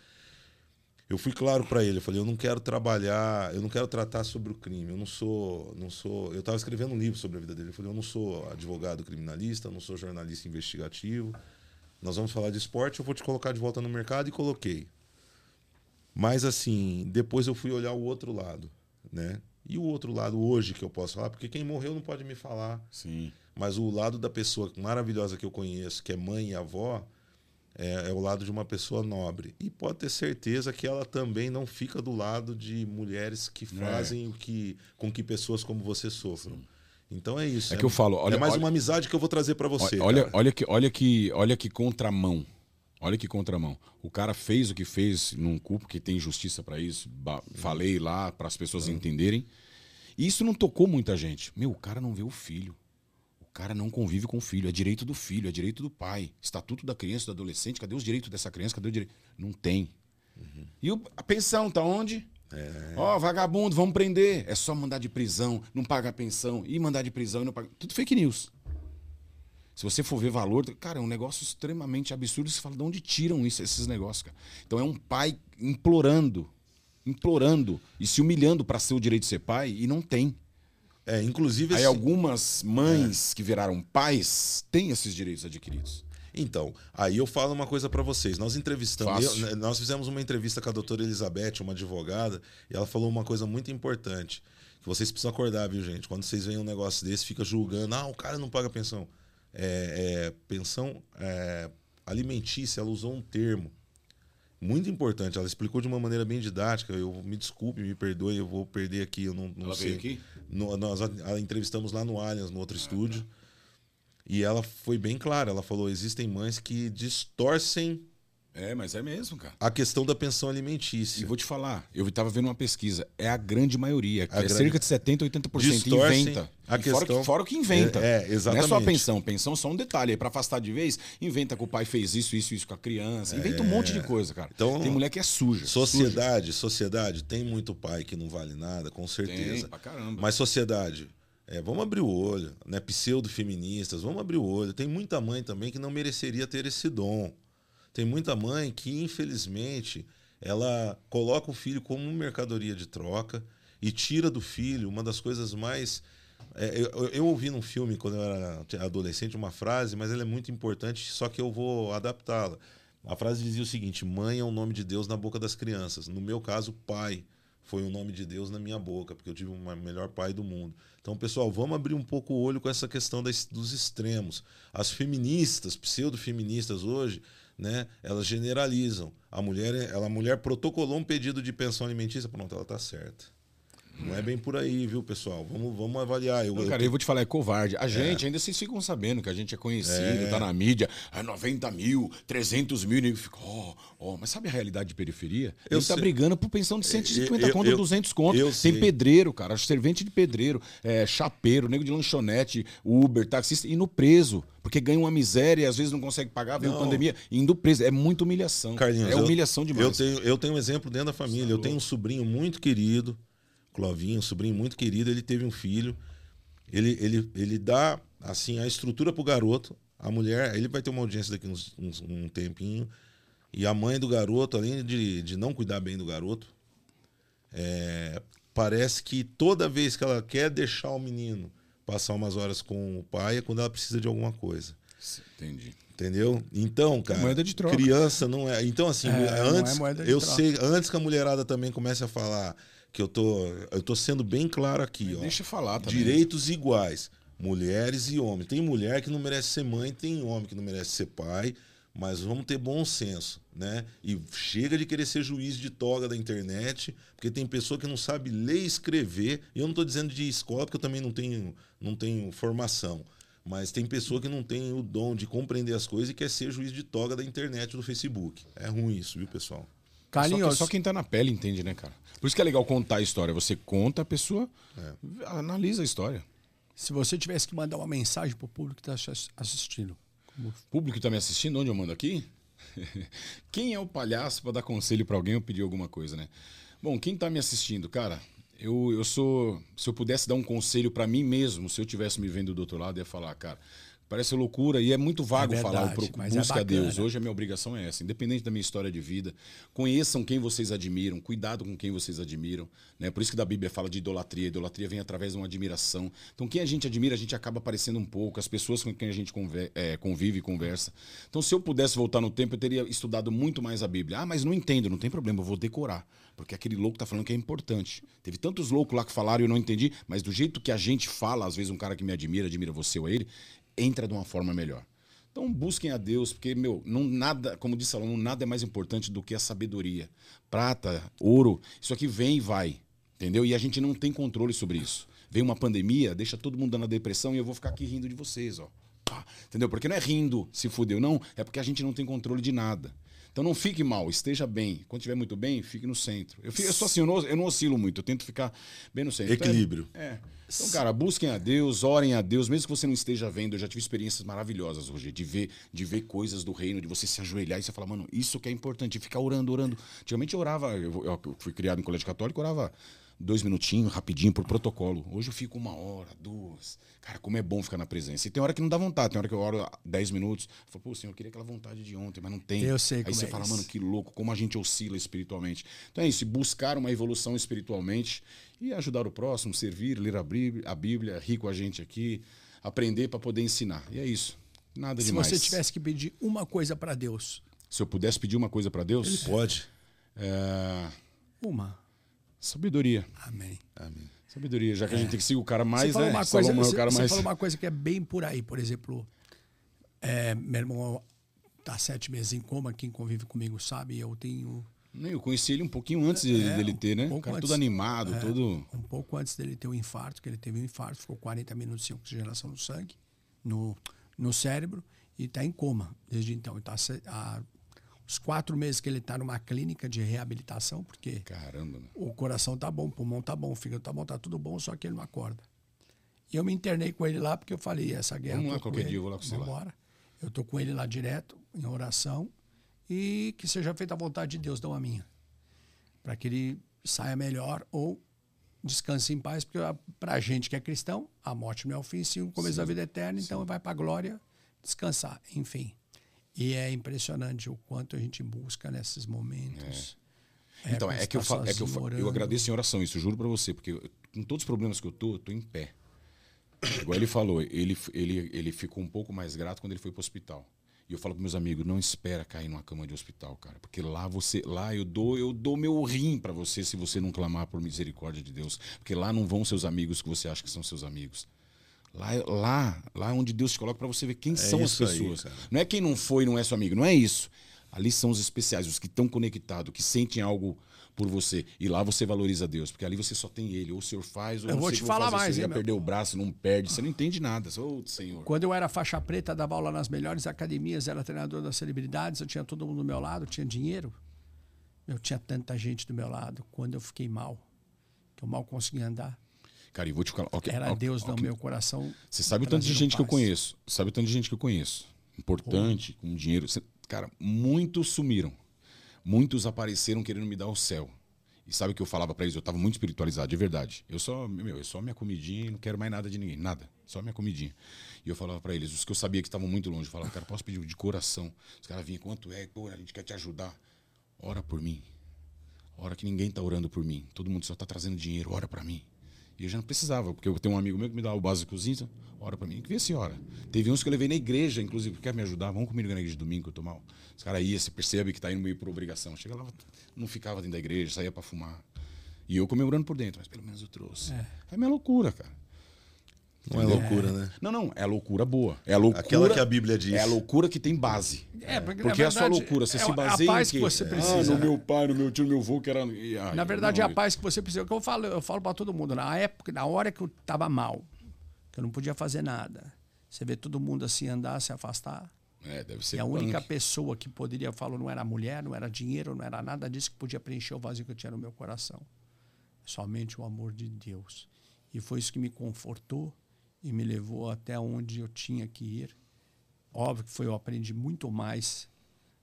A: eu fui claro para ele. Eu falei, eu não quero trabalhar, eu não quero tratar sobre o crime. Eu não sou, não sou. Eu estava escrevendo um livro sobre a vida dele. Eu falei, eu não sou advogado criminalista, não sou jornalista investigativo. Nós vamos falar de esporte, eu vou te colocar de volta no mercado e coloquei. Mas assim, depois eu fui olhar o outro lado, né? E o outro lado hoje que eu posso falar, porque quem morreu não pode me falar.
C: Sim.
A: Mas o lado da pessoa maravilhosa que eu conheço, que é mãe e avó, é, é o lado de uma pessoa nobre. E pode ter certeza que ela também não fica do lado de mulheres que fazem o que com que pessoas como você sofram. Então é isso.
C: É que eu falo, olha-
A: é mais
C: olha-
A: uma amizade que eu vou trazer para você.
C: olha,
A: cara.
C: olha que, olha que, olha que contramão. Olha que contramão. O cara fez o que fez num culpo que tem justiça pra isso. Falei lá para as pessoas entenderem. E isso não tocou muita gente. Meu, o cara não vê o filho. O cara não convive com o filho. É direito do filho, é direito do pai. Estatuto da criança, do adolescente. Cadê os direitos dessa criança? Cadê o direito? Não tem. E o- a pensão tá onde? Ó, vagabundo, vamos prender. É só mandar de prisão, não paga a pensão. E mandar de prisão e não paga. Tudo fake news. Se você for ver valor, cara, é um negócio extremamente absurdo. Você fala, de onde tiram isso, esses negócios, cara? Então é um pai implorando, implorando e se humilhando para ser o direito de ser pai e não tem.
A: É, inclusive
C: Aí
A: esse-
C: algumas mães que viraram pais têm esses direitos adquiridos.
A: Então, aí eu falo uma coisa para vocês. Nós entrevistamos, eu- nós fizemos uma entrevista com a doutora Elizabeth, uma advogada, e ela falou uma coisa muito importante. Que vocês precisam acordar, viu, gente? Quando vocês veem um negócio desse, fica julgando, ah, o cara não paga pensão. É, é, pensão é, alimentícia, ela usou um termo muito importante. Ela explicou de uma maneira bem didática. Eu me desculpe, me perdoe, eu vou perder aqui, eu não, não
C: Ela
A: sei.
C: aqui?
A: No- nós a, entrevistamos lá no Allianz, no outro estúdio. E ela foi bem clara. Ela falou: existem mães que distorcem
C: É, mas é mesmo, cara.
A: a questão da pensão
C: E
A: alimentícia.
C: vou te falar, eu estava vendo uma pesquisa, é a grande maioria,
A: A
C: é
A: grande-
C: cerca de 70, 80%.
A: Distorcem
C: inventa.
A: a
C: E fora,
A: questão-
C: que, fora o que inventa.
A: É, é,
C: Não é só a
A: exatamente.
C: pensão. Pensão é só um detalhe. Aí, pra afastar de vez, inventa que o pai fez isso, isso, isso com a criança. Inventa um monte de coisa, cara.
A: Então,
C: Tem mulher que é suja.
A: Sociedade, sociedade, tem muito pai que não vale nada, com
C: Suja.
A: certeza.
C: Tem, pra caramba.
A: Mas sociedade, é, vamos abrir o olho, né? Pseudo-feministas, vamos abrir o olho. Tem muita mãe também que não mereceria ter esse dom. Tem muita mãe que, infelizmente, ela coloca o filho como mercadoria de troca e tira do filho uma das coisas mais. é, eu, eu- ouvi num filme, quando eu era adolescente, uma frase, mas ela é muito importante, só que eu vou adaptá-la. A frase dizia o seguinte: Mãe é o nome de Deus na boca das crianças. No meu caso, pai foi o nome de Deus na minha boca, porque eu tive o melhor pai do mundo. Então, pessoal, vamos abrir um pouco o olho com essa questão das- dos extremos. As feministas, pseudo-feministas hoje, né, elas generalizam. A mulher, ela, a mulher protocolou um pedido de pensão alimentícia, pronto, ela está certa. Não é bem por aí, viu, pessoal? Vamos, vamos avaliar. Eu,
C: Não,
A: eu
C: cara, eu vou te falar, é covarde. A gente, ainda vocês ficam sabendo que a gente é conhecido, tá na mídia, é 90 mil, 300 mil, e nego fica, ó, ó. Mas sabe a realidade de periferia?
A: Eu
C: Ele tá
A: sei.
C: brigando por pensão de 150
A: Eu-
C: conto,
A: eu-
C: 200 conto.
A: eu
C: Tem
A: sei.
C: pedreiro, cara, servente de pedreiro, é, chapeiro, nego de lanchonete, Uber, taxista, indo preso. Porque ganha uma miséria e às vezes não consegue pagar, vem a pandemia, indo preso. É muita humilhação.
A: Carlinhos,
C: é
A: eu-
C: humilhação demais.
A: Eu tenho, eu tenho um exemplo dentro da família. Eu tenho um sobrinho muito querido, Clovinho, um sobrinho muito querido. Ele teve um filho. Ele, ele, ele dá assim a estrutura pro garoto. A mulher, ele vai ter uma audiência daqui uns, uns- um tempinho. E a mãe do garoto, além de, de não cuidar bem do garoto, é, parece que toda vez que ela quer deixar o menino passar umas horas com o pai é quando ela precisa de alguma coisa.
C: Entendi.
A: Entendeu? Então, cara,
C: moeda de troca.
A: criança não é. Então, assim,
B: É, não é
A: antes,
B: moeda de
A: eu
B: troca.
A: sei, antes que a mulherada também comece a falar que eu tô, eu tô sendo bem claro aqui, ó.
C: Deixa eu falar também.
A: Direitos iguais, mulheres e homens. Tem mulher que não merece ser mãe, tem homem que não merece ser pai, mas vamos ter bom senso, né? E chega de querer ser juiz de toga da internet, porque tem pessoa que não sabe ler e escrever. E eu não estou dizendo de escola, porque eu também não tenho, não tenho formação. Mas tem pessoa que não tem o dom de compreender as coisas e quer ser juiz de toga da internet do Facebook. É ruim isso, viu, pessoal?
C: Só, só quem tá na pele entende, né, cara? Por isso que é legal contar a história. Você conta, a pessoa analisa a história.
B: se você tivesse que mandar uma mensagem pro público que está assistindo, como
C: O público que tá me assistindo, onde eu mando aqui? quem é o palhaço para dar conselho para alguém ou pedir alguma coisa, né? Bom, quem tá me assistindo, cara, eu, eu sou. Se eu pudesse dar um conselho para mim mesmo, se eu tivesse me vendo do outro lado, ia falar, cara. Parece loucura e é muito vago
B: É
C: falar o
B: verdade,
C: pro,
B: mas é
C: busca a Deus. Hoje a minha obrigação é essa, independente da minha história de vida. Conheçam quem vocês admiram, cuidado com quem vocês admiram. Né? Por isso que da Bíblia fala de idolatria. Idolatria vem através de uma admiração. Então, quem a gente admira, a gente acaba parecendo um pouco. As pessoas com quem a gente conver- é, convive e conversa. Então, se eu pudesse voltar no tempo, eu teria estudado muito mais a Bíblia. Ah, mas não entendo, não tem problema, eu vou decorar. Porque aquele louco tá falando que é importante. Teve tantos loucos lá que falaram e eu não entendi, mas do jeito que a gente fala, às vezes um cara que me admira, admira você ou ele, entra de uma forma melhor. Então busquem a Deus, porque, meu, não nada, como disse Salomão, nada é mais importante do que a sabedoria. Prata, ouro, isso aqui vem e vai. Entendeu? E a gente não tem controle sobre isso. Vem uma pandemia, deixa todo mundo dando a depressão e eu vou ficar aqui rindo de vocês, ó. Entendeu? Porque não é rindo, se fudeu, não. É porque a gente não tem controle de nada. Então não fique mal, esteja bem. Quando estiver muito bem, fique no centro. Eu, fico, eu sou assim, eu não, eu não oscilo muito, eu tento ficar bem no centro. Então, é-
A: Equilíbrio.
C: é. Então, cara, busquem a Deus, orem a Deus, mesmo que você não esteja vendo. Eu já tive experiências maravilhosas hoje, de ver, de ver coisas do reino, de você se ajoelhar e você falar, mano, isso que é importante, ficar orando, orando. Antigamente eu orava, eu, eu fui criado em colégio católico, orava dois minutinhos, rapidinho, por protocolo. Hoje eu fico uma hora, duas. Cara, como é bom ficar na presença. E tem hora que não dá vontade, tem hora que eu oro dez minutos. Eu falo, pô, senhor, eu queria aquela vontade de ontem, mas não tem.
B: Eu sei
C: Aí você
B: é
C: fala,
B: isso.
C: mano, que louco, como a gente oscila espiritualmente. Então é isso, buscar uma evolução espiritualmente e ajudar o próximo, servir, ler a Bíblia, a Bíblia rir com a gente aqui, aprender para poder ensinar. E é isso. Nada
B: se
C: demais.
B: você tivesse que pedir uma coisa para Deus,
C: Se eu pudesse pedir uma coisa para Deus,
A: Pode.
C: é...
B: uma.
C: Sabedoria.
B: Amém.
A: Amém.
C: Sabedoria, já que a gente tem que seguir o cara mais,
B: você
C: né?
B: uma coisa,
C: Salomão é o
B: você,
C: cara
B: você
C: mais.
B: falou uma coisa que é bem por aí. Por exemplo, é, meu irmão tá sete meses em coma, quem convive comigo sabe, eu tenho
C: Nem, Eu conheci ele um pouquinho antes
B: É,
C: dele ter, né?
B: um
C: O cara
B: antes.
C: todo animado, todo.
B: um pouco antes dele ter o infarto, que ele teve um infarto, ficou 40 minutos sem oxigenação no sangue, no, no cérebro, e está em coma desde então. Então, há os quatro meses que ele está numa clínica de reabilitação, porque
C: Caramba, né?
B: o coração tá bom, o pulmão tá bom, o fígado tá bom, tá tudo bom, só que ele não acorda. E eu me internei com ele lá porque eu falei, essa guerra.
C: Vamos
B: eu
C: lá,
B: tô com
C: qualquer
B: ele,
C: dia eu vou lá com você lá.
B: Eu tô com ele lá direto, em oração, e que seja feita a vontade de Deus, não a minha. Para que ele saia melhor ou descanse em paz, porque para a gente que é cristão, a morte não é o fim, sim o começo da vida eterna, então vai para a glória descansar, enfim. E é impressionante o quanto a gente busca nesses momentos.
C: Então,
B: quando
C: é
B: você
C: que eu é que eu, fa- eu agradeço em oração, isso, juro pra você, porque eu- com todos os problemas que eu tô, eu tô em pé. Igual ele falou, ele, ele, ele ficou um pouco mais grato quando ele foi pro hospital. E eu falo pros meus amigos, não espera cair numa cama de hospital, cara, porque lá você, lá eu dou, eu dou meu rim pra você se você não clamar por misericórdia de Deus, porque lá não vão seus amigos que você acha que são seus amigos. Lá, lá, lá é onde Deus te coloca pra você ver quem são as
A: aí,
C: pessoas.
A: cara.
C: não é quem não foi, não é seu amigo, não é isso. Ali são os especiais, os que estão conectados, que sentem algo por você. E lá você valoriza Deus, porque ali você só tem ele. Ou o senhor faz, ou
B: Eu
C: não
B: vou
C: sei
B: te falar
C: fazer.
B: mais,
C: Você ia
B: meu
C: perder o braço, não perde. Você não entende nada. Ô, Senhor.
B: Quando eu era faixa preta, dava aula nas melhores academias, era treinador das celebridades, eu tinha todo mundo do meu lado, tinha dinheiro. Eu tinha tanta gente do meu lado. Quando eu fiquei mal, que eu mal conseguia andar,
C: Cara, e vou te falar. que-
B: era
C: ó,
B: Deus
C: ó,
B: no meu coração.
C: Você sabe o tanto de gente que eu
B: paz.
C: conheço. Sabe o tanto de gente que eu conheço. Importante, com dinheiro. Cara, muitos sumiram. Muitos apareceram querendo me dar o céu. E sabe o que eu falava pra eles? Eu tava muito espiritualizado, de verdade. Eu só, meu, eu só minha comidinha, não quero mais nada de ninguém, nada. Só minha comidinha. E eu falava pra eles, os que eu sabia que estavam muito longe, eu falava, cara, posso pedir de coração. Os caras vinham, quanto é? Pô, a gente quer te ajudar. Ora por mim. Ora que ninguém tá orando por mim. Todo mundo só tá trazendo dinheiro, ora pra mim. E eu já não precisava, porque eu tenho um amigo meu que me dá o básicozinho, ora pra mim. Que vê se ora. Teve uns que eu levei na igreja, inclusive, quer me ajudar? Vamos comigo na igreja de domingo que eu tô mal. Os caras iam, você percebe que tá indo meio por obrigação. Chega lá, não ficava dentro da igreja, saía pra fumar. E eu comemorando por dentro, mas pelo menos eu trouxe. É, é minha loucura, cara.
A: Não é loucura, né?
C: Não, não, é loucura boa. É loucura,
A: Aquela que a Bíblia diz.
C: É a loucura que tem base.
B: É, porque,
C: Porque é a sua
B: verdade,
C: loucura. Você
B: é
C: se
B: a
C: baseia
B: paz
C: em
B: que você
C: Ah,
B: precisa.
C: no meu pai, no meu tio, no meu avô, que era... ai,
B: Na verdade, é
C: não,
B: a paz que você precisa. O que eu falo, eu falo para todo mundo. Na época, na hora que eu estava mal, que eu não podia fazer nada, você vê todo mundo assim andar, se afastar.
C: É, deve ser
B: E a única
C: punk.
B: pessoa que poderia, eu falo, não era mulher, não era dinheiro, não era nada disso que podia preencher o vazio que eu tinha no meu coração. Somente o amor de Deus. E foi isso que me confortou e me levou até onde eu tinha que ir. Óbvio que foi, eu aprendi muito mais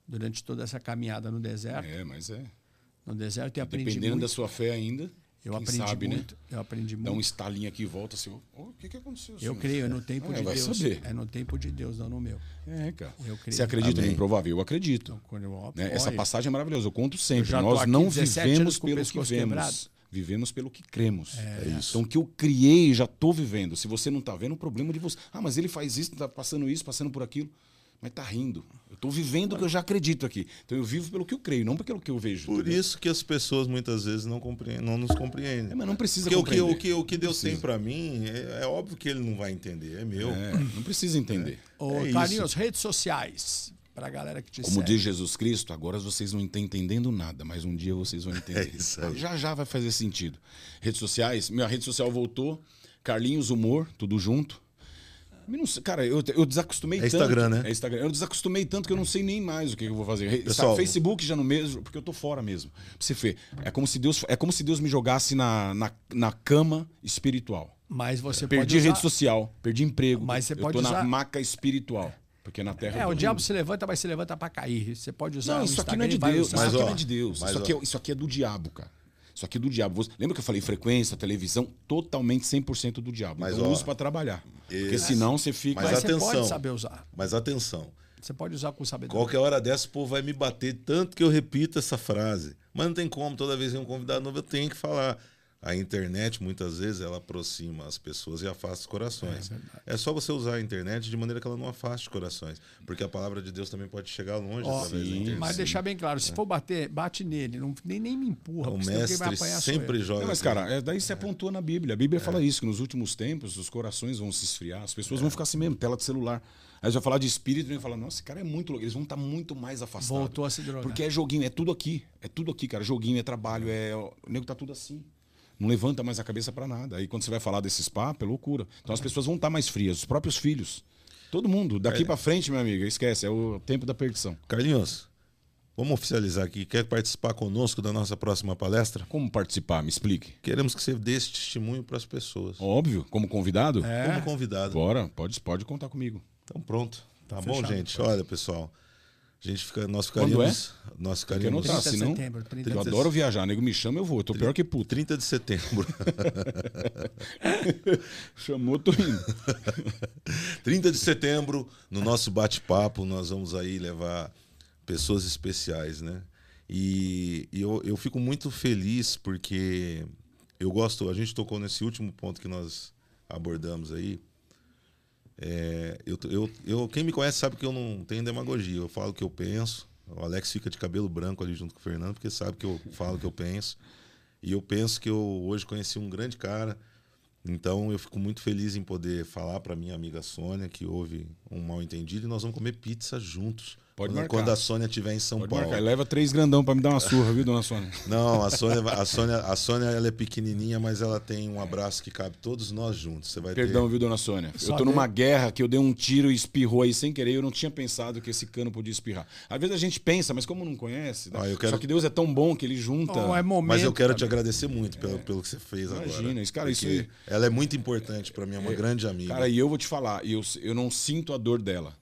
B: durante toda essa caminhada no deserto.
C: É, mas é.
B: No deserto eu aprendi
C: Dependendo
B: muito.
C: da sua fé ainda,
B: eu aprendi
C: sabe, né?
B: muito. Eu aprendi
C: Dá um
B: muito.
C: estalinho aqui e volta assim, "Ô, o que, que aconteceu?
B: Eu
C: senhor?"
B: creio, é no tempo
C: Ah,
B: de
C: vai
B: Deus.
C: saber.
B: É no tempo de Deus, não no meu.
C: É, cara.
B: Eu creio.
C: Você acredita
A: Amém.
C: no improvável? Eu acredito.
B: Então, eu,
C: Né? Essa passagem é maravilhosa. Eu conto sempre.
B: tô
C: Nós não
B: 17
C: vivemos pelo que vemos.
B: quebrado.
C: Vivemos pelo que cremos.
A: É isso.
C: Então, o que eu criei, já estou vivendo. Se você não está vendo, o problema é de você. Ah, mas ele faz isso, está passando isso, passando por aquilo. Mas tá rindo. Eu estou vivendo o que eu já acredito aqui. Então, eu vivo pelo que eu creio, não pelo que eu vejo.
A: Por
C: entendeu?
A: isso que as pessoas muitas vezes não, compreendem, não nos compreendem.
C: É, mas não precisa
A: Porque o que,
C: compreender.
A: o que, o que Deus tem pra mim, é, é óbvio que ele não vai entender, é meu.
C: É, não precisa entender.
B: Ô,
A: É
B: Carlinhos, redes sociais. Pra galera que te
C: Como
B: segue.
C: diz Jesus Cristo, agora vocês não estão entendendo nada, mas um dia vocês vão entender.
A: É isso aí.
C: Já já vai fazer sentido. Redes sociais, minha rede social voltou, Carlinhos Humor, tudo junto. Eu não sei, cara, eu, eu desacostumei
A: É
C: tanto.
A: Instagram, né?
C: É Instagram. Eu desacostumei tanto que eu não sei nem mais o que eu vou fazer.
A: Pessoal-
C: Facebook já no mesmo, porque eu tô fora mesmo. Pra você ver, é como se Deus, é como se Deus me jogasse na, na, na cama espiritual.
B: Mas você
C: Perdi
B: usar...
C: rede social, perdi emprego.
B: Mas você
C: eu
B: pode
C: tô
B: usar-
C: na maca espiritual. Porque na terra.
B: É, o diabo se levanta, mas se levanta pra cair. Você pode usar
C: Não, isso aqui não é de Deus.
B: usar.
C: Isso
A: Mas,
C: aqui
A: ó,
C: não é de Deus.
A: mas,
C: Isso aqui, é, isso aqui é do diabo, cara. Isso aqui é do diabo. Você- Lembra que eu falei frequência, televisão? Totalmente 100% do diabo.
A: Mas,
C: então
A: ó,
C: usa pra trabalhar. Porque
A: esse-
C: senão você fica.
A: Mas
B: Mas você
A: atenção.
B: pode saber usar.
A: Mas atenção,
B: Você pode usar com sabedoria.
A: qualquer hora dessa o povo vai me bater tanto que eu repito essa frase. Mas não tem como, toda vez que um convidado novo eu tenho que falar. A internet, muitas vezes, ela aproxima as pessoas e afasta os corações. É, só você usar a internet de maneira que ela não afaste corações. Porque a palavra de Deus também pode chegar longe
B: Ó,
A: através da
C: sim,
A: internet.
B: Mas deixar bem claro, se for bater, bate nele. Não, nem, nem me empurra.
A: O
B: quem vai
A: mestre
B: apanhar
A: sempre joga.
C: Não, mas,
A: assim.
C: cara, é, daí você apontou na Bíblia. A Bíblia fala isso, que nos últimos tempos os corações vão se esfriar, as pessoas vão ficar assim mesmo, tela de celular. Aí você vai falar de espírito e vai falar, nossa, esse cara é muito louco. Eles vão estar muito mais afastados.
B: Voltou a se drogar.
C: Porque é joguinho, é tudo aqui. É tudo aqui, cara. Joguinho, é trabalho, é. O nego tá tudo assim. Não levanta mais a cabeça pra nada. Aí quando você vai falar desses papos, é loucura. Então as pessoas vão estar mais frias, os próprios filhos. Todo mundo. Daqui pra frente, meu amigo, esquece, é o tempo da perdição.
A: Carlinhos, vamos oficializar aqui. Quer participar conosco da nossa próxima palestra?
C: Como participar? Me explique.
A: Queremos que você dê esse testemunho para as pessoas.
C: Óbvio, como convidado?
B: É.
A: Como convidado.
C: Bora, pode, pode contar comigo.
A: Então pronto. Tá bom,
B: Fechado.
A: gente? Olha, pessoal. A gente fica, nós
C: Quando
A: ficaríamos. Nós
C: Tem que
A: ficaríamos.
B: 30 de
C: senão.
B: setembro, 30
C: Eu
B: de
C: adoro viajar, nego me chama, eu vou. Eu tô pior que puto.
A: 30 de setembro.
C: Chamou, tô indo.
A: 30 de setembro, no nosso bate-papo, nós vamos aí levar pessoas especiais, né? E, e eu, eu fico muito feliz porque eu gosto, a gente tocou nesse último ponto que nós abordamos aí. É, eu, eu, eu, quem me conhece sabe que eu não tenho demagogia, eu falo o que eu penso. O Alex fica de cabelo branco ali junto com o Fernando, porque sabe que eu falo o que eu penso. E eu penso que eu hoje conheci um grande cara. Então eu fico muito feliz em poder falar para minha amiga Sônia que houve um mal entendido e nós vamos comer pizza juntos.
C: Pode
A: quando,
C: marcar.
A: quando a Sônia estiver em São
C: Pode
A: Paulo.
C: marcar. Leva três grandão pra me dar uma surra, viu, dona Sônia?
A: Não, a Sônia, a Sônia, a Sônia ela é pequenininha, mas ela tem um abraço que cabe todos nós juntos. Você vai
C: Perdão,
A: ter.
C: viu, dona Sônia?
B: Só
C: eu tô
B: de-
C: numa guerra que eu dei um tiro e espirrou aí sem querer. Eu não tinha pensado que esse cano podia espirrar. Às vezes a gente pensa, mas como não conhece. né?
A: Ah, eu quero-
C: Só que Deus é tão bom que ele junta.
B: Ou é momento.
A: Mas eu quero te agradecer muito pelo, pelo que você fez agora.
C: Imagina, isso, cara, isso
A: Ela é muito importante para mim, é uma grande amiga.
C: Cara, e eu vou te falar, eu, eu não sinto a dor dela,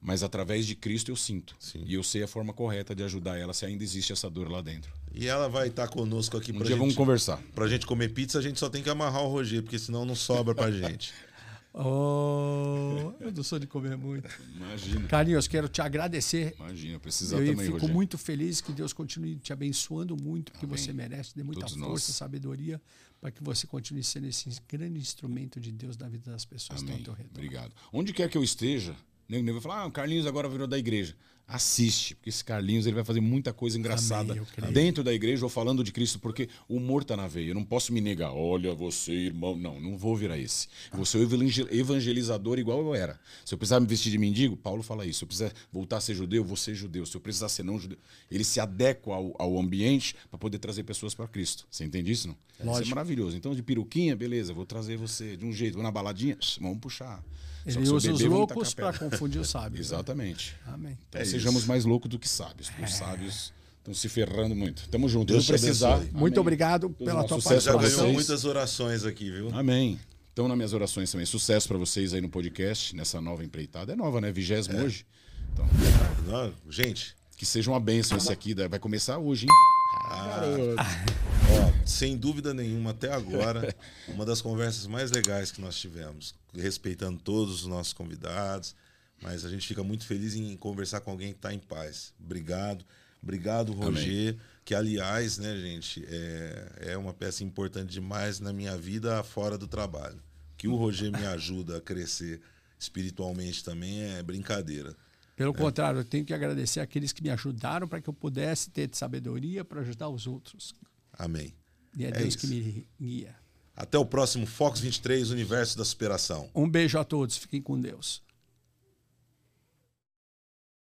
C: mas através de Cristo eu sinto.
A: Sim.
C: E eu sei a forma correta de ajudar ela se ainda existe essa dor lá dentro.
A: E ela vai estar conosco aqui
C: Um
A: pra
C: dia
A: gente.
C: vamos conversar.
A: Pra gente comer pizza, a gente só tem que amarrar o Roger, porque senão não sobra pra gente.
B: Oh, eu não sou de comer muito.
C: Imagina.
B: Carlinhos, quero te agradecer.
C: Imagina, precisar
B: Eu
C: também,
B: fico
C: Rogério.
B: muito feliz que Deus continue te abençoando muito, porque
C: Amém.
B: você merece, dê muita
C: Todos
B: força,
C: nós.
B: sabedoria, para que você continue sendo esse grande instrumento de Deus na vida das pessoas que estão ao
C: Amém.
B: teu redor.
C: Obrigado. Onde quer que eu esteja, nego, vai falar, ah, o Carlinhos agora virou da igreja. Assiste, porque esse Carlinhos ele vai fazer muita coisa engraçada
B: Amém,
C: dentro da igreja ou falando de Cristo, porque o humor tá na veia. Eu não posso me negar, olha você, irmão. Não, não vou virar esse. Eu vou ser evangelizador igual eu era. Se eu precisar me vestir de mendigo, Paulo fala isso. Se eu precisar voltar a ser judeu, eu vou ser judeu. Se eu precisar ser não judeu, ele se adequa ao, ao ambiente para poder trazer pessoas para Cristo. Você entende isso, não? Isso é
B: Lógico.
C: maravilhoso. Então, de peruquinha, beleza, vou trazer você de um jeito. Vou na baladinha, vamos puxar.
B: Ele usa os loucos para confundir os sábios. né?
C: Exatamente.
B: Amém.
C: Então,
A: É
C: sejamos
A: isso.
C: mais loucos do que sábios. Os sábios estão se ferrando muito. Tamo junto.
A: Deus
C: precisar.
A: abençoe.
B: Muito
C: Amém.
B: obrigado
C: Todos
B: pela tua
C: sucesso
A: Já ganhou
C: vocês.
A: muitas orações aqui, viu?
C: Amém. Então, nas minhas orações também. Sucesso para vocês aí no podcast, nessa nova empreitada. É nova, né? Vigésimo hoje. Então,
A: Não, gente,
C: que seja uma bênção esse aqui. Vai começar hoje, hein?
A: Ah. Ó, sem dúvida nenhuma, até agora, uma das conversas mais legais que nós tivemos, respeitando todos os nossos convidados, mas a gente fica muito feliz em conversar com alguém que está em paz. Obrigado. Obrigado, Roger, que aliás, né, gente, é, é uma peça importante demais na minha vida fora do trabalho. Que o Roger me ajuda a crescer espiritualmente também é brincadeira.
B: Pelo contrário, eu tenho que agradecer aqueles que me ajudaram para que eu pudesse ter sabedoria para ajudar os outros.
A: Amém.
B: E é,
A: É
B: Deus
A: isso.
B: que me guia.
A: Até o próximo Fox 23, Universo da Superação.
B: Um beijo a todos. Fiquem com Deus.